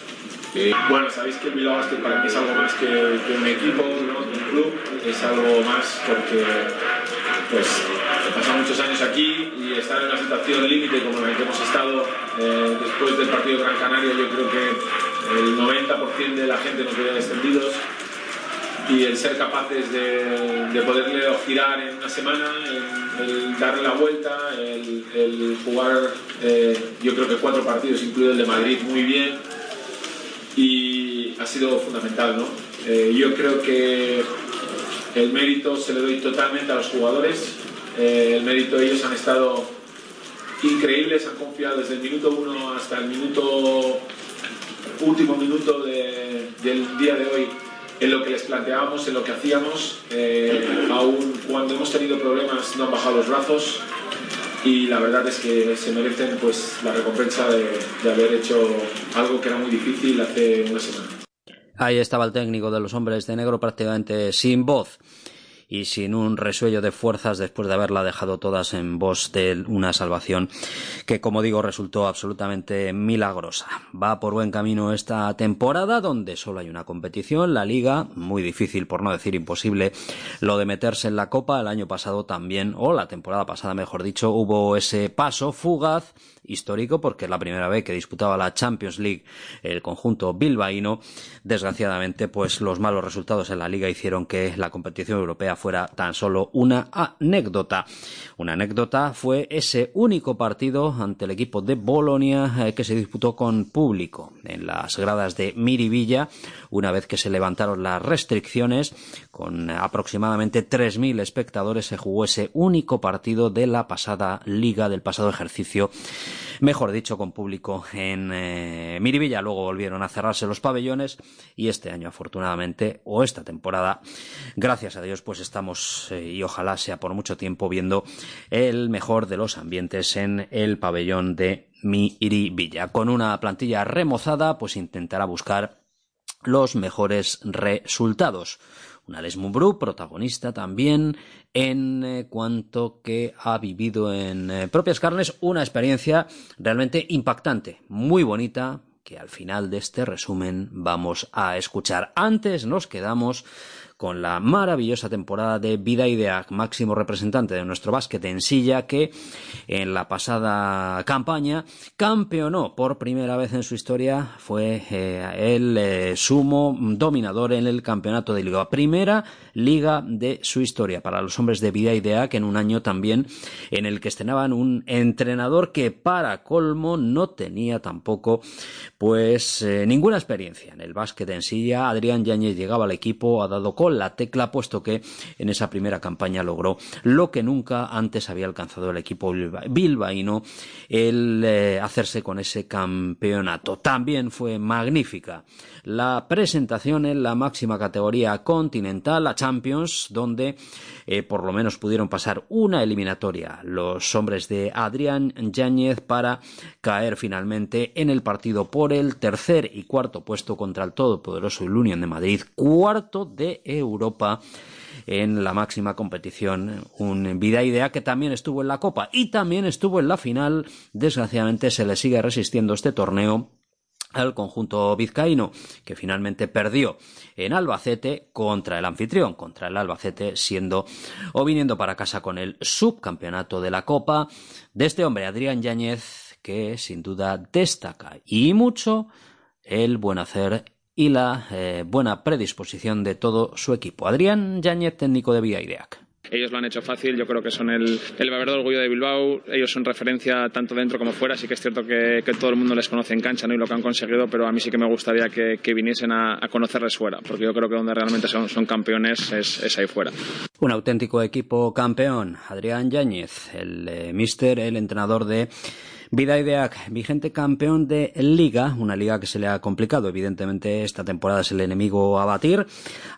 Speaker 43: Bueno, sabéis que el Bilbao Basket para mí es algo más que, un equipo, un club, es algo más porque pues he pasado muchos años aquí y estar en una situación límite como la que hemos estado eh, después del partido Gran Canaria, yo creo que el 90% de la gente nos veía descendidos. Y el ser capaces de, poderle girar en una semana, el, darle la vuelta, el, jugar eh, yo creo que cuatro partidos, incluido el de Madrid, muy bien y ha sido fundamental, ¿no? Eh, yo creo que el mérito se le doy totalmente a los jugadores, eh, el mérito ellos han estado increíbles, han confiado desde el minuto uno hasta el minuto último minuto del día de hoy en lo que les planteábamos, en lo que hacíamos, eh, aún cuando hemos tenido problemas no han bajado los brazos, y la verdad es que se merecen pues la recompensa de, de haber hecho algo que era muy difícil hace una semana.
Speaker 25: Ahí estaba el técnico de los hombres de negro prácticamente sin voz y sin un resuello de fuerzas después de haberla dejado todas en voz de una salvación que, como digo, resultó absolutamente milagrosa. Va por buen camino esta temporada donde solo hay una competición, la liga, muy difícil por no decir imposible, lo de meterse en la copa el año pasado también, o la temporada pasada mejor dicho, hubo ese paso fugaz histórico porque es la primera vez que disputaba la Champions League el conjunto bilbaíno. Desgraciadamente, pues los malos resultados en la liga hicieron que la competición europea fuera tan solo una anécdota. Una anécdota fue ese único partido ante el equipo de Bolonia eh, que se disputó con público en las gradas de Miribilla, una vez que se levantaron las restricciones, con aproximadamente 3.000 espectadores se jugó ese único partido de la pasada liga, del pasado ejercicio, mejor dicho, con público en eh, Miribilla. Luego volvieron a cerrarse los pabellones y este año, afortunadamente, o esta temporada, gracias a Dios, pues estamos, eh, y ojalá sea por mucho tiempo, viendo el mejor de los ambientes en el pabellón de Miribilla. Con una plantilla remozada, pues intentará buscar los mejores resultados. Un Alex Mumbrú, protagonista también en eh, cuanto que ha vivido en eh, propias carnes una experiencia realmente impactante, muy bonita, que al final de este resumen vamos a escuchar. Antes nos quedamos con la maravillosa temporada de Vida Idea, máximo representante de nuestro básquet en silla, que en la pasada campaña campeonó por primera vez en su historia, fue eh, el eh, sumo dominador en el campeonato de liga. Primera liga de su historia para los hombres de Vida Idea, que en un año también en el que estrenaban un entrenador que para colmo no tenía tampoco pues eh, ninguna experiencia en el básquet en silla. Adrián Yáñez llegaba al equipo, ha dado la tecla, puesto que en esa primera campaña logró lo que nunca antes había alcanzado el equipo bilbaíno, el eh, hacerse con ese campeonato. También fue magnífica la presentación en la máxima categoría continental, la Champions, donde eh, por lo menos pudieron pasar una eliminatoria los hombres de Adrián Yáñez para caer finalmente en el partido por el tercer y cuarto puesto contra el todopoderoso Unión de Madrid, cuarto de Europa en la máxima competición. Un Vida que también estuvo en la Copa y también estuvo en la final. Desgraciadamente se le sigue resistiendo este torneo al conjunto vizcaíno, que finalmente perdió en Albacete contra el anfitrión, contra el Albacete, siendo o viniendo para casa con el subcampeonato de la Copa de este hombre, Adrián Yáñez, que sin duda destaca y mucho el buen hacer y la eh, buena predisposición de todo su equipo. Adrián Yáñez, técnico de Vía
Speaker 44: ellos lo han hecho fácil, yo creo que son el, el verdadero orgullo de Bilbao, ellos son referencia tanto dentro como fuera, sí que es cierto que, todo el mundo les conoce en cancha ¿no? y lo que han conseguido, pero a mí sí que me gustaría que, viniesen a, conocerles fuera, porque yo creo que donde realmente son, campeones es, ahí fuera.
Speaker 25: Un auténtico equipo campeón, Adrián Yáñez, el eh, mister, el entrenador de Vidaideak, vigente campeón de Liga, una liga que se le ha complicado. Evidentemente, esta temporada es el enemigo a batir.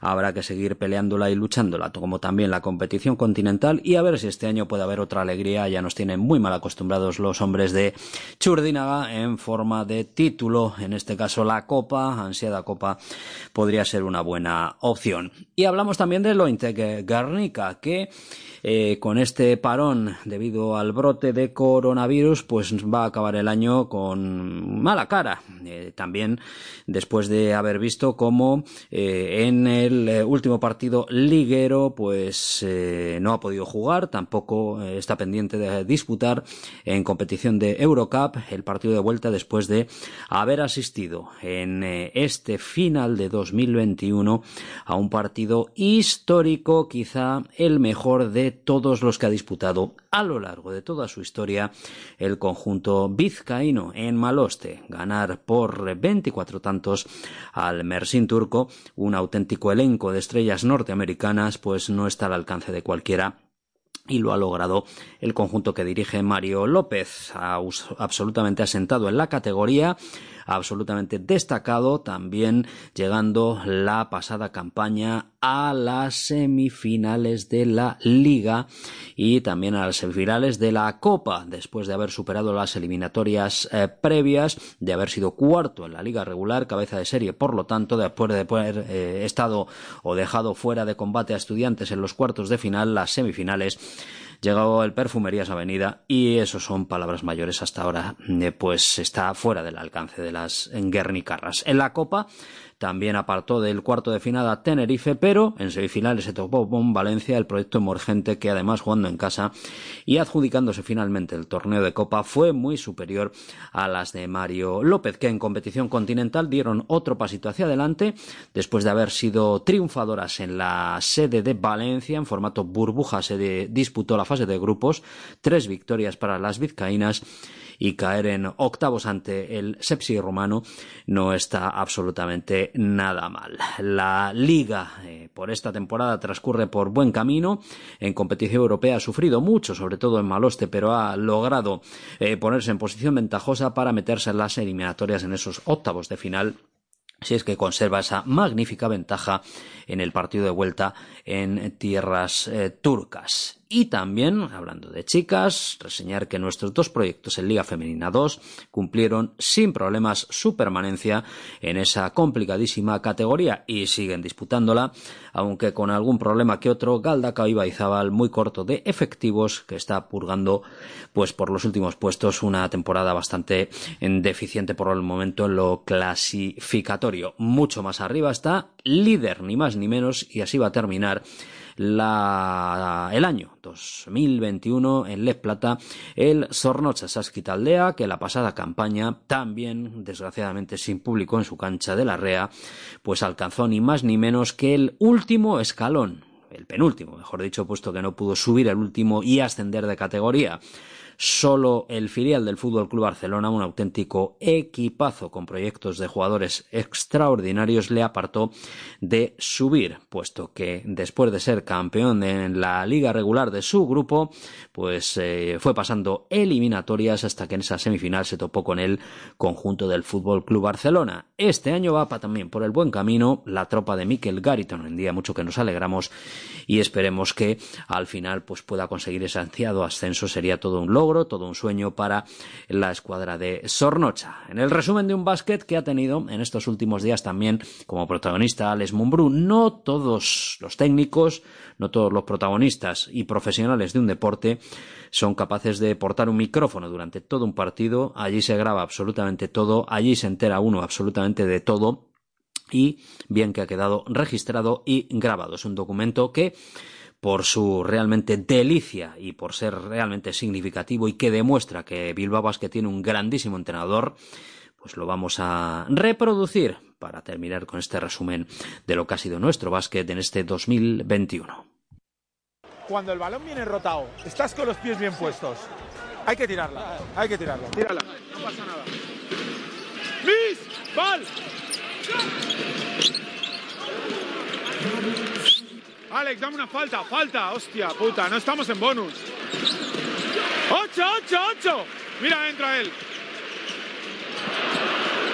Speaker 25: Habrá que seguir peleándola y luchándola, como también la competición continental. Y a ver si este año puede haber otra alegría. Ya nos tienen muy mal acostumbrados los hombres de Churdinaga en forma de título. En este caso, la Copa, ansiada Copa, podría ser una buena opción. Y hablamos también de Lointec Garnica, que eh, con este parón debido al brote de coronavirus, pues va a acabar el año con mala cara. Eh, también después de haber visto cómo eh, en el último partido liguero, pues no ha podido jugar, tampoco está pendiente de disputar en competición de Eurocup el partido de vuelta después de haber asistido en este final de 2021 a un partido histórico, quizá el mejor de todos los que ha disputado a lo largo de toda su historia el conjunto vizcaíno en Maloste. Ganar por 24 tantos al Mersin turco, un auténtico elenco de estrellas norteamericanas, pues no está al alcance de cualquiera y lo ha logrado el conjunto que dirige Mario López, absolutamente asentado en la categoría, absolutamente destacado, también llegando la pasada campaña a las semifinales de la Liga y también a las semifinales de la Copa, después de haber superado las eliminatorias eh, previas, de haber sido cuarto en la Liga regular, cabeza de serie, por lo tanto, después de haber eh, estado o dejado fuera de combate a estudiantes en los cuartos de final, las semifinales Llegado el Perfumerías Avenida y eso son palabras mayores hasta ahora, eh, pues está fuera del alcance de las guernicarras. En la Copa también apartó del cuarto de final a Tenerife, pero en semifinales se topó con Valencia, el proyecto emergente que además jugando en casa y adjudicándose finalmente el torneo de Copa fue muy superior a las de Mario López, que en competición continental dieron otro pasito hacia adelante después de haber sido triunfadoras en la sede de Valencia en formato burbuja. Se disputó la fase de grupos, tres victorias para las vizcaínas y caer en octavos ante el Sepsi romano no está absolutamente nada mal. La liga eh, por esta temporada transcurre por buen camino. En competición europea ha sufrido mucho, sobre todo en Maloste, pero ha logrado eh, ponerse en posición ventajosa para meterse en las eliminatorias en esos octavos de final si es que conserva esa magnífica ventaja en el partido de vuelta en tierras eh, turcas. Y también, hablando de chicas, reseñar que nuestros dos proyectos en Liga Femenina 2 cumplieron sin problemas su permanencia en esa complicadísima categoría y siguen disputándola, aunque con algún problema que otro, Galdacao y Baizabal muy corto de efectivos que está purgando pues por los últimos puestos una temporada bastante deficiente por el momento en lo clasificatorio. Mucho más arriba está líder, ni más ni menos, y así va a terminar la, el año 2021 en Les Plata el Sornocha Saskitaldea que la pasada campaña también desgraciadamente sin público en su cancha de la Rea pues alcanzó ni más ni menos que el último escalón el penúltimo, mejor dicho, puesto que no pudo subir el último y ascender de categoría. Solo el filial del Fútbol Club Barcelona, un auténtico equipazo con proyectos de jugadores extraordinarios, le apartó de subir, puesto que después de ser campeón en la liga regular de su grupo, pues eh, fue pasando eliminatorias hasta que en esa semifinal se topó con el conjunto del Fútbol Club Barcelona. Este año va también por el buen camino la tropa de Mikel Gariton, en día mucho que nos alegramos y esperemos que al final pues pueda conseguir ese ansiado ascenso, sería todo un logro todo un sueño para la escuadra de Sornocha. En el resumen de un básquet que ha tenido en estos últimos días también como protagonista Alex Mumbrú, no todos los técnicos, no todos los protagonistas y profesionales de un deporte son capaces de portar un micrófono durante todo un partido, allí se graba absolutamente todo, allí se entera uno absolutamente de todo y bien que ha quedado registrado y grabado. Es un documento que por su realmente delicia y por ser realmente significativo y que demuestra que Bilbao Basket tiene un grandísimo entrenador, pues lo vamos a reproducir para terminar con este resumen de lo que ha sido nuestro básquet en este 2021.
Speaker 45: Cuando el balón viene rotado, estás con los pies bien puestos. Hay que tirarla, hay que tirarla. Tírala, no pasa nada. ¡Miss! ¡Val! Alex, dame una falta, falta, hostia, puta, no estamos en bonus. ¡Ocho, ocho, ocho! Mira, entra él.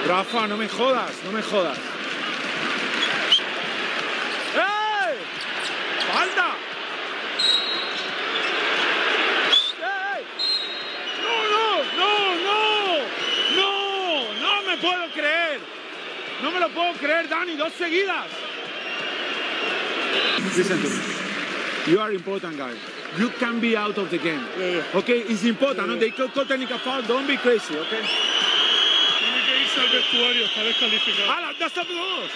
Speaker 45: Rafa, no me jodas, no me jodas. ¡Eh! ¡Falta! ¡Eh! ¡No, no, no, no! ¡No! ¡No me puedo creer! No me lo puedo creer, Dani, dos seguidas. Listen to me. You are important guy. You can be out of the game. Okay, it's important. No? They call technical foul. Don't be crazy, okay?
Speaker 46: Tiene que irse al vestuario, está descalificado.
Speaker 45: ¡Hala, ya estamos dos!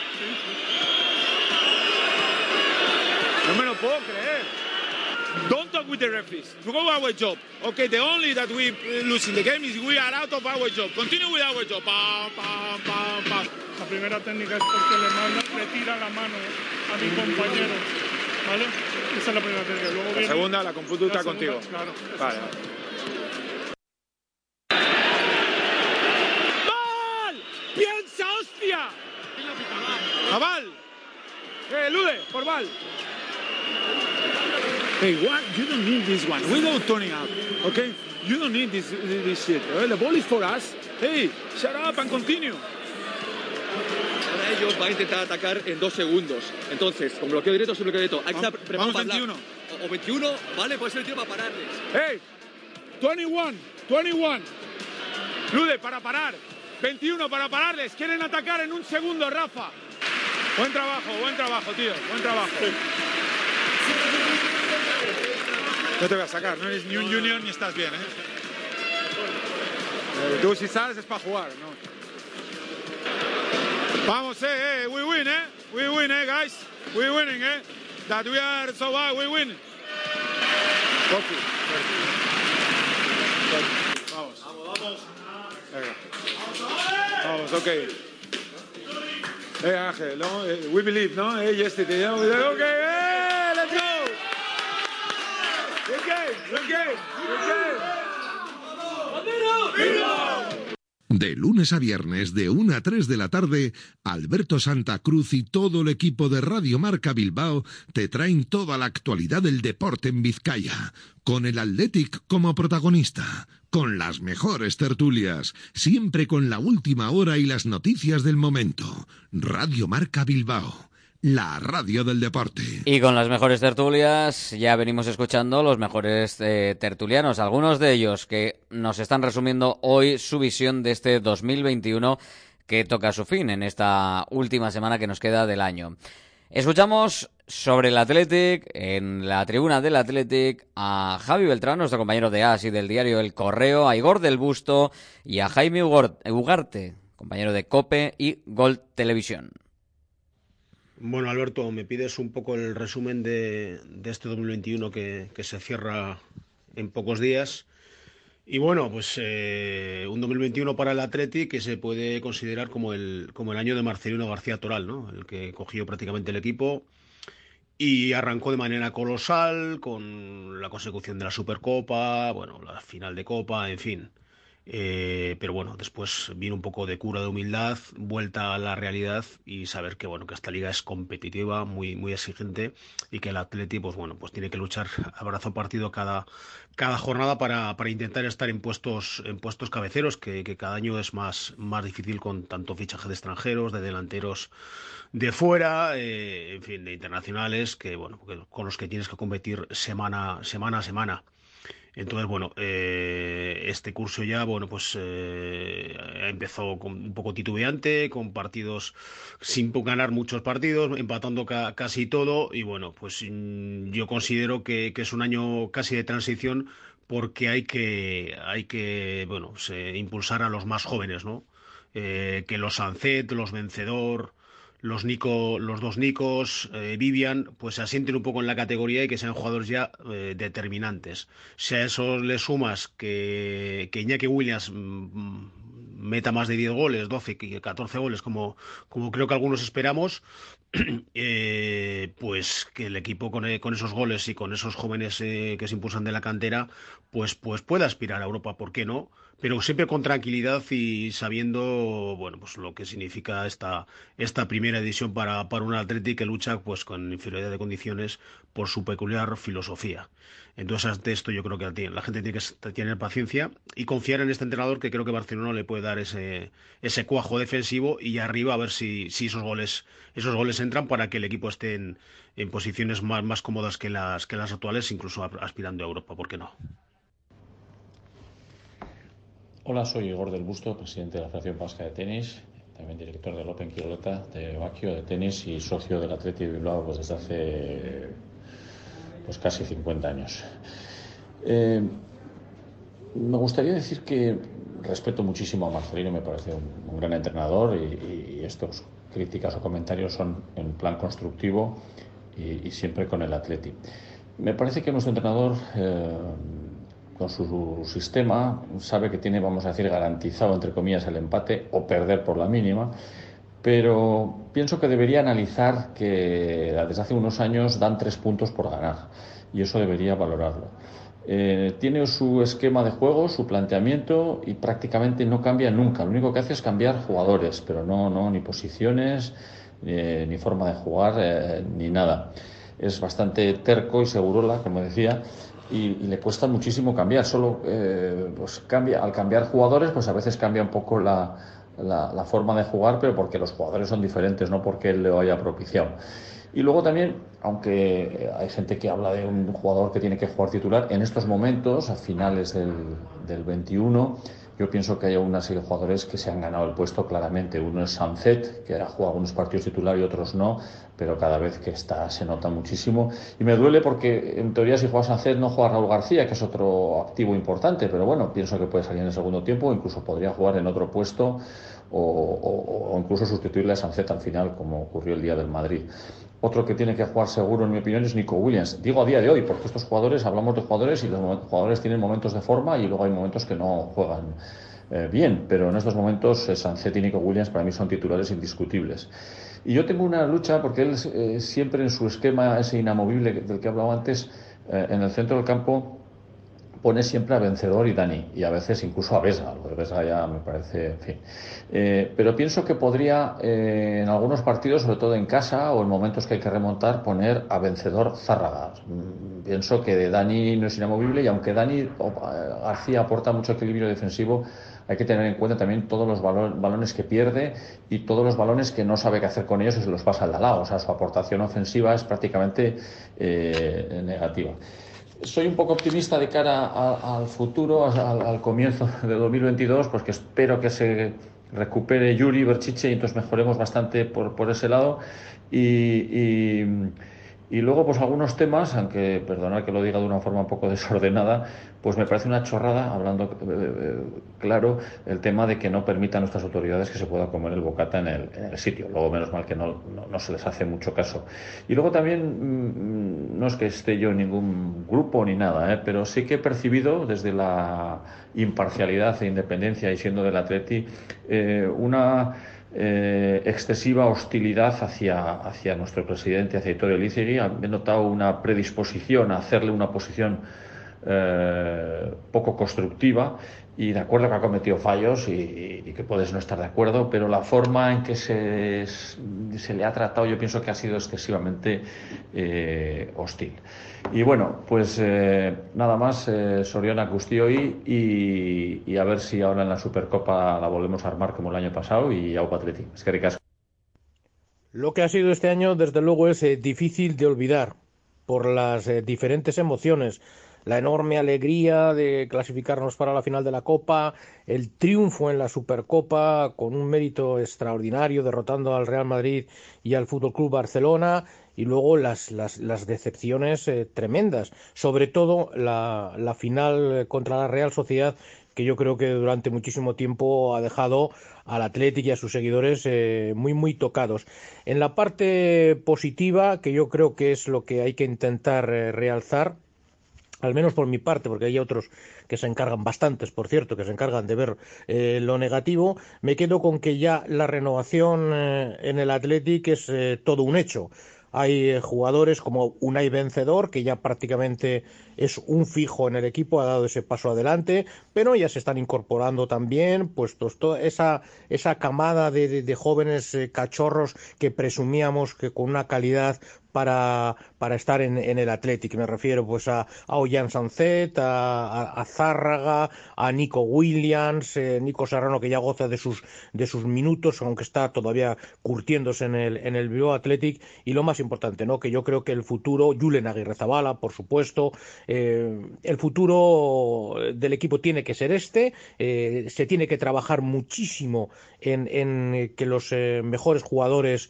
Speaker 45: No me lo puedo creer. Don't talk with the referees. We go our job. Okay, the only that we lose in the game is we are out of our job. Continue with our job. Pam, pam, pam, pam.
Speaker 46: La primera técnica es porque le manda, le tira la mano a mi compañero. ¿Vale? Esa es la primera técnica. Luego
Speaker 45: La
Speaker 46: viene-
Speaker 45: segunda, la computo
Speaker 46: la
Speaker 45: contigo.
Speaker 46: Claro.
Speaker 45: Vale. ¡Val! ¡Piensa, hostia! ¡A Val! ¡Eh, Lude, por Val! Hey, what? You don't need this one. We go turning up, okay? You don't need this, this shit. eh? The ball is for us. Hey, shut up and continue.
Speaker 47: Ahora ellos van a intentar atacar en dos segundos. Entonces, con bloqueo directo, sin bloqueo directo. Hay que estar
Speaker 45: vamos
Speaker 47: para hablar. O, o 21, ¿vale? Puede ser el tiempo para pararles.
Speaker 45: Hey, 21, 21. Lude, para parar. 21 para pararles. Quieren atacar en un segundo, Rafa. Buen trabajo, buen trabajo, tío. Buen trabajo. No te voy a sacar, no eres ni un junior ni estás bien, ¿eh? Eh, Tú si sales es para jugar, ¿no? Vamos, eh, eh, we win, eh? We win, eh, guys? We winning, eh? That we are so bad, we win. Coffee. Vamos. Vamos, vamos. Venga. Vamos, ok. Hey, Ángel, ¿no? Eh, we believe, ¿no? Hey, yesterday, ¿no? Ok, hey,
Speaker 2: De lunes a viernes, de 1 a 3 de la tarde, Alberto Santa Cruz y todo el equipo de Radio Marca Bilbao te traen toda la actualidad del deporte en Vizcaya, con el Athletic como protagonista, con las mejores tertulias, siempre con la última hora y las noticias del momento. Radio Marca Bilbao, la radio del deporte.
Speaker 3: Y con las mejores tertulias ya venimos escuchando los mejores eh, tertulianos, algunos de ellos que nos están resumiendo hoy su visión de este 2021 que toca su fin en esta última semana que nos queda del año. Escuchamos sobre el Athletic, en la tribuna del Athletic, a Javi Beltrán, nuestro compañero de AS y del diario El Correo, a Igor del Busto y a Jaime Ugarte, compañero de COPE y Gol Televisión.
Speaker 48: Bueno, Alberto, me pides un poco el resumen de, este 2021 que, que se cierra en pocos días. Y bueno, pues eh, un 2021 para el Atleti que se puede considerar como el, como el año de Marcelino García Toral, ¿no? El que cogió prácticamente el equipo y arrancó de manera colosal con la consecución de la Supercopa, bueno, la final de Copa, en fin. Eh, pero bueno, después viene un poco de cura de humildad, vuelta a la realidad y saber que bueno que esta liga es competitiva, muy muy exigente y que el Atleti pues bueno pues tiene que luchar abrazo partido cada cada jornada para, para intentar estar en puestos en puestos cabeceros que, cada año es más más difícil con tanto fichaje de extranjeros, de delanteros de fuera, eh, en fin, de internacionales que bueno con los que tienes que competir semana semana a semana. Entonces, bueno, eh, este curso ya, bueno, pues eh, empezó con un poco titubeante, con partidos sin ganar muchos partidos, empatando casi todo, y bueno, pues mm, yo considero que, es un año casi de transición porque hay que, hay que, bueno, impulsar a los más jóvenes, ¿no? Eh, que los Ancet, los Vencedor, los Nico, los dos Nicos, eh, Vivian, pues se asienten un poco en la categoría y que sean jugadores ya eh, determinantes. Si a eso le sumas que, que Williams mm, meta más de 10 goles, 12, 14 goles, como, como creo que algunos esperamos, *clears throat* eh, pues que el equipo con, con, esos goles y con esos jóvenes que se impulsan de la cantera, pues, pues pueda aspirar a Europa, ¿por qué no? Pero siempre con tranquilidad y sabiendo bueno pues lo que significa esta esta primera edición para, para un Atlético que lucha pues con inferioridad de condiciones por su peculiar filosofía. Entonces ante esto yo creo que la gente tiene que tener paciencia y confiar en este entrenador que creo que Barcelona le puede dar ese ese cuajo defensivo y arriba a ver si, si esos goles esos goles entran para que el equipo esté en, en posiciones más, más cómodas que las que las actuales incluso aspirando a Europa, ¿por qué no?
Speaker 49: Hola, soy Igor del Busto, presidente de la Federación Vasca de Tenis, también director del Open Quiroleta de Baquio de tenis y socio del Atleti de Bilbao pues, desde hace pues, casi 50 años. Eh, me gustaría decir que respeto muchísimo a Marcelino, me parece un, gran entrenador y, estos críticas o comentarios son en plan constructivo y, siempre con el Atleti. Me parece que nuestro entrenador eh, con su sistema, sabe que tiene, vamos a decir, garantizado, entre comillas, el empate o perder por la mínima, pero pienso que debería analizar que desde hace unos años dan tres puntos por ganar y eso debería valorarlo. Eh, tiene su esquema de juego, su planteamiento y prácticamente no cambia nunca. Lo único que hace es cambiar jugadores, pero no, no ni posiciones, ni forma de jugar, eh, ni nada. Es bastante terco y segurola, como decía, y, le cuesta muchísimo cambiar. Solo eh, pues cambia, al cambiar jugadores, pues a veces cambia un poco la, la, forma de jugar, pero porque los jugadores son diferentes, no porque él lo haya propiciado. Y luego también, aunque hay gente que habla de un jugador que tiene que jugar titular, en estos momentos, a finales del, del 21, yo pienso que hay una serie de jugadores que se han ganado el puesto claramente. Uno es Sanzet, que ha jugado algunos partidos titular y otros no, pero cada vez que está se nota muchísimo. Y me duele porque en teoría si juega Sanzet no juega Raúl García, que es otro activo importante, pero bueno, pienso que puede salir en el segundo tiempo, o incluso podría jugar en otro puesto o, incluso sustituirle a Sanzet al final, como ocurrió el día del Madrid. Otro que tiene que jugar seguro, en mi opinión, es Nico Williams. Digo a día de hoy, porque estos jugadores, hablamos de jugadores y los jugadores tienen momentos de forma y luego hay momentos que no juegan eh, bien, pero en estos momentos eh, y Nico Williams para mí son titulares indiscutibles. Y yo tengo una lucha porque él eh, siempre en su esquema ese inamovible del que hablaba antes, eh, en el centro del campo pone siempre a Vencedor y Dani, y a veces incluso a Vesga, lo de Vesga ya me parece, en fin. Eh, pero pienso que podría en algunos partidos, sobre todo en casa o en momentos que hay que remontar, poner a Vencedor Zárraga. Mm, pienso que Dani no es inamovible y aunque Dani García aporta mucho equilibrio defensivo, hay que tener en cuenta también todos los balones que pierde y todos los balones que no sabe qué hacer con ellos y se los pasa al lado. O sea, su aportación ofensiva es prácticamente eh, negativa. Soy un poco optimista de cara al futuro, al, comienzo de 2022, porque pues espero que se recupere Yuri Berchiche y entonces mejoremos bastante por, por ese lado. y luego, pues algunos temas, aunque perdonad que lo diga de una forma un poco *laughs* desordenada, pues me parece una chorrada, hablando eh, eh, claro, el tema de que no permitan nuestras autoridades que se pueda comer el bocata en el, sitio. Luego, menos mal que no, no, se les hace mucho caso. Y luego también, mm, no es que esté yo en ningún grupo ni nada, ¿eh? pero sí que he percibido desde la imparcialidad e independencia y siendo del Atleti una eh, excesiva hostilidad hacia, hacia nuestro presidente, hacia Vittorio Lizegui. He notado una predisposición a hacerle una posición eh, poco constructiva y de acuerdo que ha cometido fallos y, que puedes no estar de acuerdo, pero la forma en que se, se le ha tratado yo pienso que ha sido excesivamente eh, hostil. Y bueno, pues eh, nada más, eh, Soriana hoy y, y, a ver si ahora en la Supercopa la volvemos a armar como el año pasado y a Atleti. Es que ricas.
Speaker 50: Lo que ha sido este año, desde luego, es eh, difícil de olvidar por las diferentes emociones la enorme alegría de clasificarnos para la final de la Copa, el triunfo en la Supercopa con un mérito extraordinario derrotando al Real Madrid y al Fútbol Club Barcelona y luego las, las, decepciones eh, tremendas, sobre todo la, la final contra la Real Sociedad que yo creo que durante muchísimo tiempo ha dejado al Atlético y a sus seguidores eh, muy muy tocados. En la parte positiva, que yo creo que es lo que hay que intentar eh, realzar, al menos por mi parte, porque hay otros que se encargan, bastantes por cierto, que se encargan de ver lo negativo, me quedo con que ya la renovación en el Atlético es todo un hecho. Hay jugadores como Unai Vencedor, que ya prácticamente es un fijo en el equipo, ha dado ese paso adelante, pero ya se están incorporando también, puestos toda esa, esa camada de, de, jóvenes eh, cachorros que presumíamos que con una calidad para, para estar en, en, el Athletic. Me refiero pues a, a Ollán Sancet, a, a, Zárraga, a Nico Williams, eh, Nico Serrano que ya goza de sus, de sus minutos, aunque está todavía curtiéndose en el, en el Athletic. Y lo más importante, ¿no? que yo creo que el futuro, Julen Aguirre Zabala, por supuesto, eh, el futuro del equipo tiene que ser este, eh, se tiene que trabajar muchísimo en, que los eh, mejores jugadores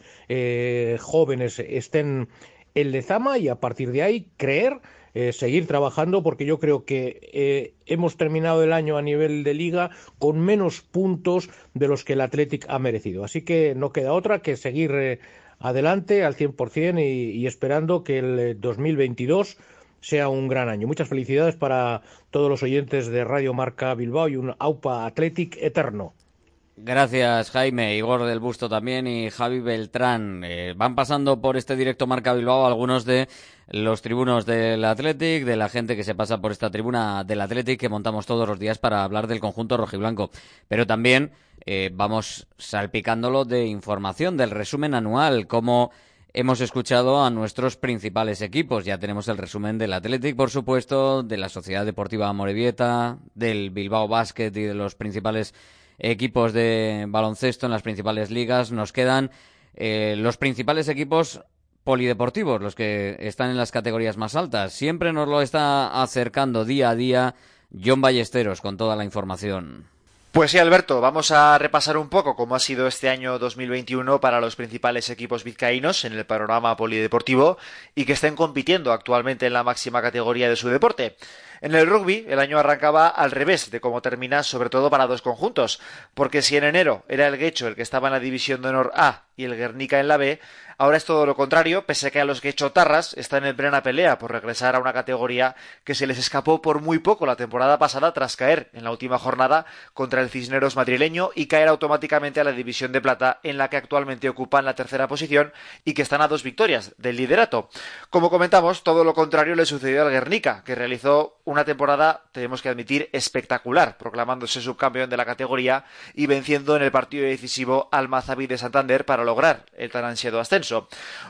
Speaker 50: jóvenes estén en Lezama y a partir de ahí creer, seguir trabajando porque yo creo que hemos terminado el año a nivel de liga con menos puntos de los que el Athletic ha merecido. Así que no queda otra que seguir adelante al 100% y, y esperando que el 2022 sea un gran año. Muchas felicidades para todos los oyentes de Radio Marca Bilbao y un AUPA Athletic eterno.
Speaker 3: Gracias, Jaime. Igor del Busto también y Javi Beltrán. Eh, van pasando por este directo Marca Bilbao algunos de los tribunos del Athletic, de la gente que se pasa por esta tribuna del Athletic que montamos todos los días para hablar del conjunto rojiblanco. Pero también eh, vamos salpicándolo de información, del resumen anual, como hemos escuchado a nuestros principales equipos. Ya tenemos el resumen del Athletic, por supuesto, de la Sociedad Deportiva Morevieta, del Bilbao Basket y de los principales equipos de baloncesto en las principales ligas. Nos quedan eh, los principales equipos polideportivos, los que están en las categorías más altas. Siempre nos lo está acercando día a día John Ballesteros con toda la información.
Speaker 51: Pues sí, Alberto, vamos a repasar un poco cómo ha sido este año 2021 para los principales equipos vizcaínos en el panorama polideportivo y que estén compitiendo actualmente en la máxima categoría de su deporte. En el rugby, el año arrancaba al revés de cómo termina, sobre todo para dos conjuntos, porque si en enero era el Guecho el que estaba en la división de honor A y el Guernica en la B, ahora es todo lo contrario, pese a que a los Guechotarras están en plena pelea por regresar a una categoría que se les escapó por muy poco la temporada pasada tras caer en la última jornada contra el Cisneros madrileño y caer automáticamente a la división de plata en la que actualmente ocupan la tercera posición y que están a dos victorias del liderato. Como comentamos, todo lo contrario le sucedió al Guernica, que realizó una temporada, tenemos que admitir, espectacular, proclamándose subcampeón de la categoría y venciendo en el partido decisivo al Mazaví de Santander para lograr el tan ansiado ascenso.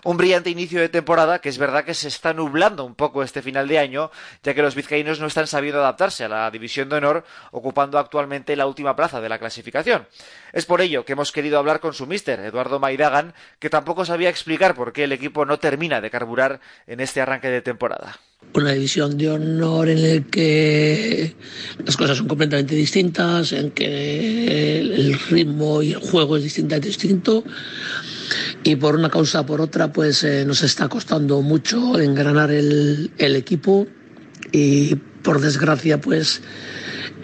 Speaker 51: Un brillante inicio de temporada que es verdad que se está nublando un poco este final de año, ya que los vizcaínos no están sabiendo adaptarse a la división de honor, ocupando actualmente la última plaza de la clasificación. Es por ello que hemos querido hablar con su mister, Eduardo Maidagan, que tampoco sabía explicar por qué el equipo no termina de carburar en este arranque de temporada
Speaker 52: una división de honor en el que las cosas son completamente distintas, en que el ritmo y el juego es distintamente distinto. Y por una causa o por otra pues eh, nos está costando mucho engranar el, el equipo. Y por desgracia pues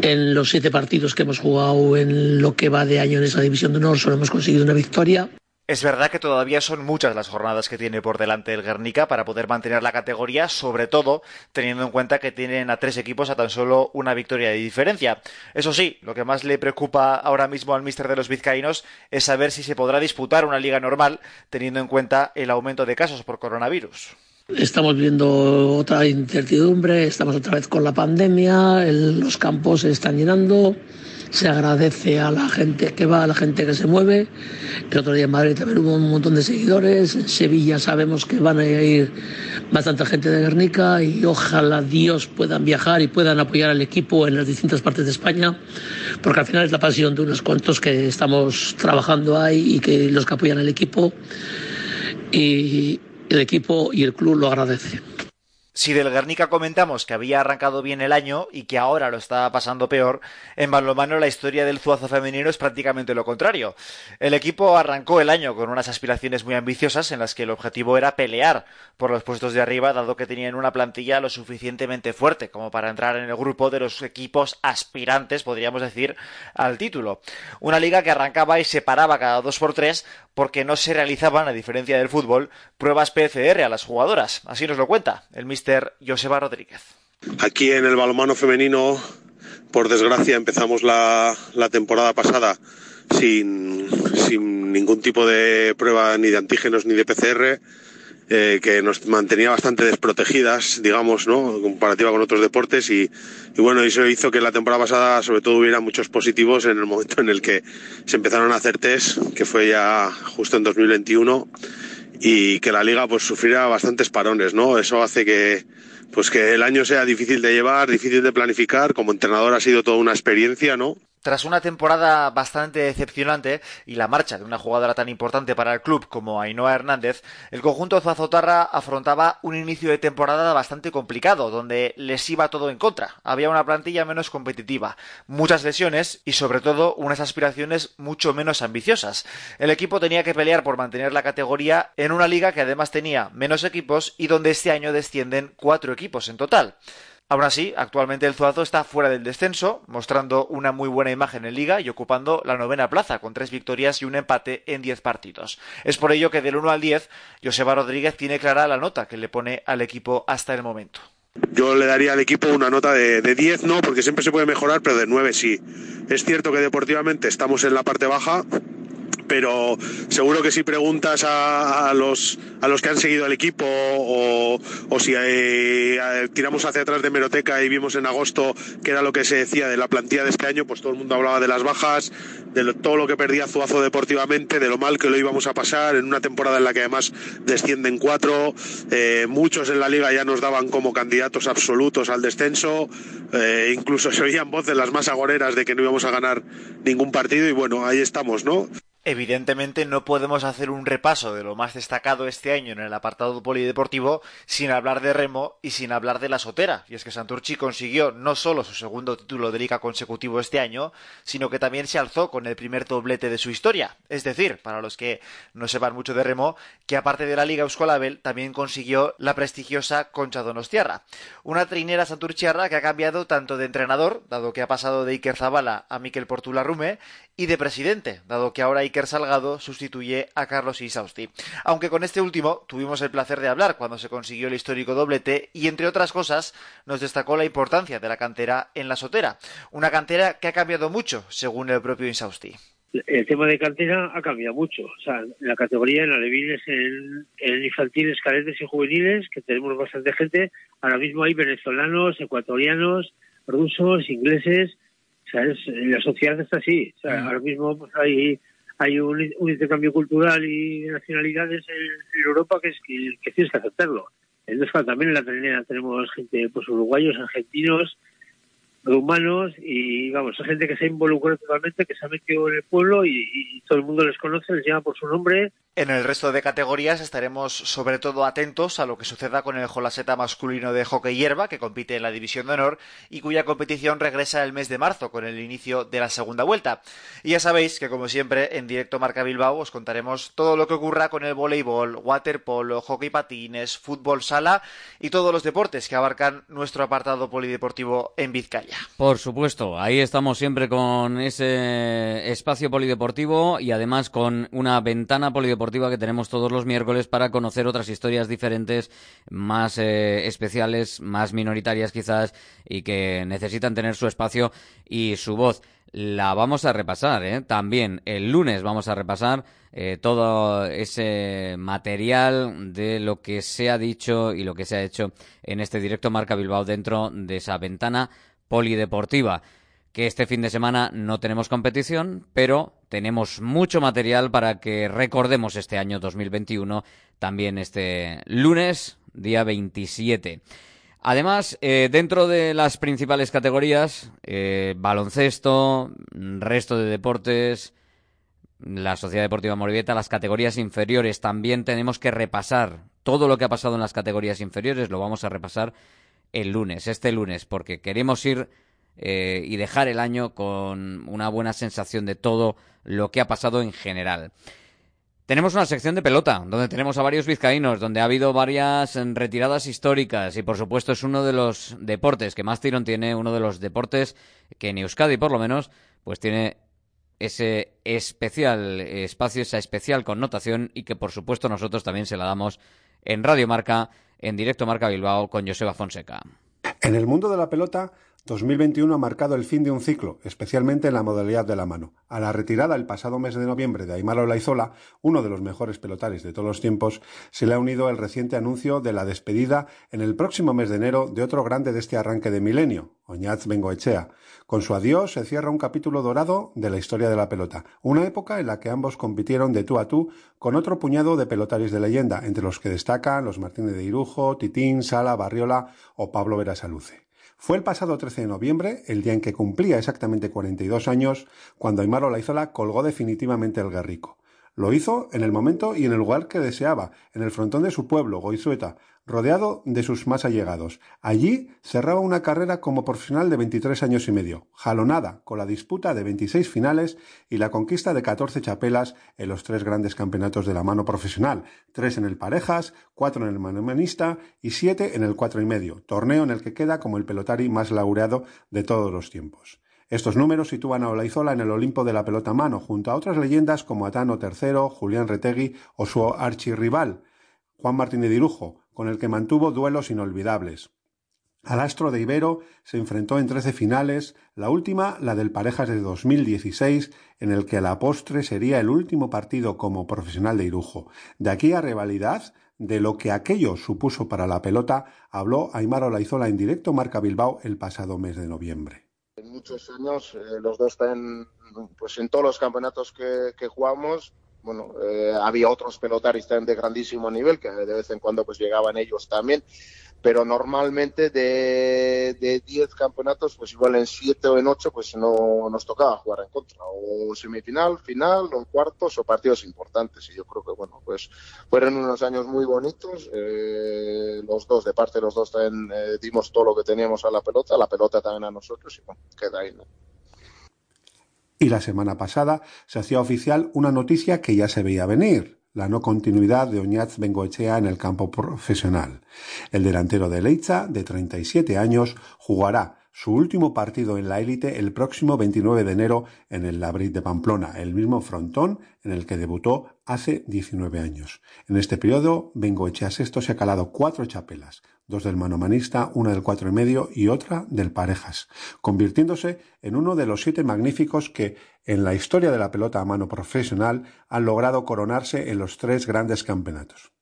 Speaker 52: en los siete partidos que hemos jugado en lo que va de año en esa división de honor solo hemos conseguido una victoria
Speaker 51: es verdad que todavía son muchas las jornadas que tiene por delante el Guernica para poder mantener la categoría, sobre todo teniendo en cuenta que tienen a tres equipos a tan solo una victoria de diferencia. Eso sí, lo que más le preocupa ahora mismo al míster de los vizcaínos es saber si se podrá disputar una liga normal teniendo en cuenta el aumento de casos por coronavirus.
Speaker 52: Estamos viendo otra incertidumbre, estamos otra vez con la pandemia, los campos se están llenando se agradece a la gente que va, a la gente que se mueve. El otro día en Madrid también hubo un montón de seguidores. En Sevilla sabemos que van a ir bastante gente de Guernica y ojalá Dios puedan viajar y puedan apoyar al equipo en las distintas partes de España, porque al final es la pasión de unos cuantos que estamos trabajando ahí y que los que apoyan al equipo y el equipo y el club lo agradece.
Speaker 51: Si del Guernica comentamos que había arrancado bien el año y que ahora lo está pasando peor, en balonmano la historia del Zuazo femenino es prácticamente lo contrario. El equipo arrancó el año con unas aspiraciones muy ambiciosas en las que el objetivo era pelear por los puestos de arriba, dado que tenían una plantilla lo suficientemente fuerte como para entrar en el grupo de los equipos aspirantes, podríamos decir, al título. Una liga que arrancaba y se paraba cada dos por tres porque no se realizaban, a diferencia del fútbol, pruebas PCR a las jugadoras. Así nos lo cuenta el Joseba Rodríguez.
Speaker 53: Aquí en el balonmano femenino, por desgracia, empezamos la, temporada pasada sin, ningún tipo de prueba ni de antígenos ni de PCR, eh, que nos mantenía bastante desprotegidas, digamos, ¿no? comparativa con otros deportes y, y, bueno, eso hizo que la temporada pasada sobre todo hubiera muchos positivos en el momento en el que se empezaron a hacer test, que fue ya justo en 2021 y que la liga pues sufriera bastantes parones, ¿no? Eso hace que pues que el año sea difícil de llevar, difícil de planificar, como entrenador ha sido toda una experiencia, ¿no?
Speaker 51: Tras una temporada bastante decepcionante y la marcha de una jugadora tan importante para el club como Ainhoa Hernández, el conjunto Zazotarra afrontaba un inicio de temporada bastante complicado, donde les iba todo en contra. Había una plantilla menos competitiva, muchas lesiones y sobre todo unas aspiraciones mucho menos ambiciosas. El equipo tenía que pelear por mantener la categoría en una liga que además tenía menos equipos y donde este año descienden cuatro equipos en total. Aún así, actualmente el Zuazo está fuera del descenso, mostrando una muy buena imagen en liga y ocupando la novena plaza, con tres victorias y un empate en diez partidos. Es por ello que del 1 al 10, Joseba Rodríguez tiene clara la nota que le pone al equipo hasta el momento.
Speaker 53: Yo le daría al equipo una nota de, 10, no, porque siempre se puede mejorar, pero de 9 sí. Es cierto que deportivamente estamos en la parte baja, pero seguro que si preguntas a, los, a los que han seguido el equipo o, si eh, tiramos hacia atrás de Meroteca y vimos en agosto que era lo que se decía de la plantilla de este año, pues todo el mundo hablaba de las bajas, de todo lo que perdía Zuazo deportivamente, de lo mal que lo íbamos a pasar en una temporada en la que además descienden cuatro, eh, muchos en la liga ya nos daban como candidatos absolutos al descenso, eh, incluso *laughs* se oían voces las más agoreras de que no íbamos a ganar ningún partido y bueno, ahí estamos, ¿no?
Speaker 51: Evidentemente no podemos hacer un repaso de lo más destacado este año en el apartado polideportivo sin hablar de remo y sin hablar de la sotera. Y es que Santurchi consiguió no solo su segundo título de liga consecutivo este año, sino que también se alzó con el primer doblete de su historia. Es decir, para los que no sepan mucho de remo, que aparte de la liga Euskolabel también consiguió la prestigiosa Concha Donostiarra. Una trinera santurchiarra que ha cambiado tanto de entrenador, dado que ha pasado de Iker Zabala a Miquel Portula-Rume, y de presidente, dado que ahora Iker Salgado sustituye a Carlos Isausti. Aunque con este último tuvimos el placer de hablar cuando se consiguió el histórico doblete y entre otras cosas nos destacó la importancia de la cantera en la sotera, una cantera que ha cambiado mucho según el propio Isausti.
Speaker 54: El tema de cantera ha cambiado mucho. O sea, en la categoría, en alevines, en, en infantiles, cadetes y juveniles, que tenemos bastante gente, ahora mismo hay venezolanos, ecuatorianos, rusos, ingleses, o sea, es, la sociedad está así. O sea, mm. ahora mismo pues, hay, hay un, un, intercambio cultural y de nacionalidades en, en Europa que es que, tienes que aceptarlo. Entonces, claro, también en la trinera tenemos gente, pues uruguayos, argentinos, humanos y vamos, hay gente que se ha involucrado totalmente, que se ha metido en el pueblo y, y, todo el mundo les conoce, les llama por su nombre.
Speaker 51: En el resto de categorías estaremos sobre todo atentos a lo que suceda con el Jolaseta masculino de hockey hierba, que compite en la división de honor y cuya competición regresa el mes de marzo con el inicio de la segunda vuelta. Y ya sabéis que como siempre en directo Marca Bilbao os contaremos todo lo que ocurra con el voleibol, waterpolo, hockey patines, fútbol sala y todos los deportes que abarcan nuestro apartado polideportivo en Vizcaya.
Speaker 3: Por supuesto, ahí estamos siempre con ese espacio polideportivo y además con una ventana polideportiva que tenemos todos los miércoles para conocer otras historias diferentes, más eh, especiales, más minoritarias quizás, y que necesitan tener su espacio y su voz. La vamos a repasar, ¿eh? También el lunes vamos a repasar eh, todo ese material de lo que se ha dicho y lo que se ha hecho en este directo Marca Bilbao dentro de esa ventana polideportiva que este fin de semana no tenemos competición, pero tenemos mucho material para que recordemos este año 2021, también este lunes, día 27. Además, eh, dentro de las principales categorías, eh, baloncesto, resto de deportes, la Sociedad Deportiva Morevieta, las categorías inferiores, también tenemos que repasar todo lo que ha pasado en las categorías inferiores lo vamos a repasar el lunes, este lunes, porque queremos ir eh, y dejar el año con una buena sensación de todo lo que ha pasado en general. Tenemos una sección de pelota, donde tenemos a varios vizcaínos, donde ha habido varias retiradas históricas y por supuesto es uno de los deportes que más tirón tiene, uno de los deportes que en Euskadi por lo menos, pues tiene ese especial espacio, esa especial connotación y que por supuesto nosotros también se la damos en Radio Marca, en directo Marca Bilbao con Joseba Fonseca.
Speaker 55: En el mundo de la pelota 2021 ha marcado el fin de un ciclo, especialmente en la modalidad de la mano. A la retirada el pasado mes de noviembre de Aymar Olaizola, uno de los mejores pelotaris de todos los tiempos, se le ha unido el reciente anuncio de la despedida en el próximo mes de enero de otro grande de este arranque de milenio, Oñaz Bengoechea. Con su adiós se cierra un capítulo dorado de la historia de la pelota, una época en la que ambos compitieron de tú a tú con otro puñado de pelotaris de leyenda, entre los que destacan los Martínez de Irujo, Titín, Sala, Barriola o Pablo Verasaluce. Fue el pasado 13 de noviembre, el día en que cumplía exactamente 42 años, cuando Aymar Olaizola colgó definitivamente el Guerrico. Lo hizo en el momento y en el lugar que deseaba, en el frontón de su pueblo, Goizueta, rodeado de sus más allegados. Allí cerraba una carrera como profesional de 23 años y medio, jalonada con la disputa de 26 finales y la conquista de 14 chapelas en los tres grandes campeonatos de la mano profesional, tres en el parejas, cuatro en el manomanista y siete en el cuatro y medio, torneo en el que queda como el pelotari más laureado de todos los tiempos. Estos números sitúan a Olaizola en el Olimpo de la pelota mano, junto a otras leyendas como Atano III, Julián Retegui o su archirrival, Juan Martín de Dirujo, con el que mantuvo duelos inolvidables. Al astro de Ibero se enfrentó en trece finales, la última la del Parejas de 2016, en el que a la postre sería el último partido como profesional de Irujo. De aquí a rivalidad, de lo que aquello supuso para la pelota, habló Aymar Olaizola en directo Marca Bilbao el pasado mes de noviembre.
Speaker 56: En muchos años, eh, los dos están pues, en todos los campeonatos que, que jugamos, bueno, eh, había otros pelotaris también de grandísimo nivel que de vez en cuando pues llegaban ellos también, pero normalmente de 10 campeonatos, pues igual en 7 o en 8 pues no nos tocaba jugar en contra, o semifinal, final, o cuartos o partidos importantes, y yo creo que bueno, pues fueron unos años muy bonitos, eh, los dos, de parte de los dos también eh, dimos todo lo que teníamos a la pelota, la pelota también a nosotros, y bueno, queda ahí.
Speaker 55: Y la semana pasada se hacía oficial una noticia que ya se veía venir, la no continuidad de Oñaz Bengoechea en el campo profesional. El delantero de Leitza, de 37 años, jugará su último partido en la élite el próximo 29 de enero en el Labrit de Pamplona, el mismo frontón en el que debutó hace 19 años. En este periodo, Bengoechea Sexto se ha calado cuatro chapelas, dos del manomanista, una del cuatro y medio y otra del parejas, convirtiéndose en uno de los siete magníficos que, en la historia de la pelota a mano profesional, han logrado coronarse en los tres grandes campeonatos.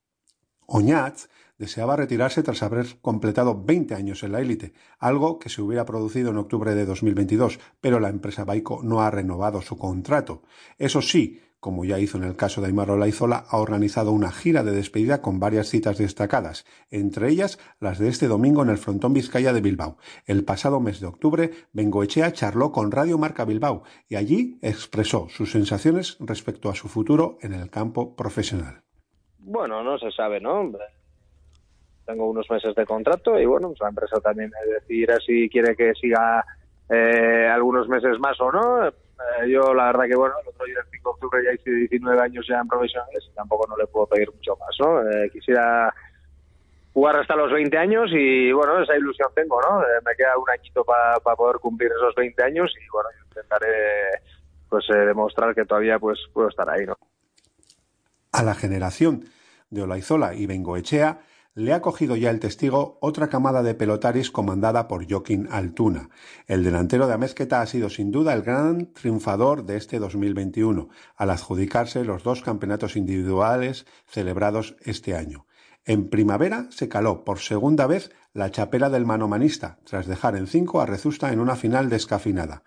Speaker 55: Oñaz deseaba retirarse tras haber completado 20 años en la élite, algo que se hubiera producido en octubre de 2022, pero la empresa Baico no ha renovado su contrato. Eso sí, como ya hizo en el caso de Aymar Olaizola, ha organizado una gira de despedida con varias citas destacadas, entre ellas las de este domingo en el frontón Vizcaya de Bilbao. El pasado mes de octubre, Bengoechea charló con Radio Marca Bilbao y allí expresó sus sensaciones respecto a su futuro en el campo profesional.
Speaker 57: Bueno, no se sabe, ¿no? Tengo unos meses de contrato y bueno, pues la empresa también decidirá si quiere que siga eh, algunos meses más o no eh, yo la verdad que bueno, el otro día el 5 de octubre ya hice 19 años ya en profesionales y tampoco no le puedo pedir mucho más, ¿no? Eh, quisiera jugar hasta los 20 años y bueno, esa ilusión tengo, ¿no? Eh, me queda un añito para poder cumplir esos 20 años y bueno, intentaré pues demostrar que todavía pues puedo estar ahí, ¿no?
Speaker 55: A la generación de Olaizola y Bengoechea le ha cogido ya el testigo otra camada de pelotaris comandada por Joaquín Altuna. El delantero de Amezqueta ha sido sin duda el gran triunfador de este 2021, al adjudicarse los dos campeonatos individuales celebrados este año. En primavera se caló por segunda vez la chapela del manomanista, tras dejar en cinco a Rezusta en una final descafinada.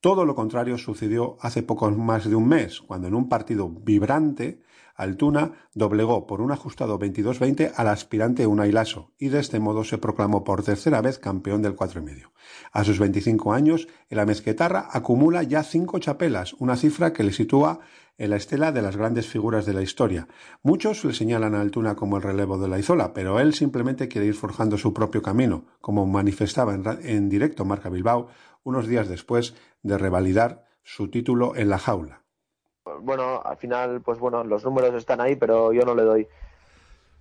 Speaker 55: Todo lo contrario sucedió hace poco más de un mes, cuando en un partido vibrante, Altuna doblegó por un ajustado 22-20 al aspirante Unai Lasso y de este modo se proclamó por tercera vez campeón del cuatro y medio. A sus 25 años, el amezquetarra acumula ya cinco chapelas, una cifra que le sitúa en la estela de las grandes figuras de la historia. Muchos le señalan a Altuna como el relevo de la Izola, pero él simplemente quiere ir forjando su propio camino, como manifestaba en directo Marca Bilbao unos días después de revalidar su título en la jaula.
Speaker 58: Bueno, al final, pues bueno, los números están ahí, pero yo no le doy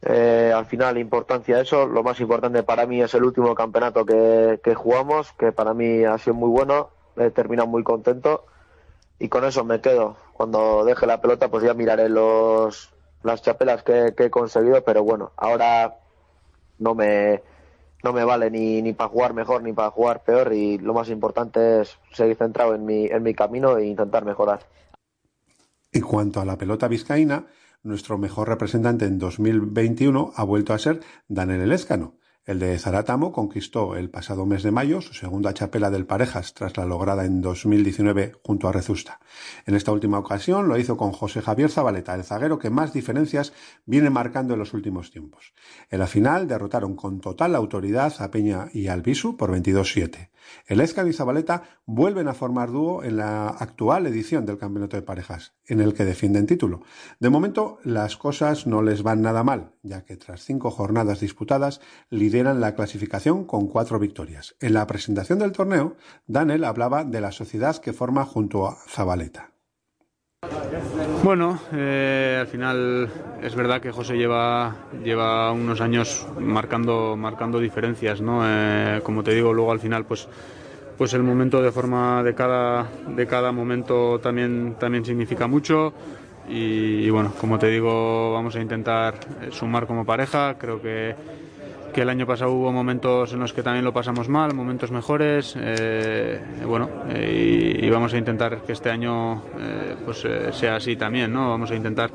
Speaker 58: eh, al final importancia a eso. Lo más importante para mí es el último campeonato que, que jugamos, que para mí ha sido muy bueno. He terminado muy contento y con eso me quedo. Cuando deje la pelota, pues ya miraré los, las chapelas que, que he conseguido, pero bueno, ahora no me, no me vale ni, ni para jugar mejor ni para jugar peor y lo más importante es seguir centrado en mi, en mi camino e intentar mejorar.
Speaker 55: En cuanto a la pelota vizcaína, nuestro mejor representante en 2021 ha vuelto a ser Daniel Elescano, el de Zaratamo conquistó el pasado mes de mayo su segunda chapela del Parejas tras la lograda en 2019 junto a Rezusta. En esta última ocasión lo hizo con José Javier Zabaleta, el zaguero que más diferencias viene marcando en los últimos tiempos. En la final derrotaron con total autoridad a Peña y Albisu por 22-7. El Escan y Zabaleta vuelven a formar dúo en la actual edición del Campeonato de Parejas, en el que defienden título. De momento las cosas no les van nada mal, ya que tras cinco jornadas disputadas lideran la clasificación con cuatro victorias. En la presentación del torneo, Daniel hablaba de la sociedad que forma junto a Zabaleta.
Speaker 59: Bueno, eh, al final es verdad que José lleva, lleva unos años marcando, marcando diferencias, ¿no? Eh, como te digo, luego al final pues, pues el momento de forma de cada, de cada momento también, también significa mucho. Y, y bueno, como te digo, vamos a intentar sumar como pareja. Creo que que el año pasado hubo momentos en los que también lo pasamos mal, momentos mejores, eh, bueno, y, vamos a intentar que este año eh, pues eh, sea así también, ¿no? Vamos a intentar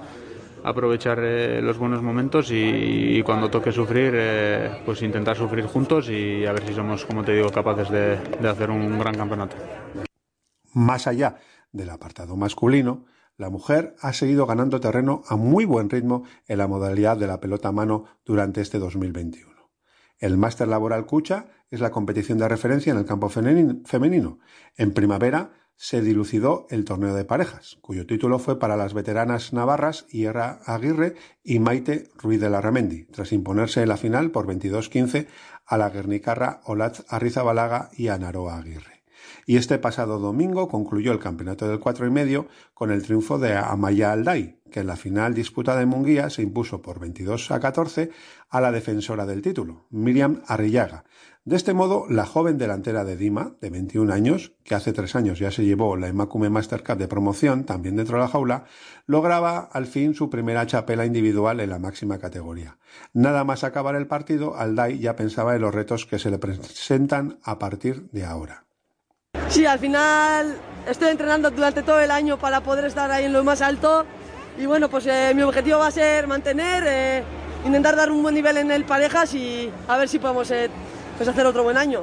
Speaker 59: aprovechar los buenos momentos y, cuando toque sufrir, pues intentar sufrir juntos y a ver si somos, como te digo, capaces de, de hacer un gran campeonato.
Speaker 55: Más allá del apartado masculino, la mujer ha seguido ganando terreno a muy buen ritmo en la modalidad de la pelota a mano durante este 2021. El Máster Laboral Cucha es la competición de referencia en el campo femenino. En primavera se dilucidó el torneo de parejas, cuyo título fue para las veteranas navarras Ierra Aguirre y Maite Ruiz de la Ramendi, tras imponerse en la final por 22-15 a la guernicarra Olatz Arrizabalaga y a Naroa Aguirre. Y este pasado domingo concluyó el campeonato del cuatro y medio con el triunfo de Amaya Alday, que en la final disputada en Munguía se impuso por 22 a 14 a la defensora del título, Miriam Arrillaga. De este modo, la joven delantera de Dima, de 21 años, que hace tres años ya se llevó la Emakume Master Cup de promoción, también dentro de la jaula, lograba al fin su primera chapela individual en la máxima categoría. Nada más acabar el partido, Alday ya pensaba en los retos que se le presentan a partir de ahora.
Speaker 60: Sí, al final estoy entrenando durante todo el año para poder estar ahí en lo más alto y bueno, pues eh, mi objetivo va a ser mantener, eh, intentar dar un buen nivel en el parejas y a ver si podemos eh, pues hacer otro buen año.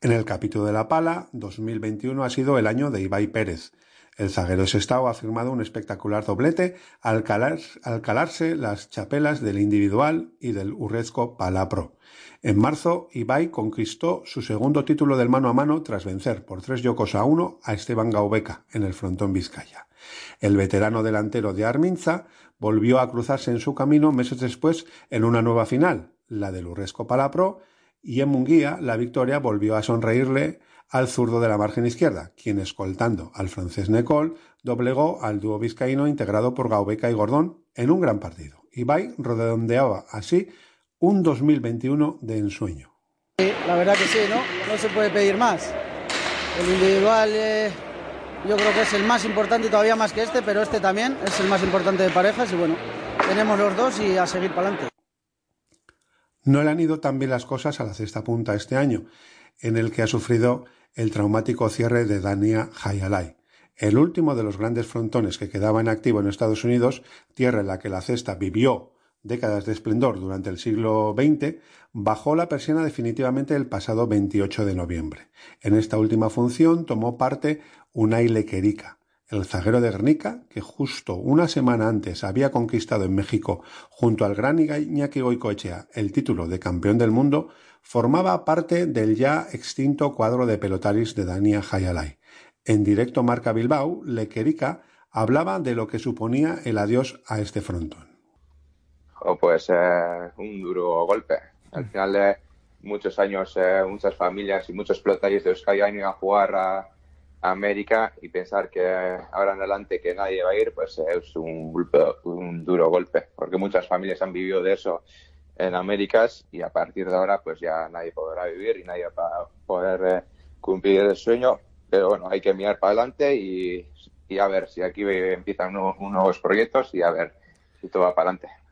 Speaker 55: En el capítulo de la pala, 2021 ha sido el año de Ibai Pérez. El zaguero Sestao ha firmado un espectacular doblete al, calar, al calarse las chapelas del individual y del Urrezco Pala Pro. En marzo, Ibai conquistó su segundo título del mano a mano tras vencer por tres yocos a uno a Esteban Gaubeca en el frontón Vizcaya. El veterano delantero de Arminza volvió a cruzarse en su camino meses después en una nueva final, la del Urresco Palapro, y en Munguía la victoria volvió a sonreírle al zurdo de la margen izquierda, quien escoltando al francés Necol doblegó al dúo vizcaíno integrado por Gaubeca y Gordón en un gran partido. Ibai redondeaba así un 2021 de ensueño.
Speaker 61: Sí, la verdad que sí, ¿no? No se puede pedir más. El individual eh, yo creo que es el más importante todavía más que este, pero este también es el más importante de parejas y bueno, tenemos los dos y a seguir para adelante.
Speaker 55: No le han ido tan bien las cosas a la cesta punta este año, en el que ha sufrido el traumático cierre de Dania Hayalai, el último de los grandes frontones que quedaba en activo en Estados Unidos, tierra en la que la cesta vivió décadas de esplendor durante el siglo XX, bajó la persiana definitivamente el pasado 28 de noviembre. En esta última función tomó parte Unai Lequerica, el zaguero de Guernica, que justo una semana antes había conquistado en México, junto al gran Iñaki Goicoechea, el título de campeón del mundo, formaba parte del ya extinto cuadro de pelotaris de Dania Hayalay. En directo Marca Bilbao, Lequerica hablaba de lo que suponía el adiós a este frontón.
Speaker 62: Oh, pues eh, un duro golpe. Al final de muchos años, eh, muchas familias y muchos pelotaris de Euskadi han ido a jugar a América y pensar que ahora en adelante que nadie va a ir, pues es un, un duro golpe, porque muchas familias han vivido de eso en Américas y a partir de ahora pues ya nadie podrá vivir y nadie va a poder eh, cumplir el sueño, pero bueno, hay que mirar para adelante y, y a ver si aquí empiezan unos nuevos proyectos y a ver si todo va para adelante.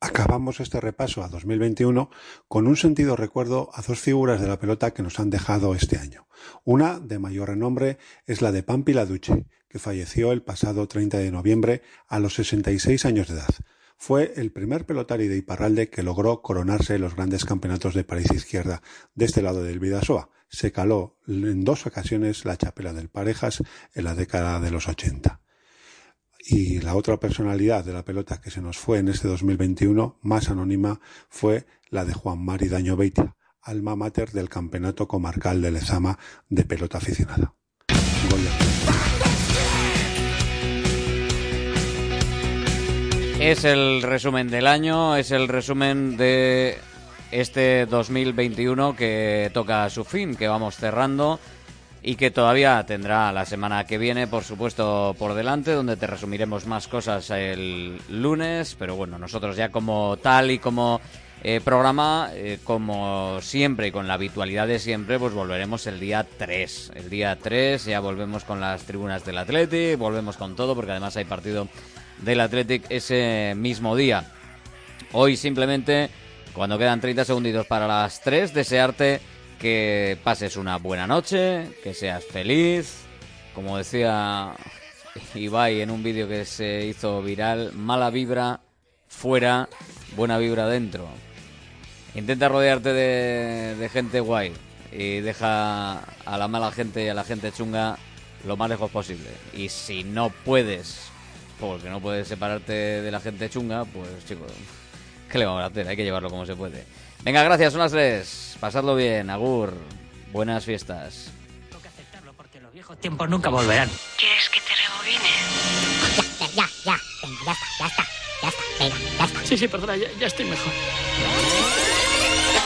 Speaker 55: Acabamos este repaso a 2021 con un sentido recuerdo a dos figuras de la pelota que nos han dejado este año. Una, de mayor renombre, es la de Pampi Laducci, que falleció el pasado 30 de noviembre a los 66 años de edad. Fue el primer pelotari de Iparralde que logró coronarse en los grandes campeonatos de París Izquierda de este lado del Vidasoa. Se caló en dos ocasiones la chapela del Parejas en la década de los 80. Y la otra personalidad de la pelota que se nos fue en este 2021, más anónima, fue la de Juan Mari Daño Beitia, alma mater del Campeonato Comarcal de Lezama de pelota aficionada.
Speaker 3: Es el resumen del año, es el resumen de este 2021 que toca a su fin, que vamos cerrando y que todavía tendrá la semana que viene, por supuesto, por delante, donde te resumiremos más cosas el lunes, pero bueno, nosotros ya como tal y como eh, programa, eh, como siempre y con la habitualidad de siempre, pues volveremos el día 3. El día 3 ya volvemos con las tribunas del Athletic, volvemos con todo, porque además hay partido del Athletic ese mismo día. Hoy simplemente, cuando quedan 30 segunditos para las 3, desearte que pases una buena noche, que seas feliz. Como decía Ibai en un vídeo que se hizo viral, mala vibra fuera, buena vibra dentro. Intenta rodearte de, de gente guay y deja a la mala gente y a la gente chunga lo más lejos posible. Y si no puedes, porque no puedes separarte de la gente chunga, pues chicos, ¿qué le vamos a hacer? Hay que llevarlo como se puede. Venga, gracias, son las tres. Pasadlo bien, Agur. Buenas fiestas.
Speaker 63: Toca aceptarlo porque los viejos tiempos nunca volverán.
Speaker 64: ¿Quieres que te rebobine?
Speaker 63: Ya, ya, ya. Venga, ya está, ya está, ya está. Venga, ya está. Sí, sí, perdona, ya, ya estoy mejor.